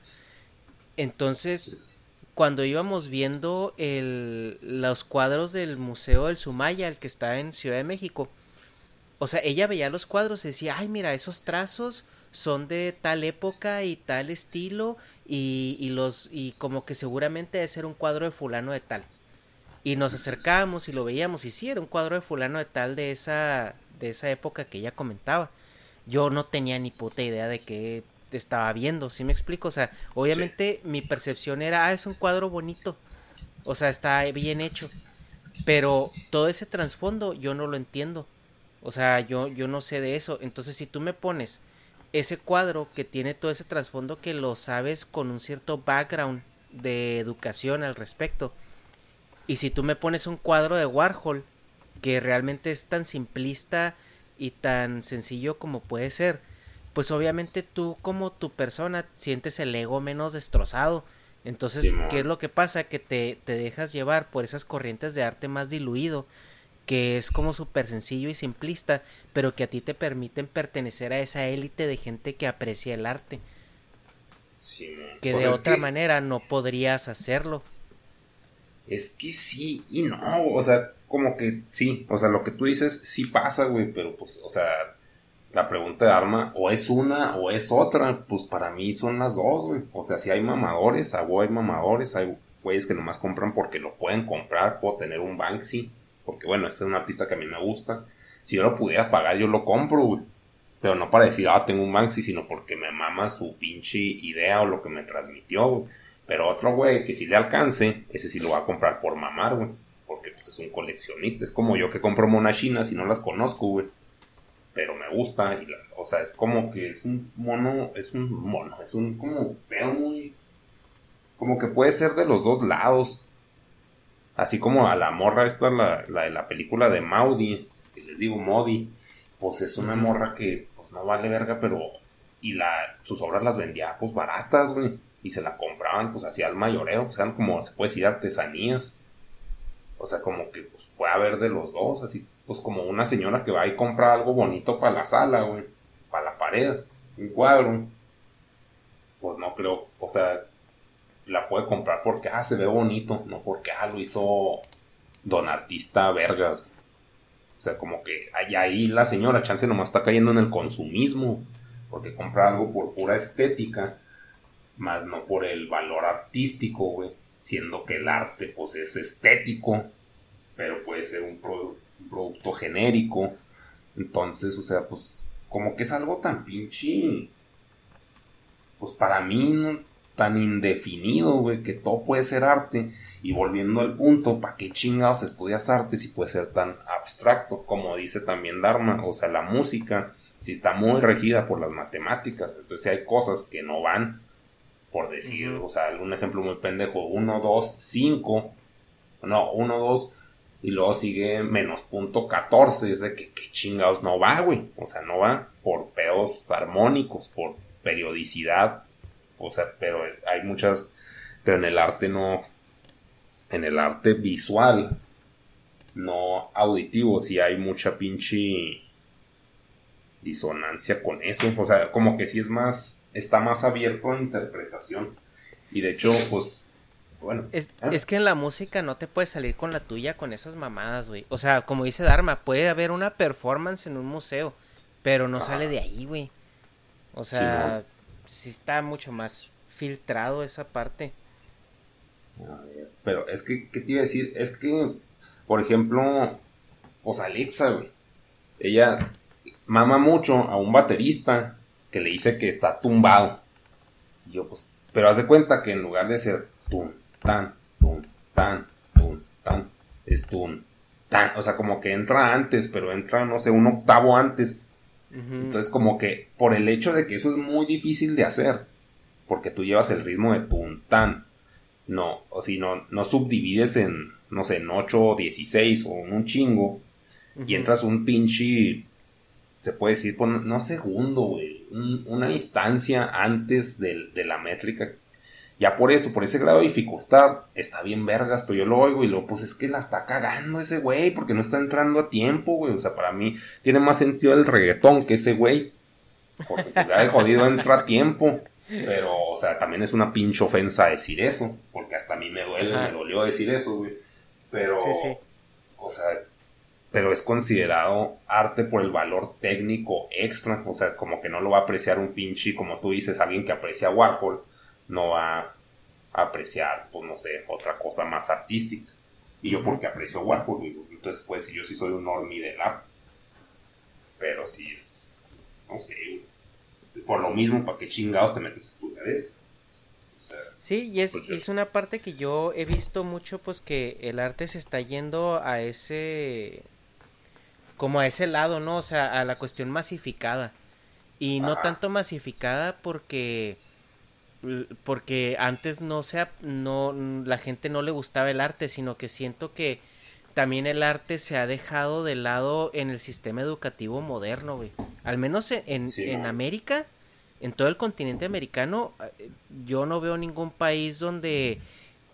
Entonces, cuando íbamos viendo el, los cuadros del Museo del Sumaya, el que está en Ciudad de México, o sea, ella veía los cuadros y decía, ay, mira, esos trazos son de tal época y tal estilo y, y los y como que seguramente debe ser un cuadro de fulano de tal. Y nos acercábamos y lo veíamos y sí, era un cuadro de fulano de tal de esa de esa época que ella comentaba yo no tenía ni puta idea de qué estaba viendo, ¿sí me explico? O sea, obviamente mi percepción era, ah, es un cuadro bonito, O sea, está bien hecho. Pero todo ese trasfondo yo no lo entiendo. O sea, yo, yo no sé de eso. Entonces, si tú me pones ese cuadro que tiene todo ese trasfondo que lo sabes con un cierto background de educación al respecto. Y si tú me pones un cuadro de Warhol que realmente es tan simplista y tan sencillo como puede ser, pues obviamente tú como tu persona sientes el ego menos destrozado. Entonces, ¿qué es lo que pasa? Que te, te dejas llevar por esas corrientes de arte más diluido, que es como súper sencillo y simplista, pero que a ti te permiten pertenecer a esa élite de gente que aprecia el arte. que de otra manera no podrías hacerlo. Es que sí y no, o sea, como que sí, o sea, lo que tú dices sí pasa, güey, pero pues, o sea, la pregunta de Arma, o es una o es otra, pues para mí son las dos, güey. O sea, si hay mamadores, hay mamadores, hay güeyes que nomás compran porque lo pueden comprar, puedo tener un Banksy, porque bueno, este es un artista que a mí me gusta. Si yo lo pudiera pagar, yo lo compro, güey. Pero no para decir, ah, tengo un Banksy, sino porque me mama su pinche idea o lo que me transmitió, güey. Pero otro güey que si le alcance, ese sí lo va a comprar por mamar, güey. Porque pues es un coleccionista. Es como yo que compro monas chinas y no las conozco, güey pero me gusta. Y o sea, es como que es un mono, es un mono, es un como veo muy. Como que puede ser de los dos lados. Así como a la morra esta, la, la de la película de Maudi, que les digo Modi, pues es una morra que pues no vale verga, pero. Y la, sus obras las vendía pues baratas, güey. Y se la compraban pues hacia el mayoreo, o sea, como se puede decir artesanías. O sea, como que pues puede haber de los dos, así pues como una señora que va y compra algo bonito para la sala, güey, para la pared, un cuadro, pues no creo, o sea, la puede comprar porque, ah, se ve bonito, no porque, ah, lo hizo don artista vergas. O sea, como que allá ahí la señora chance nomás está cayendo en el consumismo, porque compra algo por pura estética, más no por el valor artístico, güey, siendo que el arte, pues, es estético, pero puede ser un producto genérico. Entonces, o sea, pues como que es algo tan pinche, pues para mí tan indefinido, güey, que todo puede ser arte. Y volviendo al punto, ¿para qué chingados estudias arte si puede ser tan abstracto? Como dice también Dharma, o sea, la música, si está muy regida por las matemáticas, entonces hay cosas que no van, por decir, o sea, un ejemplo muy pendejo, 1, 2, 5, no, 1, 2, y luego sigue menos punto 14. Es de que, chingados no va, güey. O sea, no va por pedos armónicos, por periodicidad. O sea, pero hay muchas. Pero en el arte no. En el arte visual, no auditivo, sí hay mucha pinche disonancia con eso. O sea, como que sí es más. Está más abierto a interpretación. Y de hecho, pues bueno. Es, es, que en la música no te puedes salir con la tuya con esas mamadas, güey. O sea, como dice Dharma, puede haber una performance en un museo, pero no sale de ahí, güey. O sea, sí, está mucho más filtrado esa parte. Pero es que, ¿qué te iba a decir? Es que, por ejemplo, pues Alexa, güey. Ella mama mucho a un baterista que le dice que está tumbado. Y yo, pues, pero haz de cuenta que en lugar de ser tum, tan, tum, tan, tum, tan, es tum, tan. O sea, como que entra antes, pero entra, no sé, un octavo antes. Entonces, como que por el hecho de que eso es muy difícil de hacer, porque tú llevas el ritmo de tum, tan, no, o si no, no subdivides en, no sé, en 8 o 16 o en un chingo, y entras un pinche, se puede decir, no segundo, güey, una instancia antes de, de la métrica ya por eso, por ese grado de dificultad, está bien vergas, pero yo lo oigo y lo, pues es que la está cagando ese güey, porque no está entrando a tiempo, güey. O sea, para mí tiene más sentido el reggaetón que ese güey. Porque pues ya de jodido entra a tiempo. Pero, o sea, también es una pinche ofensa decir eso. Porque hasta a mí me duele, me dolió decir eso, güey. Pero, o sea, pero es considerado arte por el valor técnico extra. O sea, como que no lo va a apreciar un pinche, como tú dices, alguien que aprecia Warhol no va a apreciar, pues no sé, otra cosa más artística. Y yo porque aprecio Warhol, entonces pues yo sí soy un normie del arte. Pero si es, no sé, por lo mismo, ¿para qué chingados te metes a estudiar eso? Sí, y es, Pues, es una parte que yo he visto mucho, pues que el arte se está yendo a ese, como a ese lado, ¿no? O sea, a la cuestión masificada. Y no Ajá. tanto masificada porque, porque antes no se, ap- no, la gente no le gustaba el arte, sino que siento que también el arte se ha dejado de lado en el sistema educativo moderno, güey. Al menos en, en, Sí, en. América, en todo el continente americano, eh, yo no veo ningún país donde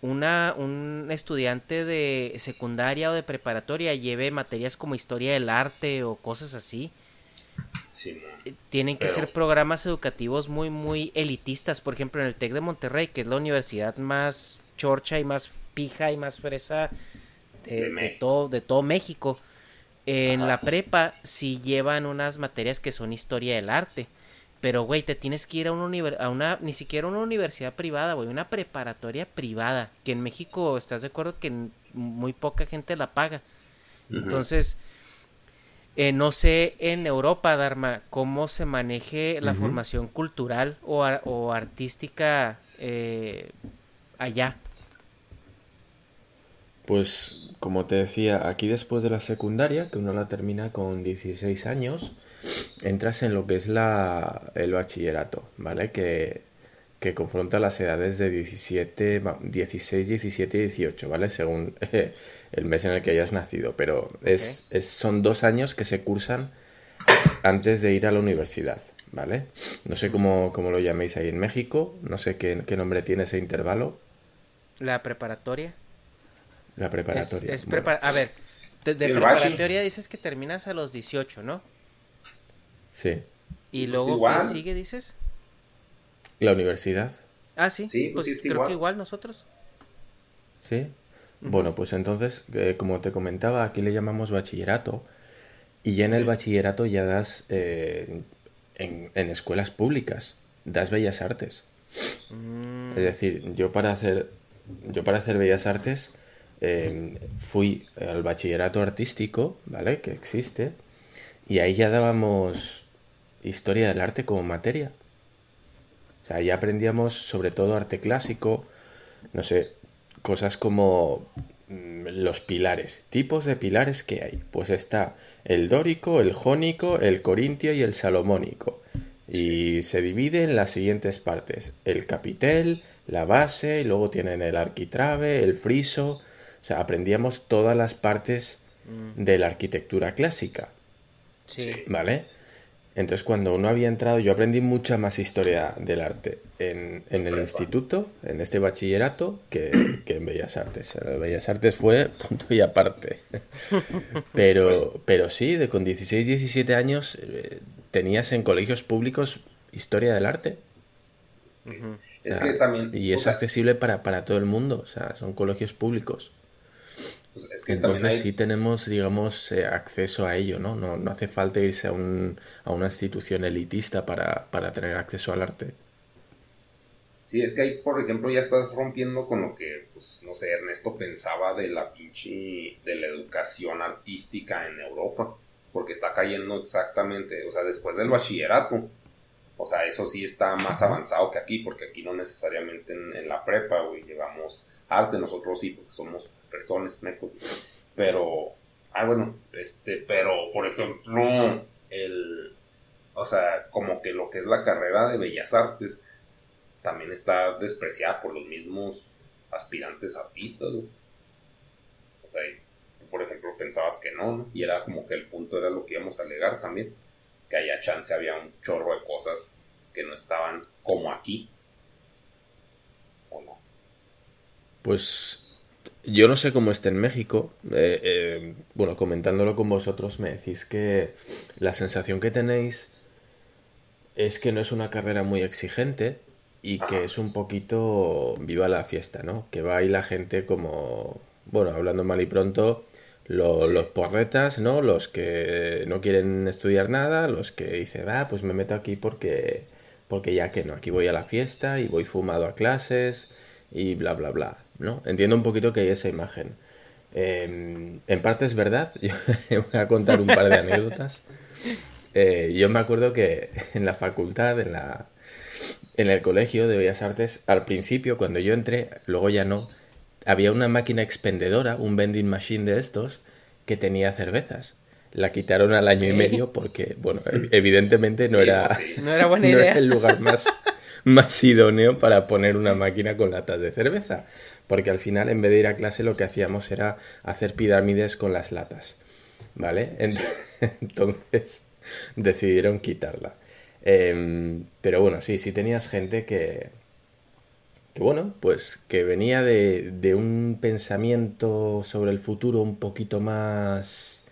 una, un estudiante de secundaria o de preparatoria lleve materias como historia del arte o cosas así. Sí. Eh, Tienen que Pero- ser programas educativos muy, muy elitistas. Por ejemplo, en el TEC de Monterrey, que es la universidad más chorcha y más pija y más fresa de, De de México. todo, de todo México. En Ajá. la prepa sí llevan unas materias que son historia del arte. Pero, güey, te tienes que ir a una, univer- a una ni siquiera una universidad privada, güey, una preparatoria privada. Que en México, ¿estás de acuerdo? Que muy poca gente la paga. Entonces, eh, no sé en Europa, Dharma, cómo se maneje la formación cultural o, ar- o artística eh, allá. Pues como te decía, aquí después de la secundaria, que uno la termina con 16 años, entras en lo que es la, el bachillerato, ¿vale? Que, que confronta las edades de 17, va, 16, 17 y 18, ¿vale? Según el mes en el que hayas nacido. Pero es, es- son dos años que se cursan antes de ir a la universidad, ¿vale? No sé cómo, cómo lo llaméis ahí en México, no sé qué, qué nombre tiene ese intervalo, La preparatoria. la preparatoria. es Bueno. prepara- a ver, de, Sí, preparatoria dices que terminas a los 18, ¿no? Sí. Y Pues luego, ¿qué sigue, dices? La universidad, Ah, sí. Sí, pues está creo igual. que igual nosotros. ¿sí? Bueno, pues entonces, eh, como te comentaba, aquí le llamamos bachillerato. Y ya en el bachillerato ya das eh, en, en escuelas públicas, das bellas artes. Mm, Es decir, yo para hacer, yo para hacer bellas artes eh, fui al bachillerato artístico, ¿vale? Que existe. Y ahí ya dábamos historia del arte como materia. O sea, ya aprendíamos sobre todo arte clásico, no sé, cosas como mm, los pilares, tipos de pilares que hay. Pues está el dórico, el jónico, el corintio y el salomónico. Y se divide en las siguientes partes: el capitel, la base, y luego tienen el arquitrabe, el friso. O sea, aprendíamos todas las partes de la arquitectura clásica. sí. ¿Vale? Entonces cuando uno había entrado, yo aprendí mucha más historia del arte en, en el instituto, en este bachillerato, que, que en Bellas Artes. En Bellas Artes fue punto y aparte. Pero, pero sí, de con 16, 17 años eh, tenías en colegios públicos historia del arte. Es Ah, que también. Y es accesible para, para todo el mundo, o sea, son colegios públicos. Pues es que también Entonces hay- sí tenemos, digamos, eh, acceso a ello, ¿no? ¿no? No hace falta irse a, un, a una institución elitista para, para tener acceso al arte. Sí, es que ahí, por ejemplo, ya estás rompiendo con lo que, pues, no sé, Ernesto pensaba de la pinche, de la educación artística en Europa, porque está cayendo exactamente, o sea, después del bachillerato, o sea, eso sí está más avanzado que aquí, porque aquí no necesariamente en, en la prepa, güey, llevamos arte, nosotros sí, porque somos fresones, mecos, pero, ah, bueno, este, pero, por ejemplo, el, o sea, como que lo que es la carrera de Bellas Artes, también está despreciada por los mismos aspirantes artistas, güey. O sea, tú, por ejemplo, pensabas que no, ¿no? Y era como que el punto era lo que íbamos a alegar también. Que allá chance había un chorro de cosas que no estaban como aquí. ¿O no? Pues yo no sé cómo está en México. eh, eh, bueno, comentándolo con vosotros me decís que la sensación que tenéis es que no es una carrera muy exigente y que es un poquito viva la fiesta, ¿no? Que va ahí la gente como, bueno, hablando mal y pronto, lo- los porretas, ¿no? Los que no quieren estudiar nada, los que dicen, ah, pues me meto aquí porque, porque ya que no, aquí voy a la fiesta y voy fumado a clases y bla, bla, bla, ¿no? Entiendo un poquito que hay esa imagen. Eh, en parte es verdad, yo voy a contar un par de anécdotas. Eh, yo me acuerdo que en la facultad, en la, en el colegio de Bellas Artes, al principio, cuando yo entré, luego ya no, había una máquina expendedora, un vending machine de estos, que tenía cervezas. La quitaron al año y medio porque, bueno, evidentemente no era, no era buena idea. el lugar más, más idóneo para poner una máquina con latas de cerveza. Porque al final, en vez de ir a clase, lo que hacíamos era hacer pirámides con las latas. ¿Vale? Entonces decidieron quitarla. Em, pero bueno, sí, sí tenías gente que, que bueno, pues que venía de, de, un pensamiento sobre el futuro un poquito más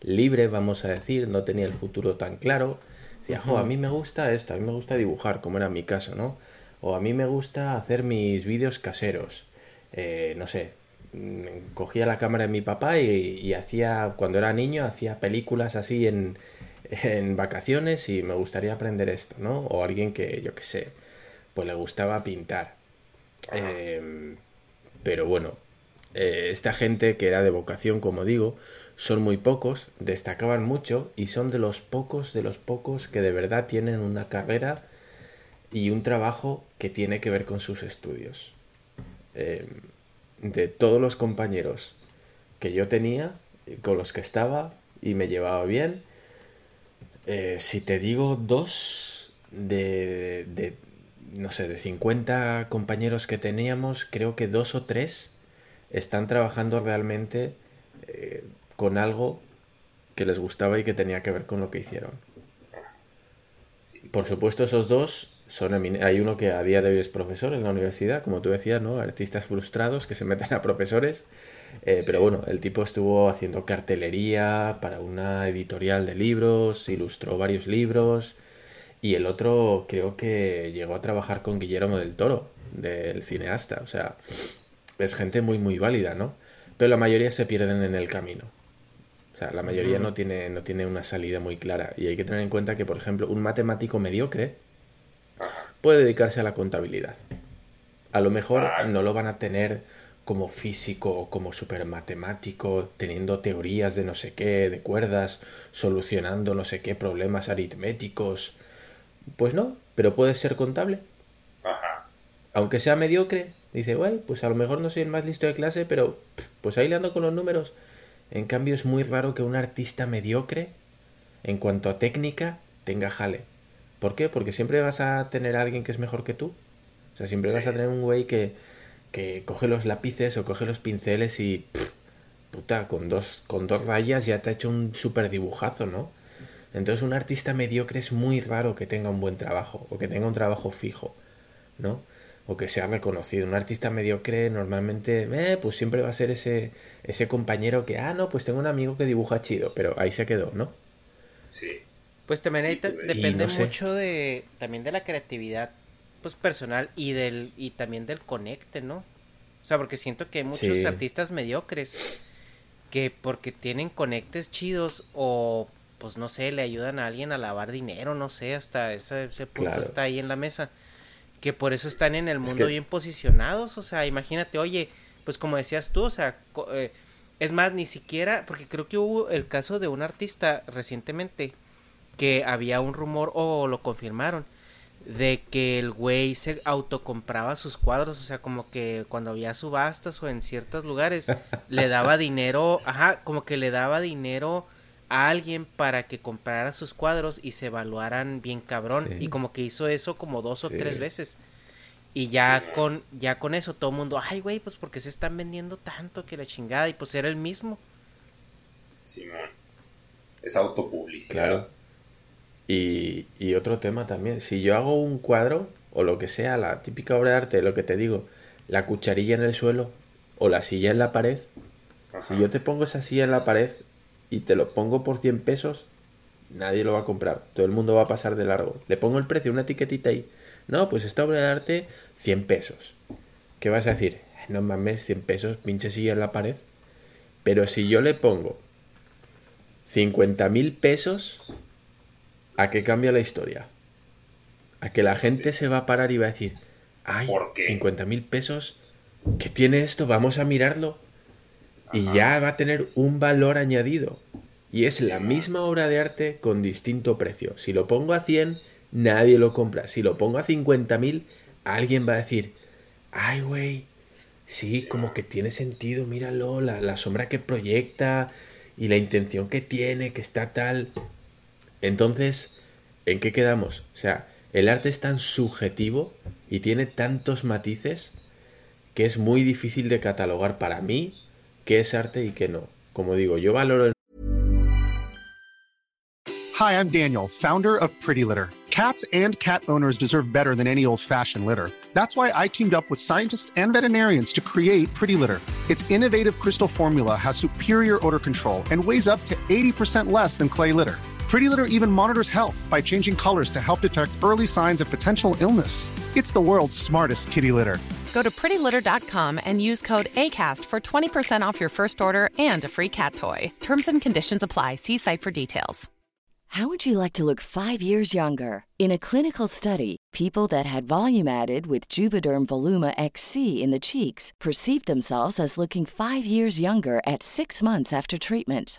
libre, vamos a decir, no tenía el futuro tan claro. Decía, jo, a mí me gusta esto, a mí me gusta dibujar, como era mi caso, ¿no? O a mí me gusta hacer mis vídeos caseros. Eh, no sé, mm, cogía la cámara de mi papá y, y hacía, cuando era niño, hacía películas así en, en vacaciones y me gustaría aprender esto, ¿no? O alguien que, yo qué sé, pues le gustaba pintar. Em, pero bueno, eh, esta gente que era de vocación, como digo, son muy pocos, destacaban mucho y son de los pocos, de los pocos que de verdad tienen una carrera y un trabajo que tiene que ver con sus estudios. Em, de todos los compañeros que yo tenía, con los que estaba y me llevaba bien, eh, si te digo dos de, de, no sé, de 50 compañeros que teníamos, creo que dos o tres están trabajando realmente eh, con algo que les gustaba y que tenía que ver con lo que hicieron. Por supuesto, esos dos son hay uno que a día de hoy es profesor en la universidad, como tú decías, ¿no? Artistas frustrados que se meten a profesores eh, pero bueno, el tipo estuvo haciendo cartelería para una editorial de libros, ilustró varios libros. Y el otro creo que llegó a trabajar con Guillermo del Toro, del cineasta. O sea, es gente muy, muy válida, ¿no? Pero la mayoría se pierden en el camino. O sea, la mayoría no tiene, no tiene una salida muy clara. Y hay que tener en cuenta que, por ejemplo, un matemático mediocre puede dedicarse a la contabilidad. A lo mejor no lo van a tener como físico o como super matemático, teniendo teorías de no sé qué, de cuerdas, solucionando no sé qué problemas aritméticos. Pues no, pero puede ser contable. Ajá. Aunque sea mediocre, dice, güey, pues a lo mejor no soy el más listo de clase, pero pues ahí le ando con los números. En cambio es muy raro que un artista mediocre, en cuanto a técnica, tenga jale. ¿Por qué? Porque siempre vas a tener a alguien que es mejor que tú. O sea, siempre vas a tener un güey que, que coge los lápices o coge los pinceles y puta, con dos, con dos rayas ya te ha hecho un super dibujazo, ¿no? Entonces un artista mediocre es muy raro que tenga un buen trabajo o que tenga un trabajo fijo, ¿no? O que sea reconocido. Un artista mediocre normalmente, eh, pues siempre va a ser ese, ese compañero que, ah, no, pues tengo un amigo que dibuja chido, pero ahí se quedó, ¿no? Sí. Pues también depende mucho de, también de la creatividad pues personal y del y también del conecte, ¿no? O sea, porque siento que hay muchos artistas mediocres que porque tienen conectes chidos o pues no sé, le ayudan a alguien a lavar dinero, no sé, hasta ese, punto está ahí en la mesa. Que por eso están en el mundo bien posicionados, o sea, imagínate, oye, pues como decías tú, o sea, eh, es más, ni siquiera, porque creo que hubo el caso de un artista recientemente que había un rumor o lo confirmaron de que el güey se autocompraba sus cuadros, o sea, como que cuando había subastas o en ciertos lugares le daba dinero, ajá, como que le daba dinero a alguien para que comprara sus cuadros y se evaluaran bien cabrón y como que hizo eso como dos o tres veces. Y ya con ya con eso todo el mundo, ay güey, pues porque se están vendiendo tanto que la chingada y pues era el mismo. Simón. Es autopublicidad. Claro. Y, y, otro tema también, si yo hago un cuadro o lo que sea, la típica obra de arte, lo que te digo, la cucharilla en el suelo o la silla en la pared, si yo te pongo esa silla en la pared y te lo pongo por 100 pesos, nadie lo va a comprar, todo el mundo va a pasar de largo. Le pongo el precio, una etiquetita ahí. No, pues esta obra de arte, 100 pesos. ¿Qué vas a decir? No mames, 100 pesos, pinche silla en la pared. Pero si yo le pongo 50 mil pesos, ¿A qué cambia la historia? A que la gente se va a parar y va a decir, ay, 50 mil pesos, ¿qué tiene esto? Vamos a mirarlo. Y ya va a tener un valor añadido. Y es la misma obra de arte con distinto precio. Si lo pongo a 100, nadie lo compra. Si lo pongo a 50.000, alguien va a decir, ay, güey, sí, como que tiene sentido, míralo, la, la sombra que proyecta y la intención que tiene, que está tal. Entonces, ¿en qué quedamos? O sea, el arte es tan subjetivo y tiene tantos matices que es muy difícil de catalogar para mí qué es arte y qué no. Como digo, yo valoro el Hi, I'm Daniel, founder of Pretty Litter. Cats and cat owners deserve better than any old-fashioned litter. That's why I teamed up with scientists and veterinarians to create Pretty Litter. Its innovative crystal formula has superior odor control and weighs up to 80% less than clay litter. Pretty Litter even monitors health by changing colors to help detect early signs of potential illness. It's the world's smartest kitty litter. Go to prettylitter.com and use code ACAST for 20% off your first order and a free cat toy. Terms and conditions apply. See site for details. How would you like to look five years younger? In a clinical study, people that had volume added with Juvederm Voluma XC in the cheeks perceived themselves as looking five years younger at six months after treatment.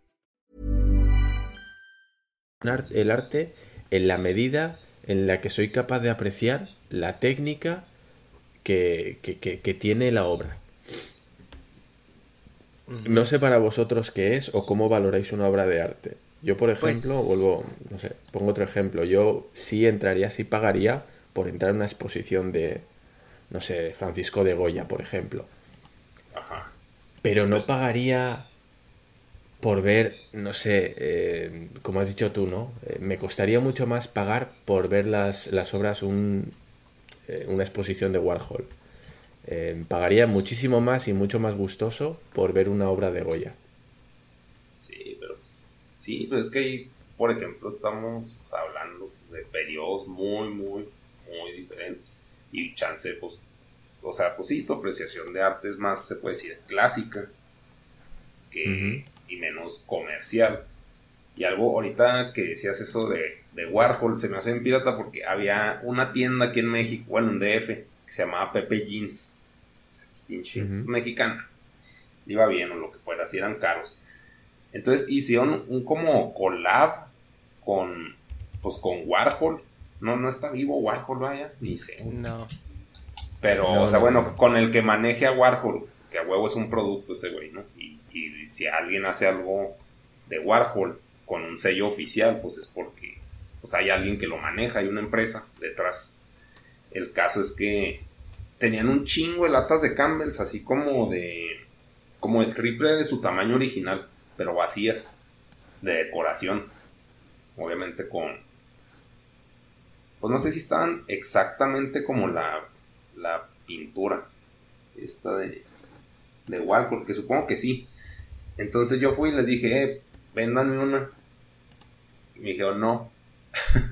El arte en la medida en la que soy capaz de apreciar la técnica que, que, que, que tiene la obra. No sé para vosotros qué es o cómo valoráis una obra de arte. Yo, por ejemplo, Pues- vuelvo, no sé, pongo otro ejemplo. Yo sí entraría, sí pagaría por entrar en una exposición de, no sé, Francisco de Goya, por ejemplo. Ajá. Pero no pagaría por ver, no sé, eh, como has dicho tú, ¿no? Eh, me costaría mucho más pagar por ver las, las obras, un, eh, una exposición de Warhol. Pagaría muchísimo más y mucho más gustoso por ver una obra de Goya. Sí, pero pues, sí, pero es que ahí, por ejemplo, estamos hablando pues, de periodos muy, muy, muy diferentes. Y chance, pues, o sea, pues sí, tu apreciación de arte es más, se puede decir, clásica que, y menos comercial. Y algo, ahorita que decías eso de, de Warhol, se me hace en pirata porque había una tienda aquí en México, bueno, en DF, que se llamaba Pepe Jeans. Pinche mexicana. Iba bien o lo que fuera, si eran caros. Entonces hicieron un como collab con, pues con Warhol. No, no está vivo Warhol, vaya, ni sé. No. Pero, No, o sea, no, bueno, no. con el que maneje a Warhol, que a huevo es un producto ese güey, ¿no? Y, y si alguien hace algo de Warhol con un sello oficial, pues es porque pues hay alguien que lo maneja, hay una empresa detrás. El caso es que tenían un chingo de latas de Campbell's, así como de. como el triple de su tamaño original, pero vacías, de decoración. Obviamente con. Pues no sé si estaban exactamente como la, la pintura. Esta de. de Warhol, que supongo que sí. Entonces yo fui y les dije, eh, véndanme una. Y me dijeron, no.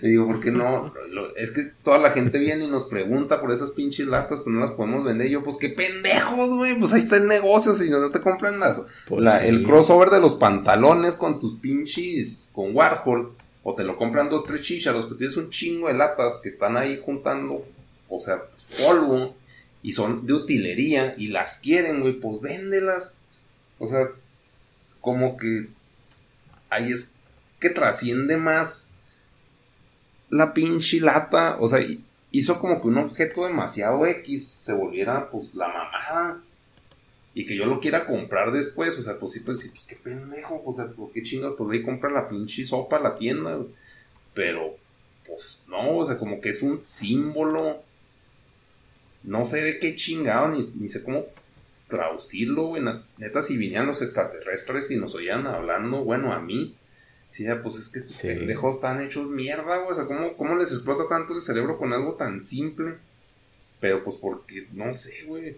Le digo, ¿por qué no? Lo- es que toda la gente viene y nos pregunta por esas pinches latas, pues no las podemos vender. Y yo, pues qué pendejos, güey. Pues ahí está el negocio, si no te compran las. Pues la- sí. El crossover de los pantalones con tus pinches. con Warhol. O te lo compran dos, tres chicharos, que tienes un chingo de latas que están ahí juntando. O sea, pues, polvo. Y son de utilería. Y las quieren, güey. Pues véndelas. O sea, como que ahí es que trasciende más la pinche lata. O sea, hizo como que un objeto demasiado X se volviera, pues, la mamada. Y que yo lo quiera comprar después. O sea, pues sí, pues sí, pues qué pendejo. O sea, ¿por qué chingados? Pues ahí compra la pinche sopa a la tienda. Pero, pues no, o sea, como que es un símbolo. No sé de qué chingado, ni, ni sé cómo traducirlo, güey. Neta, si vinieran los extraterrestres y nos oían hablando, bueno, a mí, sí, pues es que estos pendejos están hechos mierda, güey. O sea, ¿cómo, ¿cómo, les explota tanto el cerebro con algo tan simple? Pero pues porque, no sé, güey.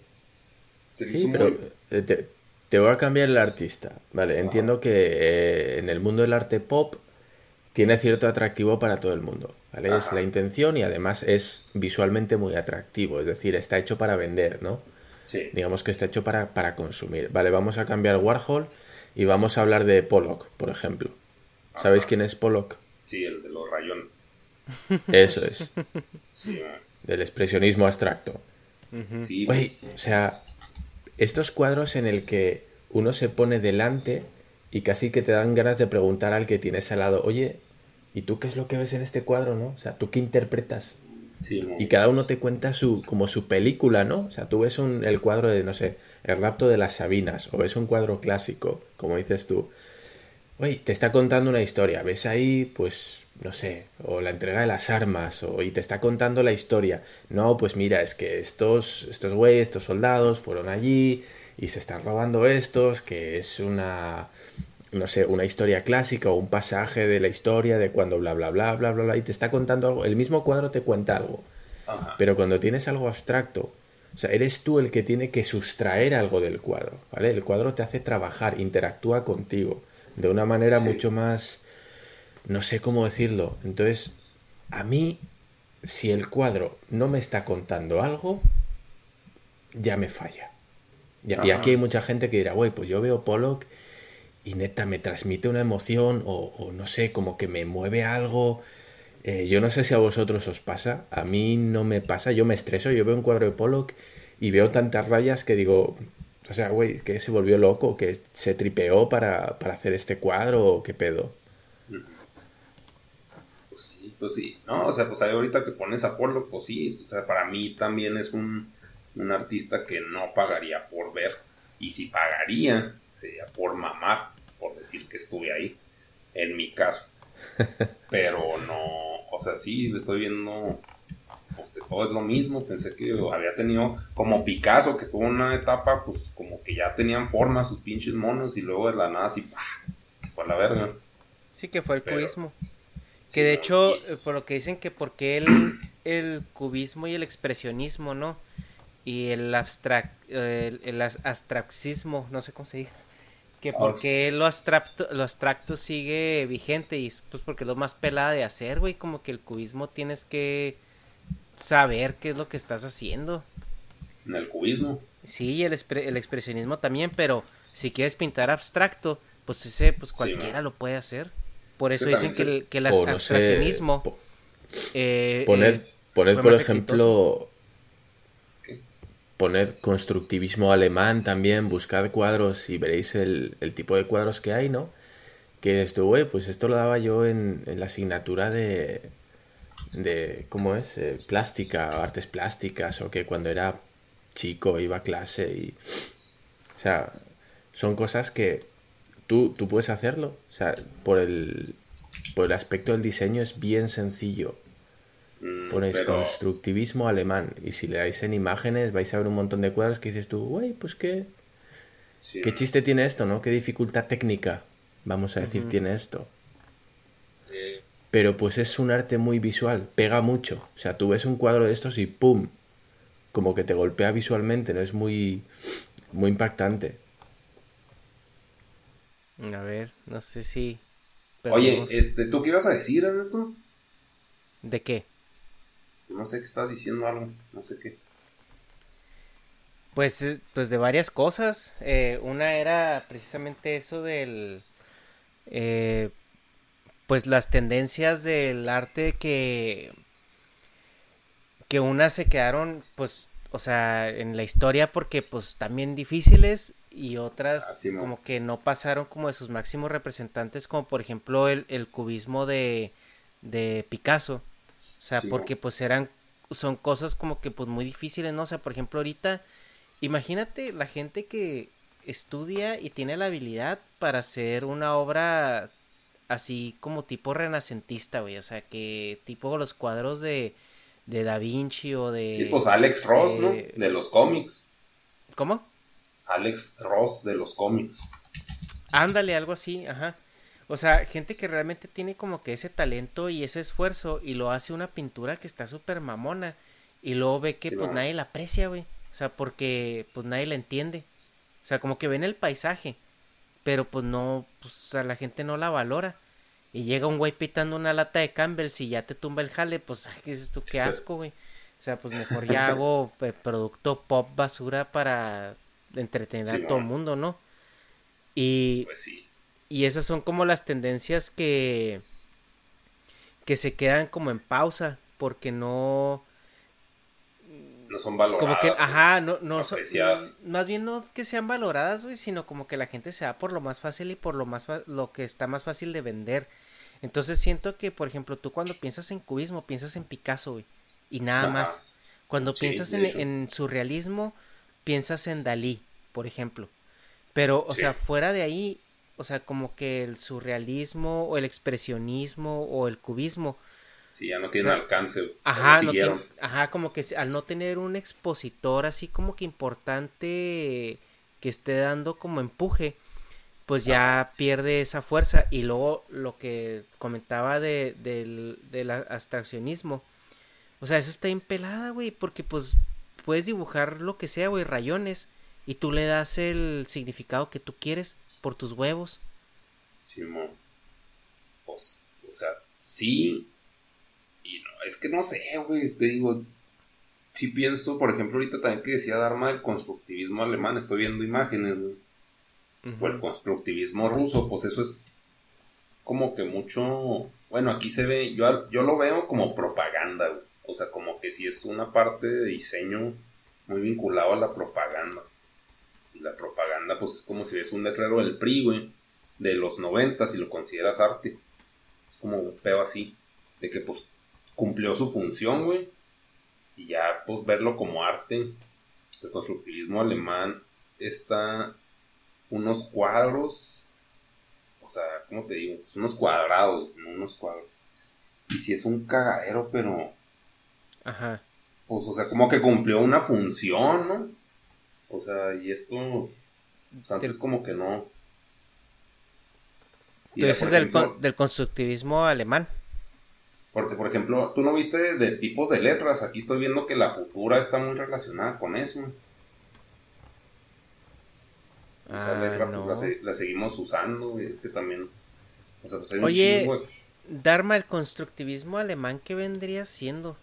sí, pero eh, te, voy a cambiar el artista, ¿vale? Entiendo que eh, en el mundo del arte pop tiene cierto atractivo para todo el mundo, ¿vale? Es la intención y además es visualmente muy atractivo, es decir, está hecho para vender, ¿no? Digamos que está hecho para, para, consumir. Vale, vamos a cambiar Warhol y vamos a hablar de Pollock, por ejemplo. ¿Sabéis quién es Pollock? Sí, el de los rayones. Eso es. Del expresionismo abstracto. sí, pues o sea, estos cuadros en el que uno se pone delante y casi que te dan ganas de preguntar al que tienes al lado, oye, ¿y tú qué es lo que ves en este cuadro, no? O sea, ¿tú qué interpretas? Y cada uno te cuenta su, como su película, ¿no? O sea, tú ves un, el cuadro de, no sé, El rapto de las Sabinas, o ves un cuadro clásico, como dices tú. Oye, te está contando una historia, ves ahí, pues, no sé, o la entrega de las armas, o, y te está contando la historia. No, pues mira, es que estos, estos güeyes, estos soldados fueron allí y se están robando estos, que es una, no sé, una historia clásica o un pasaje de la historia de cuando bla, bla, bla, bla, bla, bla, y te está contando algo, el mismo cuadro te cuenta algo. Pero cuando tienes algo abstracto, o sea, eres tú el que tiene que sustraer algo del cuadro, ¿vale? El cuadro te hace trabajar, interactúa contigo de una manera mucho más, no sé cómo decirlo. Entonces, a mí, si el cuadro no me está contando algo, ya me falla. Y aquí hay mucha gente que dirá, güey, pues yo veo Pollock y neta me transmite una emoción o, no sé, como que me mueve algo. Eh, yo no sé si a vosotros os pasa, a mí no me pasa, yo me estreso, yo veo un cuadro de Pollock y veo tantas rayas que digo, o sea, güey, que se volvió loco, que se tripeó para, para hacer este cuadro o qué pedo. Pues sí, pues sí, no, o sea, pues ahorita que pones a Pollock, pues sí, o sea, para mí también es un, un artista que no pagaría por ver y si pagaría sería por mamar por decir que estuve ahí, en mi caso. Pero no, o sea, sí, le estoy viendo, pues todo es lo mismo, pensé que había tenido, como Picasso, que tuvo una etapa, pues como que ya tenían forma sus pinches monos y luego de la nada así, se fue a la verga. Sí, que fue el cubismo. Que de hecho, eh, por lo que dicen que porque el, el cubismo y el expresionismo, ¿no? Y el, abstract, el, el abstraccismo, no sé cómo se dice que porque lo abstracto, lo abstracto sigue vigente y pues porque es lo más pelada de hacer, güey, como que el cubismo tienes que saber qué es lo que estás haciendo. En el cubismo. Sí, el, el expresionismo también, pero si quieres pintar abstracto, pues ese, pues cualquiera lo puede hacer. Por eso dicen que el, que el abstraccionismo... Eh, poner, eh, por ejemplo, poned constructivismo alemán también, buscad cuadros y veréis el, tipo de cuadros que hay, ¿no? Que esto, pues esto lo daba yo en, la asignatura de, de ¿cómo es? Eh, plástica, artes plásticas, o que cuando era chico iba a clase y... O sea, son cosas que tú, tú puedes hacerlo. O sea, por el, por el aspecto del diseño es bien sencillo. Mm, Ponéis constructivismo alemán y si le dais en imágenes vais a ver un montón de cuadros que dices tú, güey, pues qué... ¿Qué chiste tiene esto, no? ¿Qué dificultad técnica, vamos a decir, tiene esto? Pero pues es un arte muy visual, pega mucho. O sea, tú ves un cuadro de estos y ¡pum! Como que te golpea visualmente, ¿no? Es muy, muy impactante. A ver, no sé si... Oye, este, ¿tú qué ibas a decir en esto? ¿De qué? No sé qué estás diciendo algo, no sé qué. Pues, eh, pues de varias cosas. Eh, una era precisamente eso del... Eh, pues las tendencias del arte que... Que unas se quedaron, pues, o sea, en la historia porque pues también difíciles y otras Así, mo. como que no pasaron como de sus máximos representantes, como por ejemplo el, el cubismo de, de Picasso. O sea, Sí, porque pues eran, son cosas como que pues muy difíciles, ¿no? O sea, por ejemplo ahorita, imagínate la gente que estudia y tiene la habilidad para hacer una obra así como tipo renacentista, güey. O sea, que tipo los cuadros de, de Da Vinci o de... Sí, pues Alex Ross, ¿no? De los cómics. ¿Cómo? Alex Ross de los cómics. Ándale, algo así, ajá. O sea, gente que realmente tiene como que ese talento y ese esfuerzo y lo hace una pintura que está súper mamona y luego ve que Sí, pues va. nadie la aprecia, güey. O sea, porque pues nadie la entiende. O sea, como que ven el paisaje, pero pues no, pues o sea, la gente no la valora. Y llega un güey pitando una lata de Campbell's y ya te tumba el jale, pues, ay, ¿qué dices tú? Qué asco, güey. O sea, pues mejor ya hago eh, producto pop basura para entretener a todo el mundo, ¿no? Y, Pues sí. Y esas son como las tendencias que que se quedan como en pausa porque no No son valoradas. como que ¿no? ajá no no son- más bien no que sean valoradas güey sino como que la gente se va por lo más fácil y por lo más lo que está más fácil de vender entonces siento que por ejemplo tú cuando piensas en cubismo piensas en Picasso güey y nada Ajá. más cuando Sí, piensas en, en surrealismo piensas en Dalí por ejemplo pero o Sí. sea fuera de ahí o sea como que el surrealismo o el expresionismo o el cubismo Sí, ya no tienen O sea, alcance. Ajá, no ajá, como que al no tener un expositor así como que importante que esté dando como empuje, pues ya pierde esa fuerza. Y luego lo que comentaba de, del, del abstraccionismo, o sea, eso está impelada, güey, porque pues puedes dibujar lo que sea, güey, rayones, y tú le das el significado que tú quieres por tus huevos. Simón. Pues, o sea, sí. Y no, es que no sé, güey. Te digo, sí pienso, por ejemplo, ahorita también que decía Dharma del constructivismo alemán. Estoy viendo imágenes, güey. O el constructivismo ruso, pues eso es como que mucho. Bueno, aquí se ve. Yo, yo lo veo como propaganda, güey. O sea, como que sí es una parte de diseño muy vinculado a la propaganda. La propaganda, pues es como si ves un letrero del PRI, güey, de los noventas y lo consideras arte. Es como un pedo así, de que pues cumplió su función, güey. Y ya, pues verlo como arte. El constructivismo alemán está unos cuadros, o sea, ¿cómo te digo? Pues unos cuadrados, no unos cuadros. Y si es un cagadero, pero Ajá. pues, o sea, como que cumplió una función, ¿no? O sea, y esto, pues antes como que no. Y Tú dices del, con- del constructivismo alemán. Porque, por ejemplo, tú no viste de, tipos de letras. Aquí estoy viendo que la futura está muy relacionada con eso. Esa Ah, letra, pues no. la, se- la seguimos usando. y Este también. O sea, pues hay un Oye, de- Dharma, el constructivismo alemán, ¿qué vendría siendo?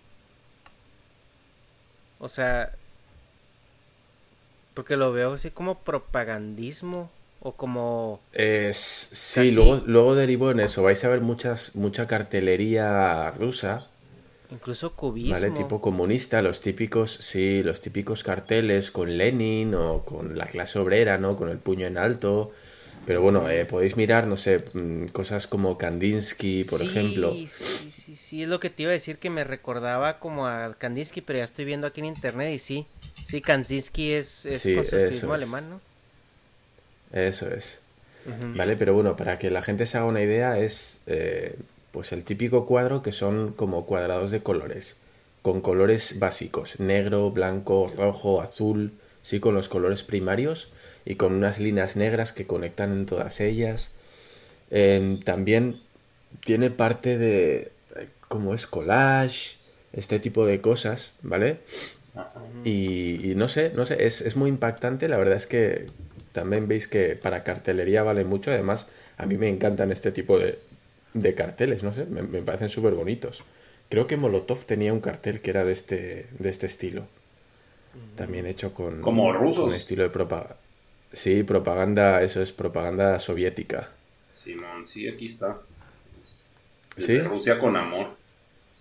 O sea, porque lo veo así como propagandismo o como... Es, sí, Casi. luego, luego derivó en eso. Vais a ver muchas, mucha cartelería rusa, Incluso cubismo. ¿vale? Tipo comunista, los típicos, sí, los típicos carteles con Lenin o con la clase obrera, ¿no? Con el puño en alto. Pero bueno, eh, podéis mirar, no sé, mm, cosas como Kandinsky, por Sí, ejemplo. Sí, sí, sí, es lo que te iba a decir que me recordaba como a Kandinsky, pero ya estoy viendo aquí en internet y sí, sí, Kandinsky es, es Sí, constructivismo alemán, ¿no? Eso es. ¿Vale? Pero bueno, para que la gente se haga una idea, es eh, pues el típico cuadro que son como cuadrados de colores, con colores básicos, negro, blanco, rojo, azul, sí, con los colores primarios y con unas líneas negras que conectan en todas ellas. Em, también tiene parte de, como es collage, este tipo de cosas, ¿vale? Y, y no sé, no sé, es, es muy impactante. La verdad es que también veis que para cartelería vale mucho. Además, a mí me encantan este tipo de, de carteles, no sé, me, me parecen súper bonitos. Creo que Molotov tenía un cartel que era de este, de este estilo. También hecho con... Como rusos. Con estilo de propaganda. Sí, propaganda, eso es propaganda soviética. Simón, sí, aquí está. Rusia con amor.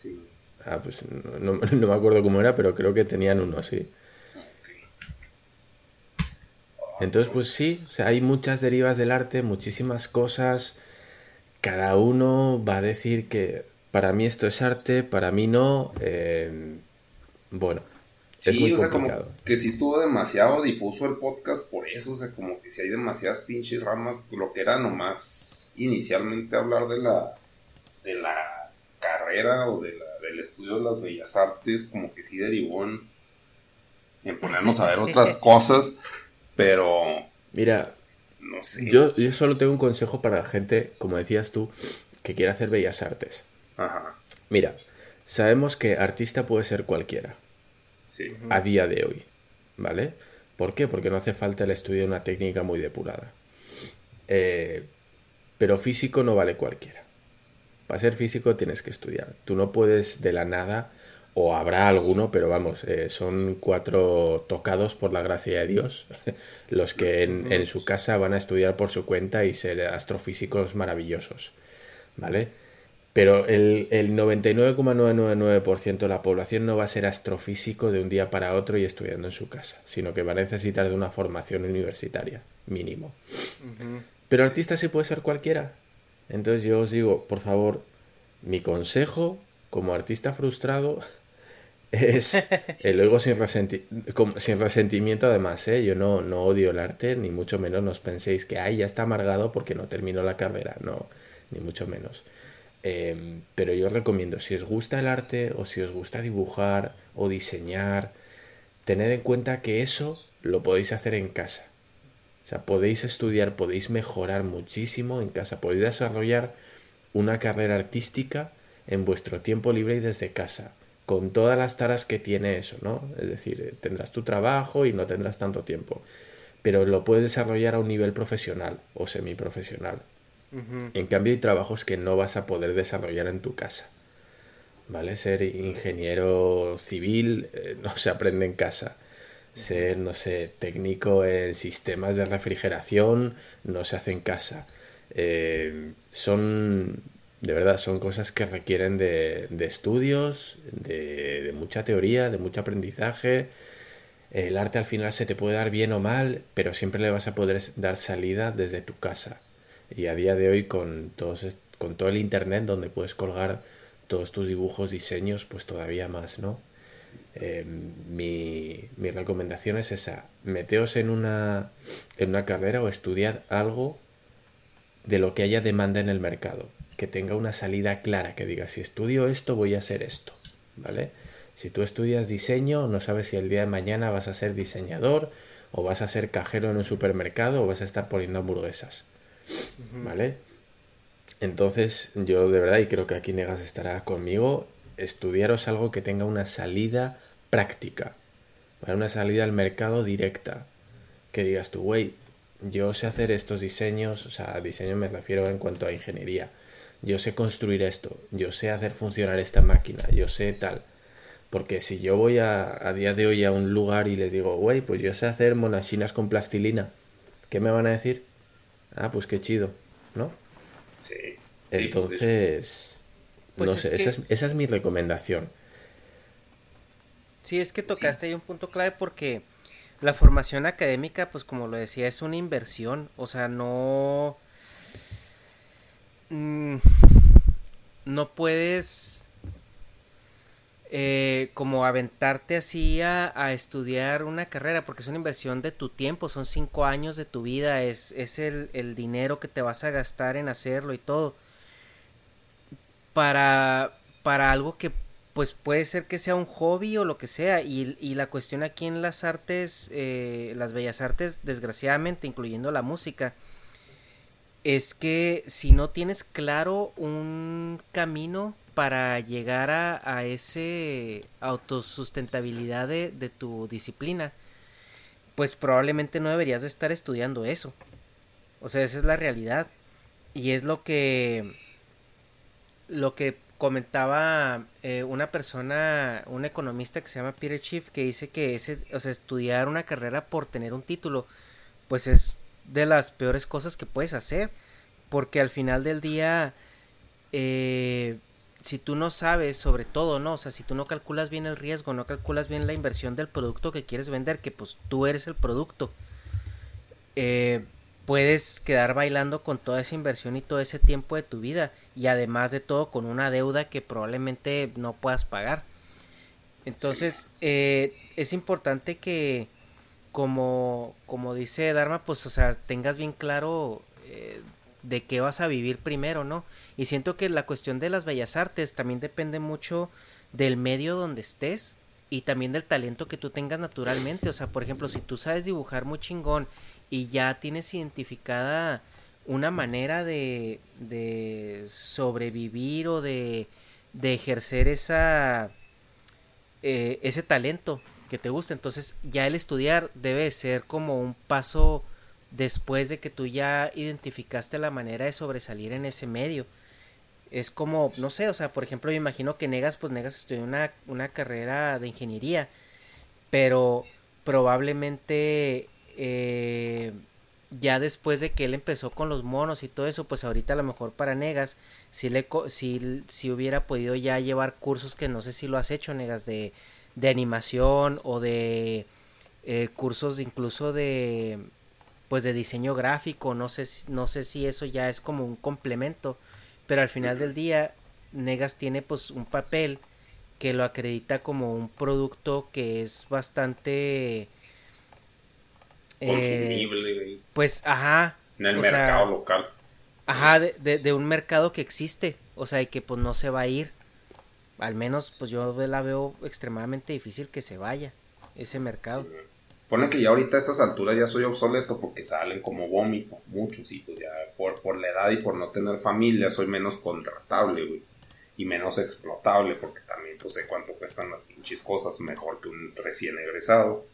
Sí. Ah, pues no, no- no me acuerdo cómo era, pero creo que tenían uno, sí. Entonces, pues sí, o sea, hay muchas derivas del arte, muchísimas cosas. Cada uno va a decir que para mí esto es arte, para mí no. eh, bueno, es Sí, muy o sea, como que sí estuvo demasiado difuso el podcast por eso, o sea, como que si hay demasiadas pinches ramas, lo que era nomás inicialmente hablar de la de la carrera o de la, del estudio de las bellas artes, como que sí derivó en, en ponernos a ver Sí. otras cosas, pero Mira, no sé. yo, yo solo tengo un consejo para la gente, como decías tú, que quiere hacer bellas artes. Ajá, Mira, sabemos que artista puede ser cualquiera. A día de hoy, ¿vale? ¿Por qué? Porque no hace falta el estudio de una técnica muy depurada. Eh, pero físico no vale cualquiera. Para ser físico tienes que estudiar. Tú no puedes de la nada, o habrá alguno, pero vamos, eh, son cuatro tocados por la gracia de Dios, los que en, en su casa van a estudiar por su cuenta y ser astrofísicos maravillosos, ¿vale? Pero el, el 99,999% de la población no va a ser astrofísico de un día para otro y estudiando en su casa, sino que va a necesitar de una formación universitaria, mínimo. Pero artista sí puede ser cualquiera. Entonces yo os digo, por favor, mi consejo como artista frustrado es el luego sin, resenti- sin resentimiento además, ¿eh? Yo no, no odio el arte, ni mucho menos nos penséis que, ay, ya está amargado porque no terminó la carrera. No, ni mucho menos. Eh, pero yo os recomiendo, si os gusta el arte o si os gusta dibujar o diseñar, tened en cuenta que eso lo podéis hacer en casa. O sea, podéis estudiar, podéis mejorar muchísimo en casa, podéis desarrollar una carrera artística en vuestro tiempo libre y desde casa, con todas las taras que tiene eso, ¿no? Es decir, eh, tendrás tu trabajo y no tendrás tanto tiempo, pero lo puedes desarrollar a un nivel profesional o semiprofesional. En cambio, hay trabajos que no vas a poder desarrollar en tu casa. ¿Vale? Ser ingeniero civil eh, no se aprende en casa. Ser, no sé, técnico en sistemas de refrigeración no se hace en casa. Eh, son, de verdad, son cosas que requieren de, de estudios, de, de mucha teoría, de mucho aprendizaje. El arte al final se te puede dar bien o mal, pero siempre le vas a poder dar salida desde tu casa. Y a día de hoy con, todos, con todo el internet donde puedes colgar todos tus dibujos, diseños, pues todavía más, ¿no? Eh, mi, mi recomendación es esa, meteos en una, en una carrera o estudiad algo de lo que haya demanda en el mercado, que tenga una salida clara, que diga, si estudio esto, voy a hacer esto, ¿vale? Si tú estudias diseño, no sabes si el día de mañana vas a ser diseñador, o vas a ser cajero en un supermercado, o vas a estar poniendo hamburguesas, ¿vale? Entonces, yo de verdad, y creo que aquí Negas estará conmigo, estudiaros algo que tenga una salida práctica. Una salida al mercado directa. Que digas tú, güey, yo sé hacer estos diseños, o sea, diseño me refiero en cuanto a ingeniería. Yo sé construir esto, yo sé hacer funcionar esta máquina, yo sé tal. Porque si yo voy a, a día de hoy a un lugar y les digo, güey, pues yo sé hacer monachinas con plastilina, ¿qué me van a decir? Ah, pues qué chido, ¿no? Sí. sí, Entonces, Pues no es sé, que- esa, es, esa es mi recomendación. Sí, es que tocaste ahí un punto clave porque la formación académica, pues como lo decía, es una inversión. O sea, no. mm, no puedes. Eh, como aventarte así a, a estudiar una carrera, porque es una inversión de tu tiempo, son cinco años de tu vida, es, es el, el dinero que te vas a gastar en hacerlo y todo. Para, para algo que pues puede ser que sea un hobby o lo que sea. Y, y la cuestión aquí en las artes, eh, las bellas artes, desgraciadamente, incluyendo la música, es que si no tienes claro un camino para llegar a, a ese autosustentabilidad de, de tu disciplina, pues probablemente no deberías de estar estudiando eso. O sea, esa es la realidad. Y es lo que lo que comentaba eh, una persona, un economista que se llama Peter Schiff, que dice que ese, o sea, estudiar una carrera por tener un título, pues es de las peores cosas que puedes hacer, porque al final del día, eh, si tú no sabes sobre todo, ¿no? O sea, si tú no calculas bien el riesgo, no calculas bien la inversión del producto que quieres vender, que pues tú eres el producto, eh, puedes quedar bailando con toda esa inversión y todo ese tiempo de tu vida y además de todo con una deuda que probablemente no puedas pagar. Entonces eh, es importante que como, como dice Dharma, pues o sea, tengas bien claro eh, de qué vas a vivir primero, ¿no? Y siento que la cuestión de las bellas artes también depende mucho del medio donde estés y también del talento que tú tengas naturalmente. O sea, por ejemplo, si tú sabes dibujar muy chingón y ya tienes identificada una manera de, de sobrevivir o de, de ejercer esa, eh, ese talento que te gusta, entonces ya el estudiar debe ser como un paso después de que tú ya identificaste la manera de sobresalir en ese medio. Es como, no sé, o sea, por ejemplo, me imagino que Negas, pues Negas estudió una, una carrera de ingeniería, pero probablemente eh, ya después de que él empezó con los monos y todo eso, pues ahorita a lo mejor para Negas, si, le, si, si hubiera podido ya llevar cursos que no sé si lo has hecho, Negas, de, de animación o de eh, cursos incluso de pues de diseño gráfico, no sé, no sé si eso ya es como un complemento, pero al final del día Negas tiene pues un papel que lo acredita como un producto que es bastante eh, consumible, pues ajá, en el mercado local. Ajá, de, de, un mercado que existe, o sea, y que pues no se va a ir. Al menos pues yo la veo extremadamente difícil que se vaya ese mercado. Pone que ya ahorita a estas alturas ya soy obsoleto porque salen como vómito, muchos, y pues ya por, por la edad y por no tener familia soy menos contratable, güey. Y menos explotable porque también pues sé cuánto cuestan las pinches cosas mejor que un recién egresado.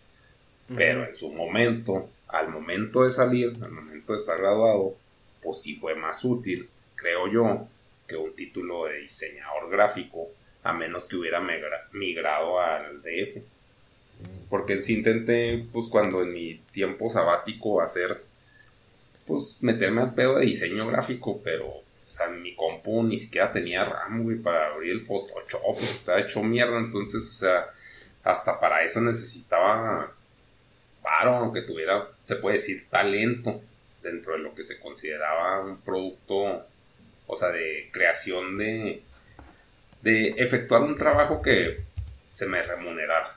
Pero en su momento, al momento de salir, al momento de estar graduado, pues sí fue más útil, creo yo, que un título de diseñador gráfico, a menos que hubiera migrado al DF. Porque sí intenté, pues cuando en mi tiempo sabático hacer, pues meterme al pedo de diseño gráfico, pero, o sea, mi compu ni siquiera tenía RAM, güey, para abrir el Photoshop, pues estaba hecho mierda, entonces, o sea, hasta para eso necesitaba paro, aunque tuviera, se puede decir, talento dentro de lo que se consideraba un producto, o sea, de creación de, de efectuar un trabajo que se me remunerara.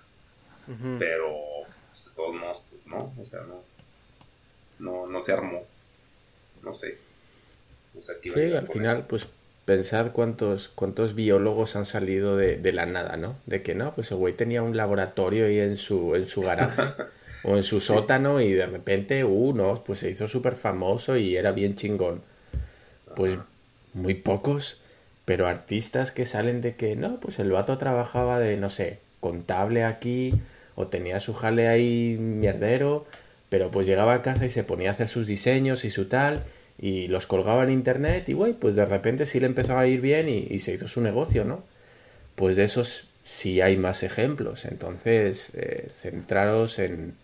Pero, pues, de todos modos, pues, no, o sea, no, no, no se armó. No sé. sí, al final, pues pensar cuántos, cuántos biólogos han salido de, de, la nada, ¿no? De que no, pues el güey tenía un laboratorio ahí en su, en su garaje o en su sótano y de repente, uh, no, pues se hizo súper famoso y era bien chingón. Pues muy pocos, pero artistas que salen de que no, pues el vato trabajaba de, no sé, contable aquí o tenía su jale ahí mierdero, pero pues llegaba a casa y se ponía a hacer sus diseños y su tal, y los colgaba en internet y güey, pues de repente sí le empezaba a ir bien y, se hizo su negocio, ¿no? Pues de esos sí hay más ejemplos, entonces eh, centraros en,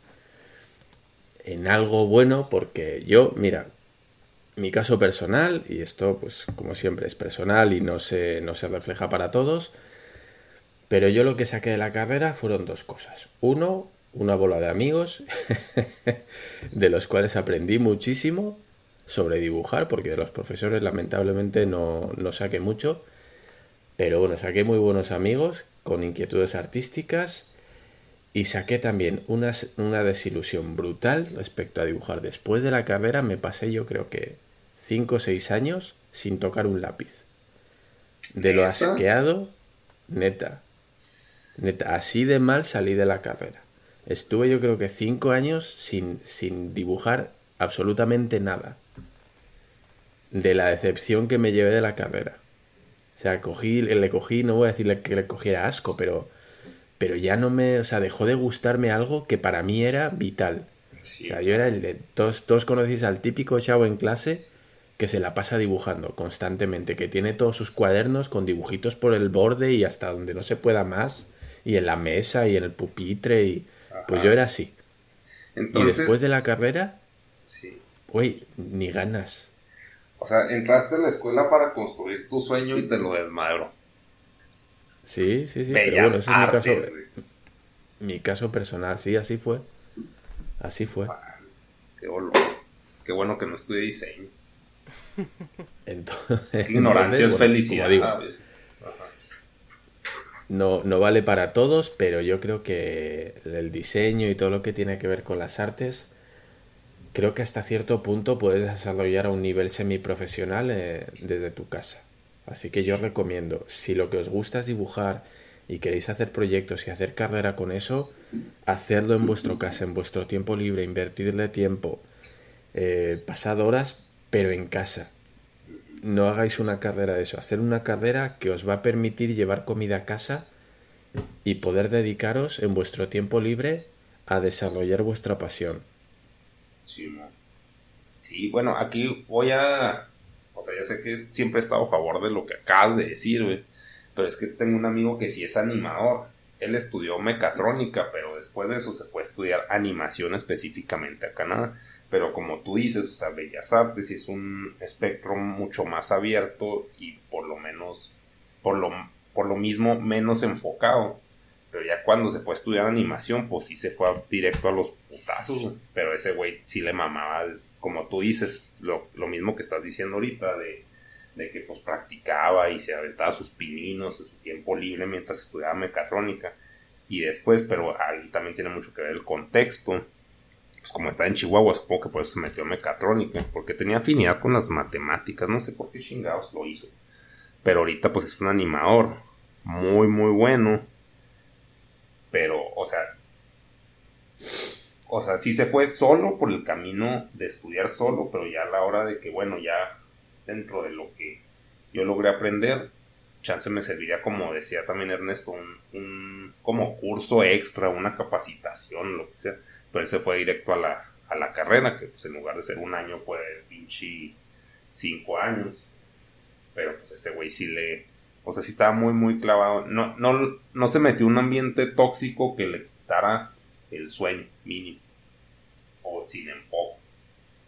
en algo bueno, porque yo, mira, mi caso personal, y esto pues como siempre es personal y no se, no se refleja para todos, pero yo lo que saqué de la carrera fueron dos cosas. Uno, una bola de amigos, de los cuales aprendí muchísimo sobre dibujar, porque de los profesores lamentablemente no, no saqué mucho. Pero bueno, saqué muy buenos amigos con inquietudes artísticas y saqué también una, una desilusión brutal respecto a dibujar. Después de la carrera me pasé yo creo que 5 o 6 años sin tocar un lápiz. De lo asqueado, neta, así de mal salí de la carrera. Estuve yo creo que cinco años sin, sin dibujar absolutamente nada. De la decepción que me llevé de la carrera. O sea, cogí, le cogí, no voy a decirle que le cogiera asco, pero, pero ya no me, o sea, dejó de gustarme algo que para mí era vital. O sea, yo era el de, todos, todos conocéis al típico chavo en clase que se la pasa dibujando constantemente, que tiene todos sus cuadernos con dibujitos por el borde y hasta donde no se pueda más y en la mesa y en el pupitre y pues yo era así. y después de la carrera, sí. güey, ni ganas. O sea, entraste a la escuela para construir tu sueño y te lo desmadro. Sí, sí, sí, pero bueno, ese es mi caso, mi caso personal, sí, así fue. Así fue. Qué dolor. Qué bueno que no estudié diseño. Entonces, Es que ignorancia entonces, es bueno, felicidad digo, a veces. No, no vale para todos, pero yo creo que el diseño y todo lo que tiene que ver con las artes, creo que hasta cierto punto puedes desarrollar a un nivel semiprofesional eh, desde tu casa. Así que yo os recomiendo, si lo que os gusta es dibujar y queréis hacer proyectos y hacer carrera con eso, hacerlo en vuestro casa, en vuestro tiempo libre, invertirle tiempo, eh, pasad horas, pero en casa. No hagáis una carrera de eso, hacer una carrera que os va a permitir llevar comida a casa y poder dedicaros en vuestro tiempo libre a desarrollar vuestra pasión. Sí. Sí, bueno, aquí voy a. O sea, ya sé que siempre he estado a favor de lo que acabas de decir. Pero es que tengo un amigo que sí es animador. Él estudió mecatrónica, pero después de eso se fue a estudiar animación específicamente a Canadá. Pero como tú dices, o sea, Bellas Artes es un espectro mucho más abierto y por lo menos, por lo, por lo mismo, menos enfocado. Pero ya cuando se fue a estudiar animación, pues sí se fue a- directo a los putazos. Pero ese güey sí le mamaba, es como tú dices, lo, lo mismo que estás diciendo ahorita, de, de que pues practicaba y se aventaba sus pininos en su tiempo libre mientras estudiaba mecatrónica. Y después, pero ahí también tiene mucho que ver el contexto. Pues como está en Chihuahua, supongo que por eso se metió mecatrónica, porque tenía afinidad con las matemáticas, no sé por qué chingados lo hizo. Pero ahorita pues es un animador muy, muy bueno. Pero, o sea, o sea, sí se fue solo por el camino de estudiar solo, pero ya a la hora de que, bueno, ya dentro de lo que yo logré aprender, chance me serviría, como decía también Ernesto, un, un como curso extra, una capacitación, lo que sea. Él se fue directo a la, a la carrera, que pues en lugar de ser un año fue pinche cinco años. Pero pues ese güey sí le, o sea, sí estaba muy, muy clavado. No, no, no se metió un ambiente tóxico que le quitara el sueño mínimo. O sin enfoque.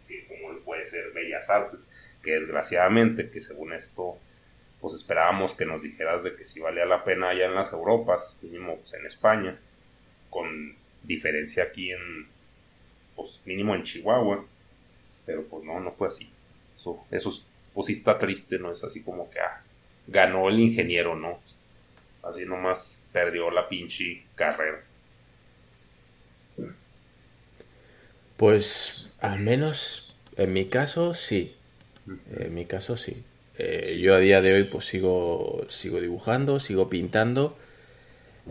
Que como puede ser Bellas Artes. Que desgraciadamente, que según esto, pues esperábamos que nos dijeras de que sí valía la pena allá en las Europas, mínimo pues en España. Con diferencia aquí en, pues mínimo en Chihuahua. Pero pues no, no fue así. Eso, eso es- pues sí está triste, ¿no? Es así como que, ah, ganó el ingeniero, ¿no? Así nomás perdió la pinche carrera. Pues al menos en mi caso sí. En mi caso sí. Eh, Yo a día de hoy pues sigo, sigo dibujando, sigo pintando.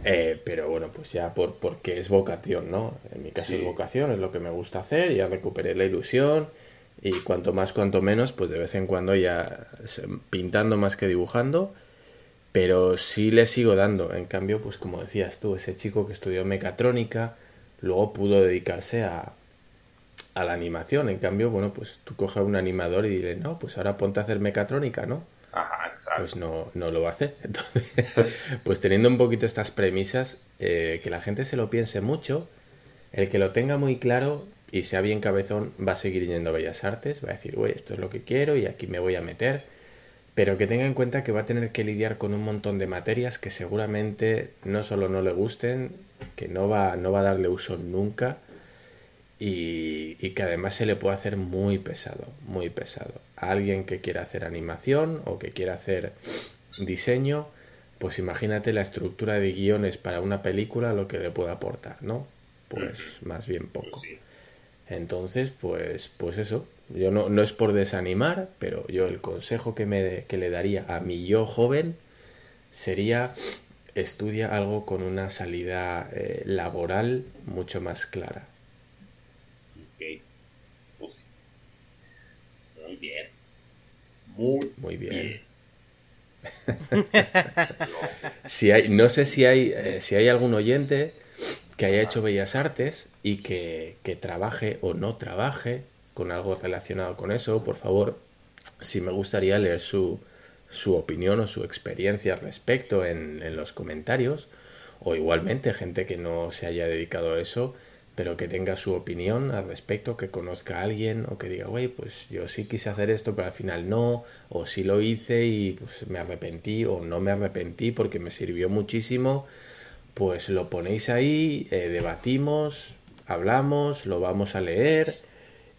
Eh, pero bueno, pues ya por, porque es vocación, ¿no? En mi caso Sí. es vocación, es lo que me gusta hacer, ya recuperé la ilusión y cuanto más, cuanto menos, pues de vez en cuando ya se- pintando más que dibujando, pero sí le sigo dando. En cambio, pues como decías tú, ese chico que estudió mecatrónica, luego pudo dedicarse a, a la animación. En cambio, bueno, pues tú coges a un animador y dile, no, pues ahora ponte a hacer mecatrónica, ¿no? Pues no, no lo hacer. Entonces, pues teniendo un poquito estas premisas, eh, que la gente se lo piense mucho, el que lo tenga muy claro y sea bien cabezón, va a seguir yendo a Bellas Artes, va a decir, güey, esto es lo que quiero y aquí me voy a meter. Pero que tenga en cuenta que va a tener que lidiar con un montón de materias que seguramente no solo no le gusten, que no va, no va a darle uso nunca y que además se le puede hacer muy pesado, muy pesado. A alguien que quiera hacer animación o que quiera hacer diseño, pues imagínate la estructura de guiones para una película lo que le puede aportar, ¿no? Pues más bien poco. Pues sí. Entonces, pues, pues eso. Yo no, no es por desanimar, pero yo el consejo que, me, que le daría a mi yo joven sería estudia algo con una salida eh, laboral mucho más clara. Ok. Pues sí. Muy bien. Muy, Muy bien. bien. Si hay, no sé si hay, eh, si hay algún oyente que haya hecho bellas artes y que, que trabaje o no trabaje con algo relacionado con eso, por favor, sí me gustaría leer su, su opinión o su experiencia al respecto en, en los comentarios. O igualmente gente que no se haya dedicado a eso, pero que tenga su opinión al respecto, que conozca a alguien o que diga, güey, pues yo sí quise hacer esto, pero al final no, o sí lo hice y pues me arrepentí o no me arrepentí porque me sirvió muchísimo, pues lo ponéis ahí, eh, debatimos, hablamos, lo vamos a leer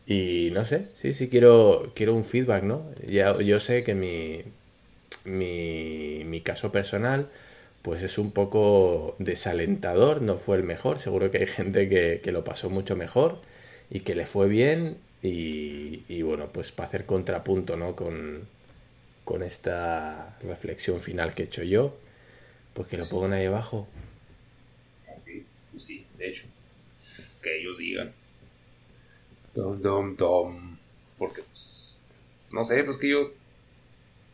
Y no sé, sí, sí quiero, quiero un feedback, ¿no? Ya, yo sé que mi, mi, mi caso personal pues es un poco desalentador, no fue el mejor, seguro que hay gente que, que lo pasó mucho mejor y que le fue bien y, y bueno, pues para hacer contrapunto, ¿no? Con, con esta reflexión final que he hecho yo, pues que lo pongan ahí abajo. Pues sí, de hecho, que ellos digan. Dom, dom, dom. Porque, pues, no sé, pues que yo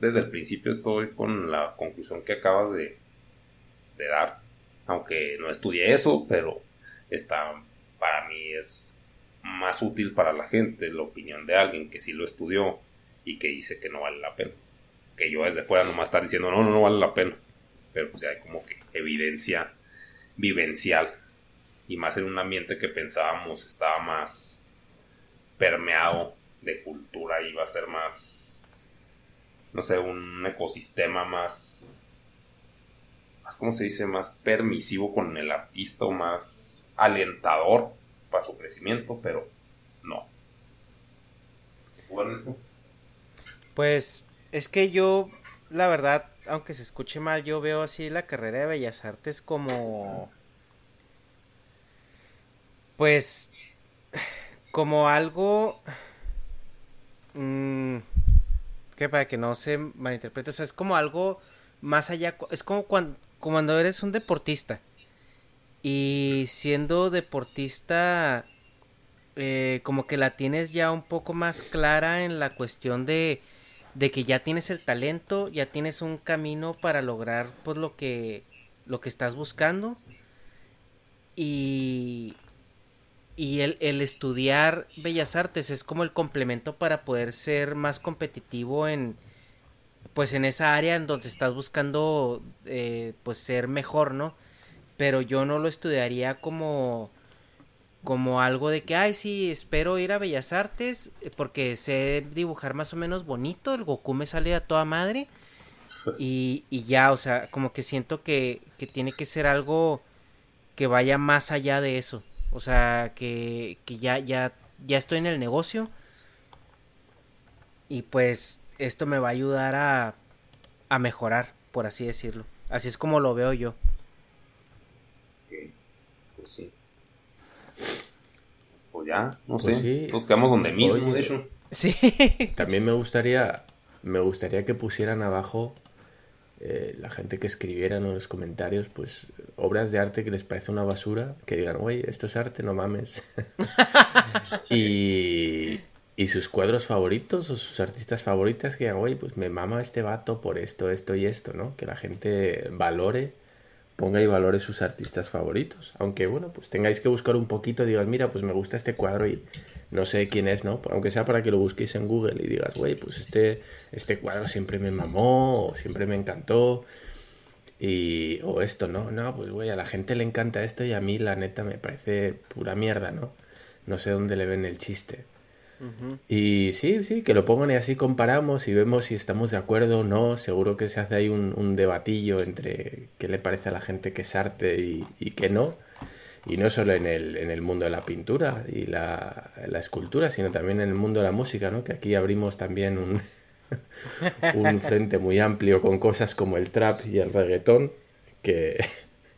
desde el principio estoy con la conclusión que acabas de, de dar. Aunque no estudié eso, pero está, para mí es más útil para la gente la opinión de alguien que sí lo estudió y que dice que no vale la pena. Que yo desde fuera nomás estar diciendo no, no, no vale la pena. Pero pues hay como que evidencia vivencial. Y más en un ambiente que pensábamos estaba más permeado de cultura y va a ser más, no sé, un ecosistema más, más, ¿cómo se dice? Más permisivo con el artista o más alentador para su crecimiento, pero no. Bueno, Pues es que yo, la verdad, aunque se escuche mal, yo veo así la carrera de Bellas Artes como... Pues... Como algo... mm, que para que no se malinterprete, o sea, es como algo más allá, es como cuando, cuando eres un deportista. Y siendo deportista, eh, como que la tienes ya un poco más clara en la cuestión de, de que ya tienes el talento, ya tienes un camino para lograr pues lo que, lo que estás buscando. Y, y el, el estudiar bellas artes es como el complemento para poder ser más competitivo en pues en esa área en donde estás buscando eh, pues ser mejor, ¿no? Pero yo no lo estudiaría como como algo de que, ay, sí, espero ir a Bellas Artes eh, porque sé dibujar más o menos bonito, el Goku me sale a toda madre y, y ya, o sea, como que siento que, que tiene que ser algo que vaya más allá de eso, o sea, que, que ya, ya, ya estoy en el negocio. Y pues esto me va a ayudar a, a mejorar, por así decirlo. Así es como lo veo yo. Ok, pues sí. Pues ya, no Pues sé. sí. Nos quedamos donde mismo, Oye. de hecho. Sí. También me gustaría, me gustaría que pusieran abajo eh, la gente que escribiera en los comentarios, pues obras de arte que les parece una basura, que digan, güey, esto es arte, no mames. y, y sus cuadros favoritos o sus artistas favoritas que güey, pues me mama este vato por esto, esto y esto, ¿no? Que la gente valore, ponga y valore sus artistas favoritos. Aunque, bueno, pues tengáis que buscar un poquito, digas, mira, pues me gusta este cuadro y no sé quién es, ¿no? Aunque sea para que lo busquéis en Google y digas, güey, pues este, este cuadro siempre me mamó, o siempre me encantó. Y, o esto, ¿no? No, pues güey, a la gente le encanta esto y a mí la neta me parece pura mierda, ¿no? No sé dónde le ven el chiste. Y sí, sí, que lo pongan y así comparamos y vemos si estamos de acuerdo o no. Seguro que se hace ahí un, un debatillo entre qué le parece a la gente que es arte y, y qué no. Y no solo en el, en el mundo de la pintura y la, escultura, sino también en el mundo de la música, ¿no? Que aquí abrimos también un, un frente muy amplio con cosas como el trap y el reggaetón, que,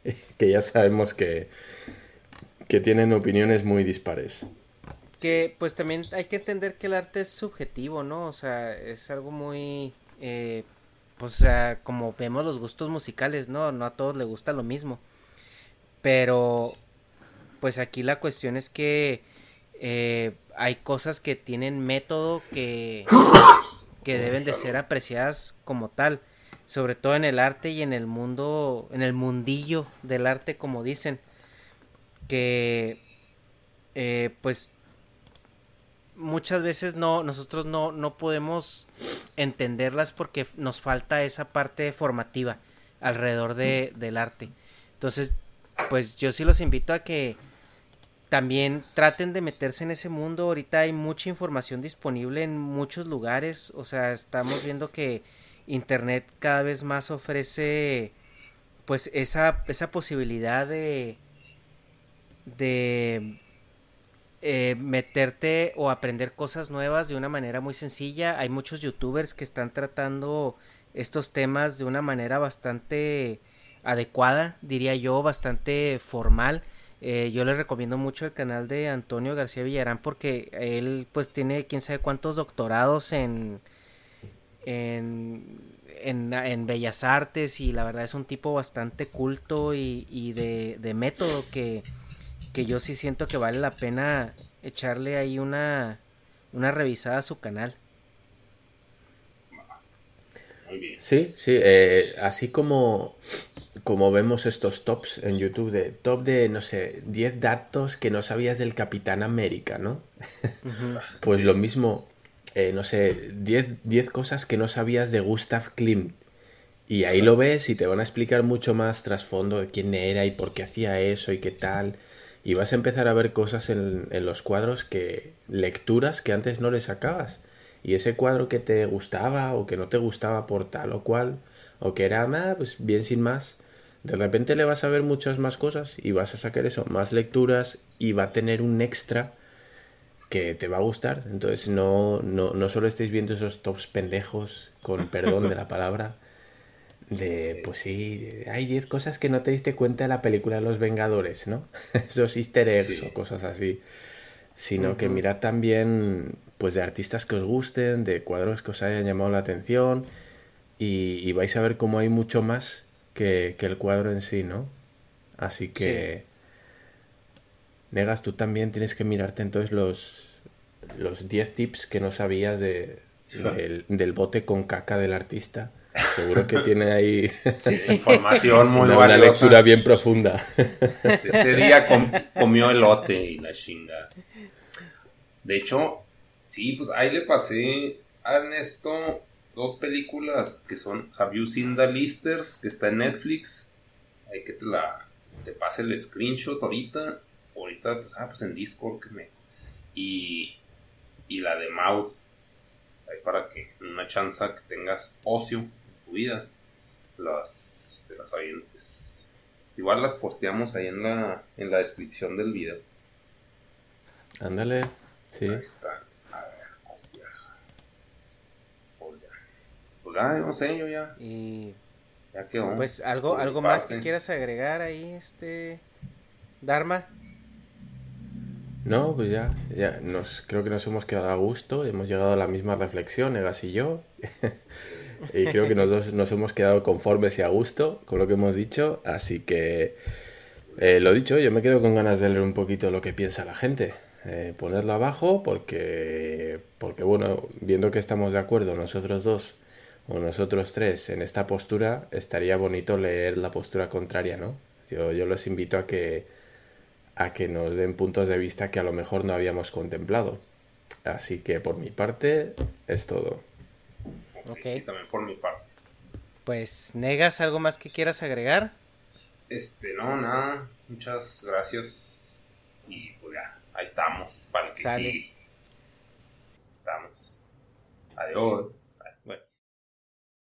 que ya sabemos que, que tienen opiniones muy dispares. Que pues también hay que entender que el arte es subjetivo, ¿no? O sea, es algo muy... eh, pues o sea, como vemos los gustos musicales, ¿no? No a todos les gusta lo mismo. Pero pues aquí la cuestión es que eh, hay cosas que tienen método que, que deben de ser apreciadas como tal. Sobre todo en el arte y en el mundo, en el mundillo del arte, como dicen. Que eh, pues muchas veces no, nosotros no, no podemos entenderlas porque nos falta esa parte formativa alrededor de, del arte. Entonces, pues yo sí los invito a que también traten de meterse en ese mundo. Ahorita hay mucha información disponible en muchos lugares. O sea, estamos viendo que Internet cada vez más ofrece pues esa, esa posibilidad de, de eh, meterte o aprender cosas nuevas de una manera muy sencilla. Hay muchos youtubers que están tratando estos temas de una manera bastante adecuada, diría yo, bastante formal. Eh, yo les recomiendo mucho el canal de Antonio García Villarán porque él pues tiene quién sabe cuántos doctorados en, en, en, bellas artes y la verdad es un tipo bastante culto y, de método que que yo sí siento que vale la pena echarle ahí una, una revisada a su canal. Sí, sí, eh, así como, como vemos estos tops en YouTube de top de, no sé, 10 datos que no sabías del Capitán América, ¿no? pues lo mismo, eh, no sé, 10, 10 cosas que no sabías de Gustav Klimt. Y ahí lo ves y te van a explicar mucho más trasfondo de quién era y por qué hacía eso y qué tal y vas a empezar a ver cosas en, los cuadros que lecturas que antes no le sacabas. Y ese cuadro que te gustaba o que no te gustaba por tal o cual o que era ah, pues bien sin más de repente le vas a ver muchas más cosas y vas a sacar eso más lecturas y va a tener un extra que te va a gustar. Entonces no no, no solo estéis viendo esos tops pendejos con perdón de la palabra de, pues sí, hay 10 cosas que no te diste cuenta de la película de Los Vengadores, ¿no? Esos easter eggs o cosas así. Sino que mirad también, pues, de artistas que os gusten, de cuadros que os hayan llamado la atención. Y, vais a ver cómo hay mucho más que, el cuadro en sí, ¿no? Así que... Negas, tú también tienes que mirarte entonces los, los 10 tips que no sabías de, del, del bote con caca del artista. Seguro que tiene ahí información muy una, una lectura bien profunda. Este, ese día comió elote y la chinga. De hecho, sí, pues ahí le pasé a Ernesto dos películas que son Have You Seen the Listers, que está en Netflix. Hay que te la te pase el screenshot ahorita. Ahorita, pues, ah, pues en Discord que me. Y, y la de Mouth. Ahí para que una chance que tengas ocio vida, las de las oyentes. Igual las posteamos ahí en la, en la descripción del video. Ándale, sí. Ahí está. A ver, copiar. Pues ya, no sé, yo ya. Y. Ya quedó. Pues algo, algo más que quieras agregar ahí, este. Dharma. No, pues ya, ya nos, creo que nos hemos quedado a gusto, hemos llegado a la misma reflexión, Egas y yo. Y creo que nosotros nos hemos quedado conformes y a gusto con lo que hemos dicho, así que eh, lo dicho, yo me quedo con ganas de leer un poquito lo que piensa la gente. Eh, ponerlo abajo porque, porque, bueno, viendo que estamos de acuerdo nosotros dos o nosotros tres en esta postura, estaría bonito leer la postura contraria, ¿no? Yo, yo los invito a que, a que nos den puntos de vista que a lo mejor no habíamos contemplado. Así que por mi parte es todo. Ok. también por mi parte. Pues, ¿negas algo más que quieras agregar? Este, no, nada. Muchas gracias. Y pues ya, ahí estamos. Para que sí. Estamos. Adiós.